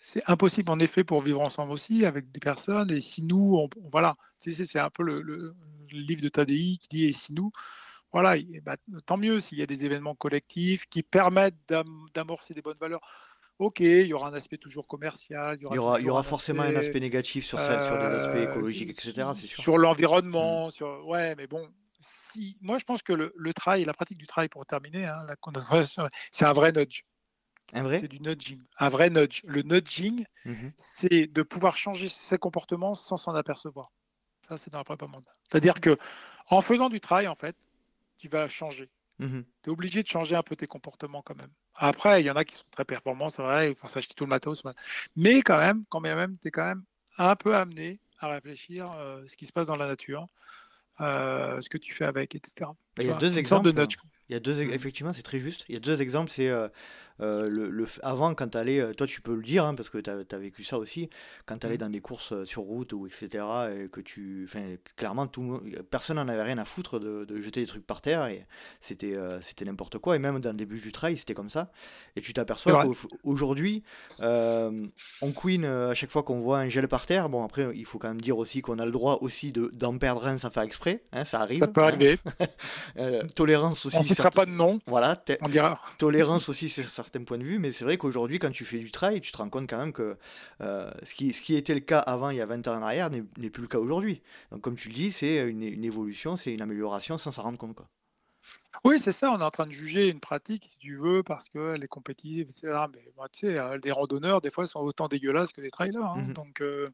C'est impossible, en effet, pour vivre ensemble aussi, avec des personnes. Et si nous, on, on- voilà, c'est un peu le, le- livre de Tadi qui dit et si nous, voilà, bah, tant mieux s'il y a des événements collectifs qui permettent d'amorcer des bonnes valeurs. Ok, il y aura un aspect toujours commercial. Il y aura, il y aura, forcément un aspect négatif sur, ça, sur des aspects euh, écologiques, etc. Sur l'environnement, mmh. sur... ouais, mais bon, si, moi je pense que le, le travail, la pratique du travail, pour terminer, hein, c'est un vrai nudge. Un vrai? C'est du nudging. Un vrai nudge. Le nudging, mmh c'est de pouvoir changer ses comportements sans s'en apercevoir. Ça, c'est dans la prépa C'est-à-dire que en faisant du travail, en fait, tu vas changer. Mmh tu es obligé de changer un peu tes comportements quand même. Après, il y en a qui sont très performants, c'est vrai, il faut s'acheter tout le matos. Mais quand même, quand même, tu es quand même un peu amené à réfléchir euh, ce qui se passe dans la nature, euh, ce que tu fais avec, etc. Il y a deux exemples. De nudge. Il y a deux, effectivement, c'est très juste. Il y a deux exemples. C'est euh, euh, le, avant, quand tu allais, euh, toi tu peux le dire, hein, parce que tu as, vécu ça aussi, quand tu allais mmh. dans des courses euh, sur route ou etc., et que tu. Clairement, tout, personne n'en avait rien à foutre de, jeter des trucs par terre, et c'était c'était n'importe quoi. Et même dans le début du trail, c'était comme ça. Et tu t'aperçois qu'aujourd'hui, on queen à chaque fois qu'on voit un gel par terre. Bon, après, il faut quand même dire aussi qu'on a le droit aussi d'en perdre un sans faire exprès, hein, ça arrive. Ça peut arriver. tolérance aussi. On ne citera pas de nom. Voilà. On dira. Tolérance aussi sur certains points de vue, mais c'est vrai qu'aujourd'hui, quand tu fais du trail, tu te rends compte quand même que euh, ce, qui, ce qui était le cas avant, il y a 20 ans en arrière, n'est plus le cas aujourd'hui. Donc, comme tu le dis, c'est une, une, évolution, c'est une amélioration sans s'en rendre compte. Quoi. Oui, c'est ça, on est en train de juger une pratique, si tu veux, parce qu'elle est compétitive, etc. Mais bah, tu sais, euh, des randonneurs, des fois, sont autant dégueulasses que des trailers. Hein. Mmh Donc, euh,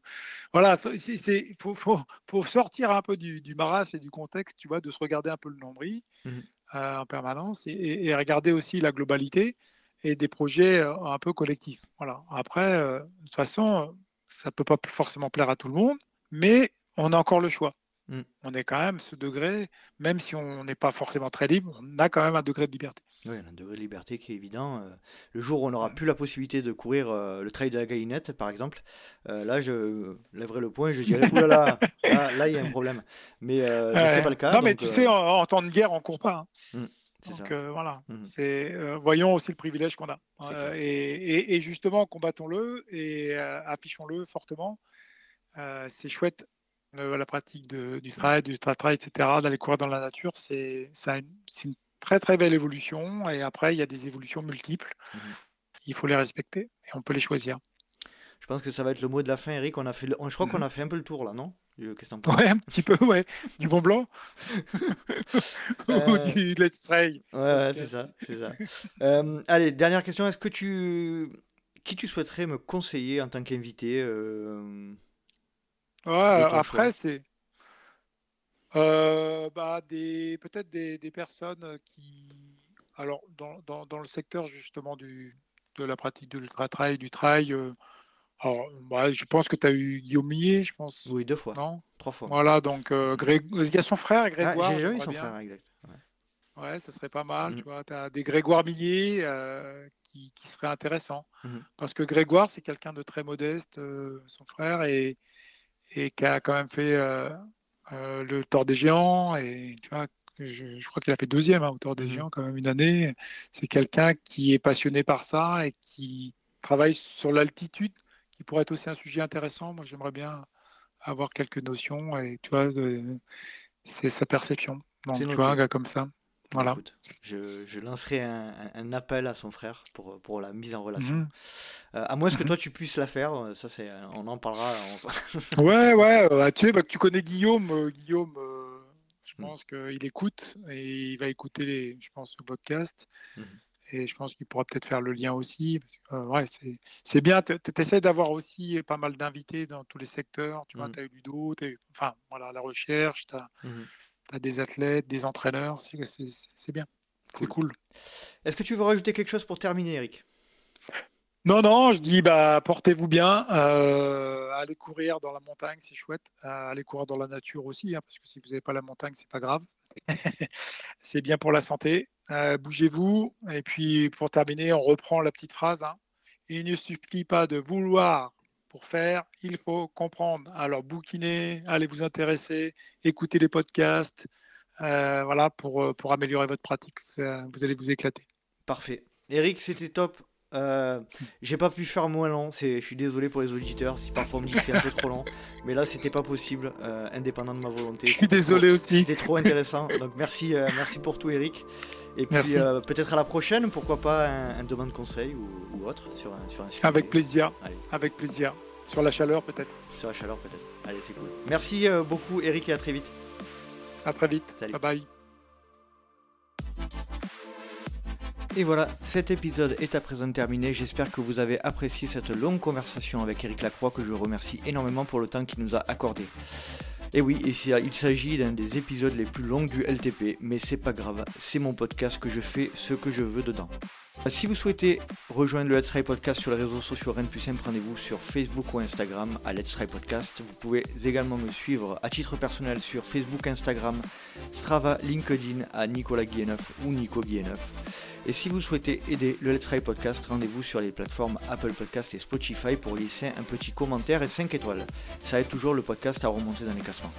voilà, il faut, faut, faut, sortir un peu du, du marasme et du contexte, tu vois, de se regarder un peu le nombril mmh en permanence et, et, regarder aussi la globalité et des projets un peu collectifs. Voilà. Après, de toute façon, ça ne peut pas forcément plaire à tout le monde, mais on a encore le choix. Mmh. On est quand même ce degré, même si on n'est pas forcément très libre, on a quand même un degré de liberté. Oui, un degré de liberté qui est évident. Le jour où on n'aura plus la possibilité de courir le trail de la Galinette, par exemple, là, je lèverai le point et je dirais, là, là, il y a un problème. Mais ce n'est pas le cas. Non, mais tu sais, en, temps de guerre, on ne court pas. Hein. Mmh. Donc euh, voilà, mmh c'est euh, voyons aussi le privilège qu'on a. Euh, et, justement, combattons-le et affichons-le fortement. c'est chouette la pratique du trail, du trail, etc., d'aller courir dans la nature, c'est une très très belle évolution. Et après, il y a des évolutions multiples. Mmh il faut les respecter et on peut les choisir. Je pense que ça va être le mot de la fin, Eric. On a fait, je crois qu'on a fait un peu le tour là, non? Qu'est-ce Ouais, un petit peu, ouais. Du Mont Blanc Ou euh, du Let's Trail Ouais, ouais c'est ça. ça. euh, allez, dernière question. Est-ce que tu. Qui tu souhaiterais me conseiller en tant qu'invité euh... Ouais, après, c'est. Bah, des, peut-être des, des, personnes qui. Alors, dans, dans, dans, le secteur justement du, de la pratique de l'ultra-trail, du trail, euh, alors, bah, je pense que tu as eu Guillaume Millet, je pense. Oui, deux fois. Non? Trois fois. Voilà, donc euh, il y a son frère, ah, Grégoire. Ah, j'ai eu son frère, exact. Ouais. ouais. ça serait pas mal. Mm. Tu vois, as des Grégoire Millet euh, qui, qui seraient intéressants. Mm-hmm. Parce que Grégoire, c'est quelqu'un de très modeste, euh, son frère, et, et qui a quand même fait le Tour des Géants. Et tu vois, je, je crois qu'il a fait deuxième hein, au Tour des mm-hmm. Géants, quand même, une année. C'est quelqu'un qui est passionné par ça et qui travaille sur l'altitude qui pourrait être aussi un sujet intéressant. Moi, j'aimerais bien avoir quelques notions et tu vois, c'est sa perception. Donc, tu vois, un gars comme ça. Voilà. je, je, lancerai un, appel à son frère pour, pour la mise en relation. Mhm. Euh, à moins que mhm. toi tu puisses la faire, euh, ça c'est, on en parlera. ouais, ouais. Euh, tu sais, bah, tu connais Guillaume. Guillaume, je mm. pense qu'il écoute et il va écouter les, je pense, le podcast. Mhm. Et je pense qu'il pourra peut-être faire le lien aussi. Parce ouais, c'est bien. Tu essaies d'avoir aussi pas mal d'invités dans tous les secteurs. Tu vois, mmh. tu as eu Ludo, as eu, enfin, voilà, la recherche, tu as, mmh as, des athlètes, des entraîneurs. C'est bien. C'est cool. Est-ce que tu veux rajouter quelque chose pour terminer, Eric? Non, non, je dis bah, portez-vous bien, euh, allez courir dans la montagne, c'est chouette, euh, allez courir dans la nature aussi, hein, parce que si vous n'avez pas la montagne, c'est pas grave. c'est bien pour la santé. Euh, bougez-vous. Et puis pour terminer, on reprend la petite phrase. Hein. Il ne suffit pas de vouloir pour faire, il faut comprendre. Alors bouquinez, allez vous intéresser, écoutez les podcasts, voilà, pour, pour améliorer votre pratique. Vous allez vous éclater. Parfait. Eric, c'était top. Euh, j'ai pas pu faire moins long, je suis désolé pour les auditeurs si parfois on me dit que c'est un peu trop long, mais là c'était pas possible, euh, indépendant de ma volonté. Je suis désolé aussi. C'était trop intéressant, donc merci, euh, merci pour tout Eric. Et puis peut-être à la prochaine, pourquoi pas un, demande conseil ou, autre sur un, sur un sujet. Avec plaisir, avec plaisir. Sur la chaleur peut-être. Sur la chaleur peut-être. Allez, c'est cool. Merci beaucoup Eric et à très vite. À très vite. Bye bye. Et voilà, cet épisode est à présent terminé. J'espère que vous avez apprécié cette longue conversation avec Eric Lacroix que je remercie énormément pour le temps qu'il nous a accordé. Et oui, il s'agit d'un des épisodes les plus longs du LTP, mais c'est pas grave, c'est mon podcast que je fais ce que je veux dedans. Si vous souhaitez rejoindre le Let's Try Podcast sur les réseaux sociaux, rien de plus rendez-vous sur Facebook ou Instagram à Let's Try Podcast. Vous pouvez également me suivre à titre personnel sur Facebook, Instagram, Strava, LinkedIn à Nicolas Guilleneuf ou Nico Guilleneuf. Et si vous souhaitez aider le Let's Try Podcast, rendez-vous sur les plateformes Apple Podcast et Spotify pour laisser un petit commentaire et 5 étoiles. Ça aide toujours le podcast à remonter dans les classements.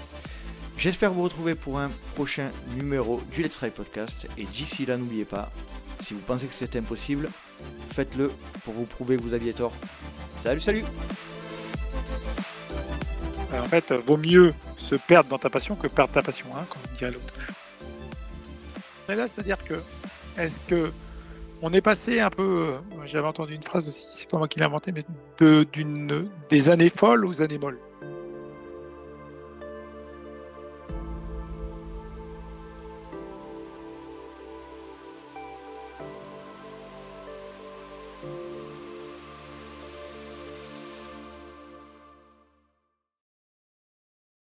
J'espère vous retrouver pour un prochain numéro du Let's Try Podcast. Et d'ici là, n'oubliez pas, si vous pensez que c'est impossible, faites-le pour vous prouver que vous aviez tort. Salut, salut En fait, vaut mieux se perdre dans ta passion que perdre ta passion, hein, comme dirait l'autre. Et là, c'est-à-dire que est-ce que on est passé un peu, euh, j'avais entendu une phrase aussi, c'est pas moi qui l'ai inventé, mais de, des années folles aux années molles.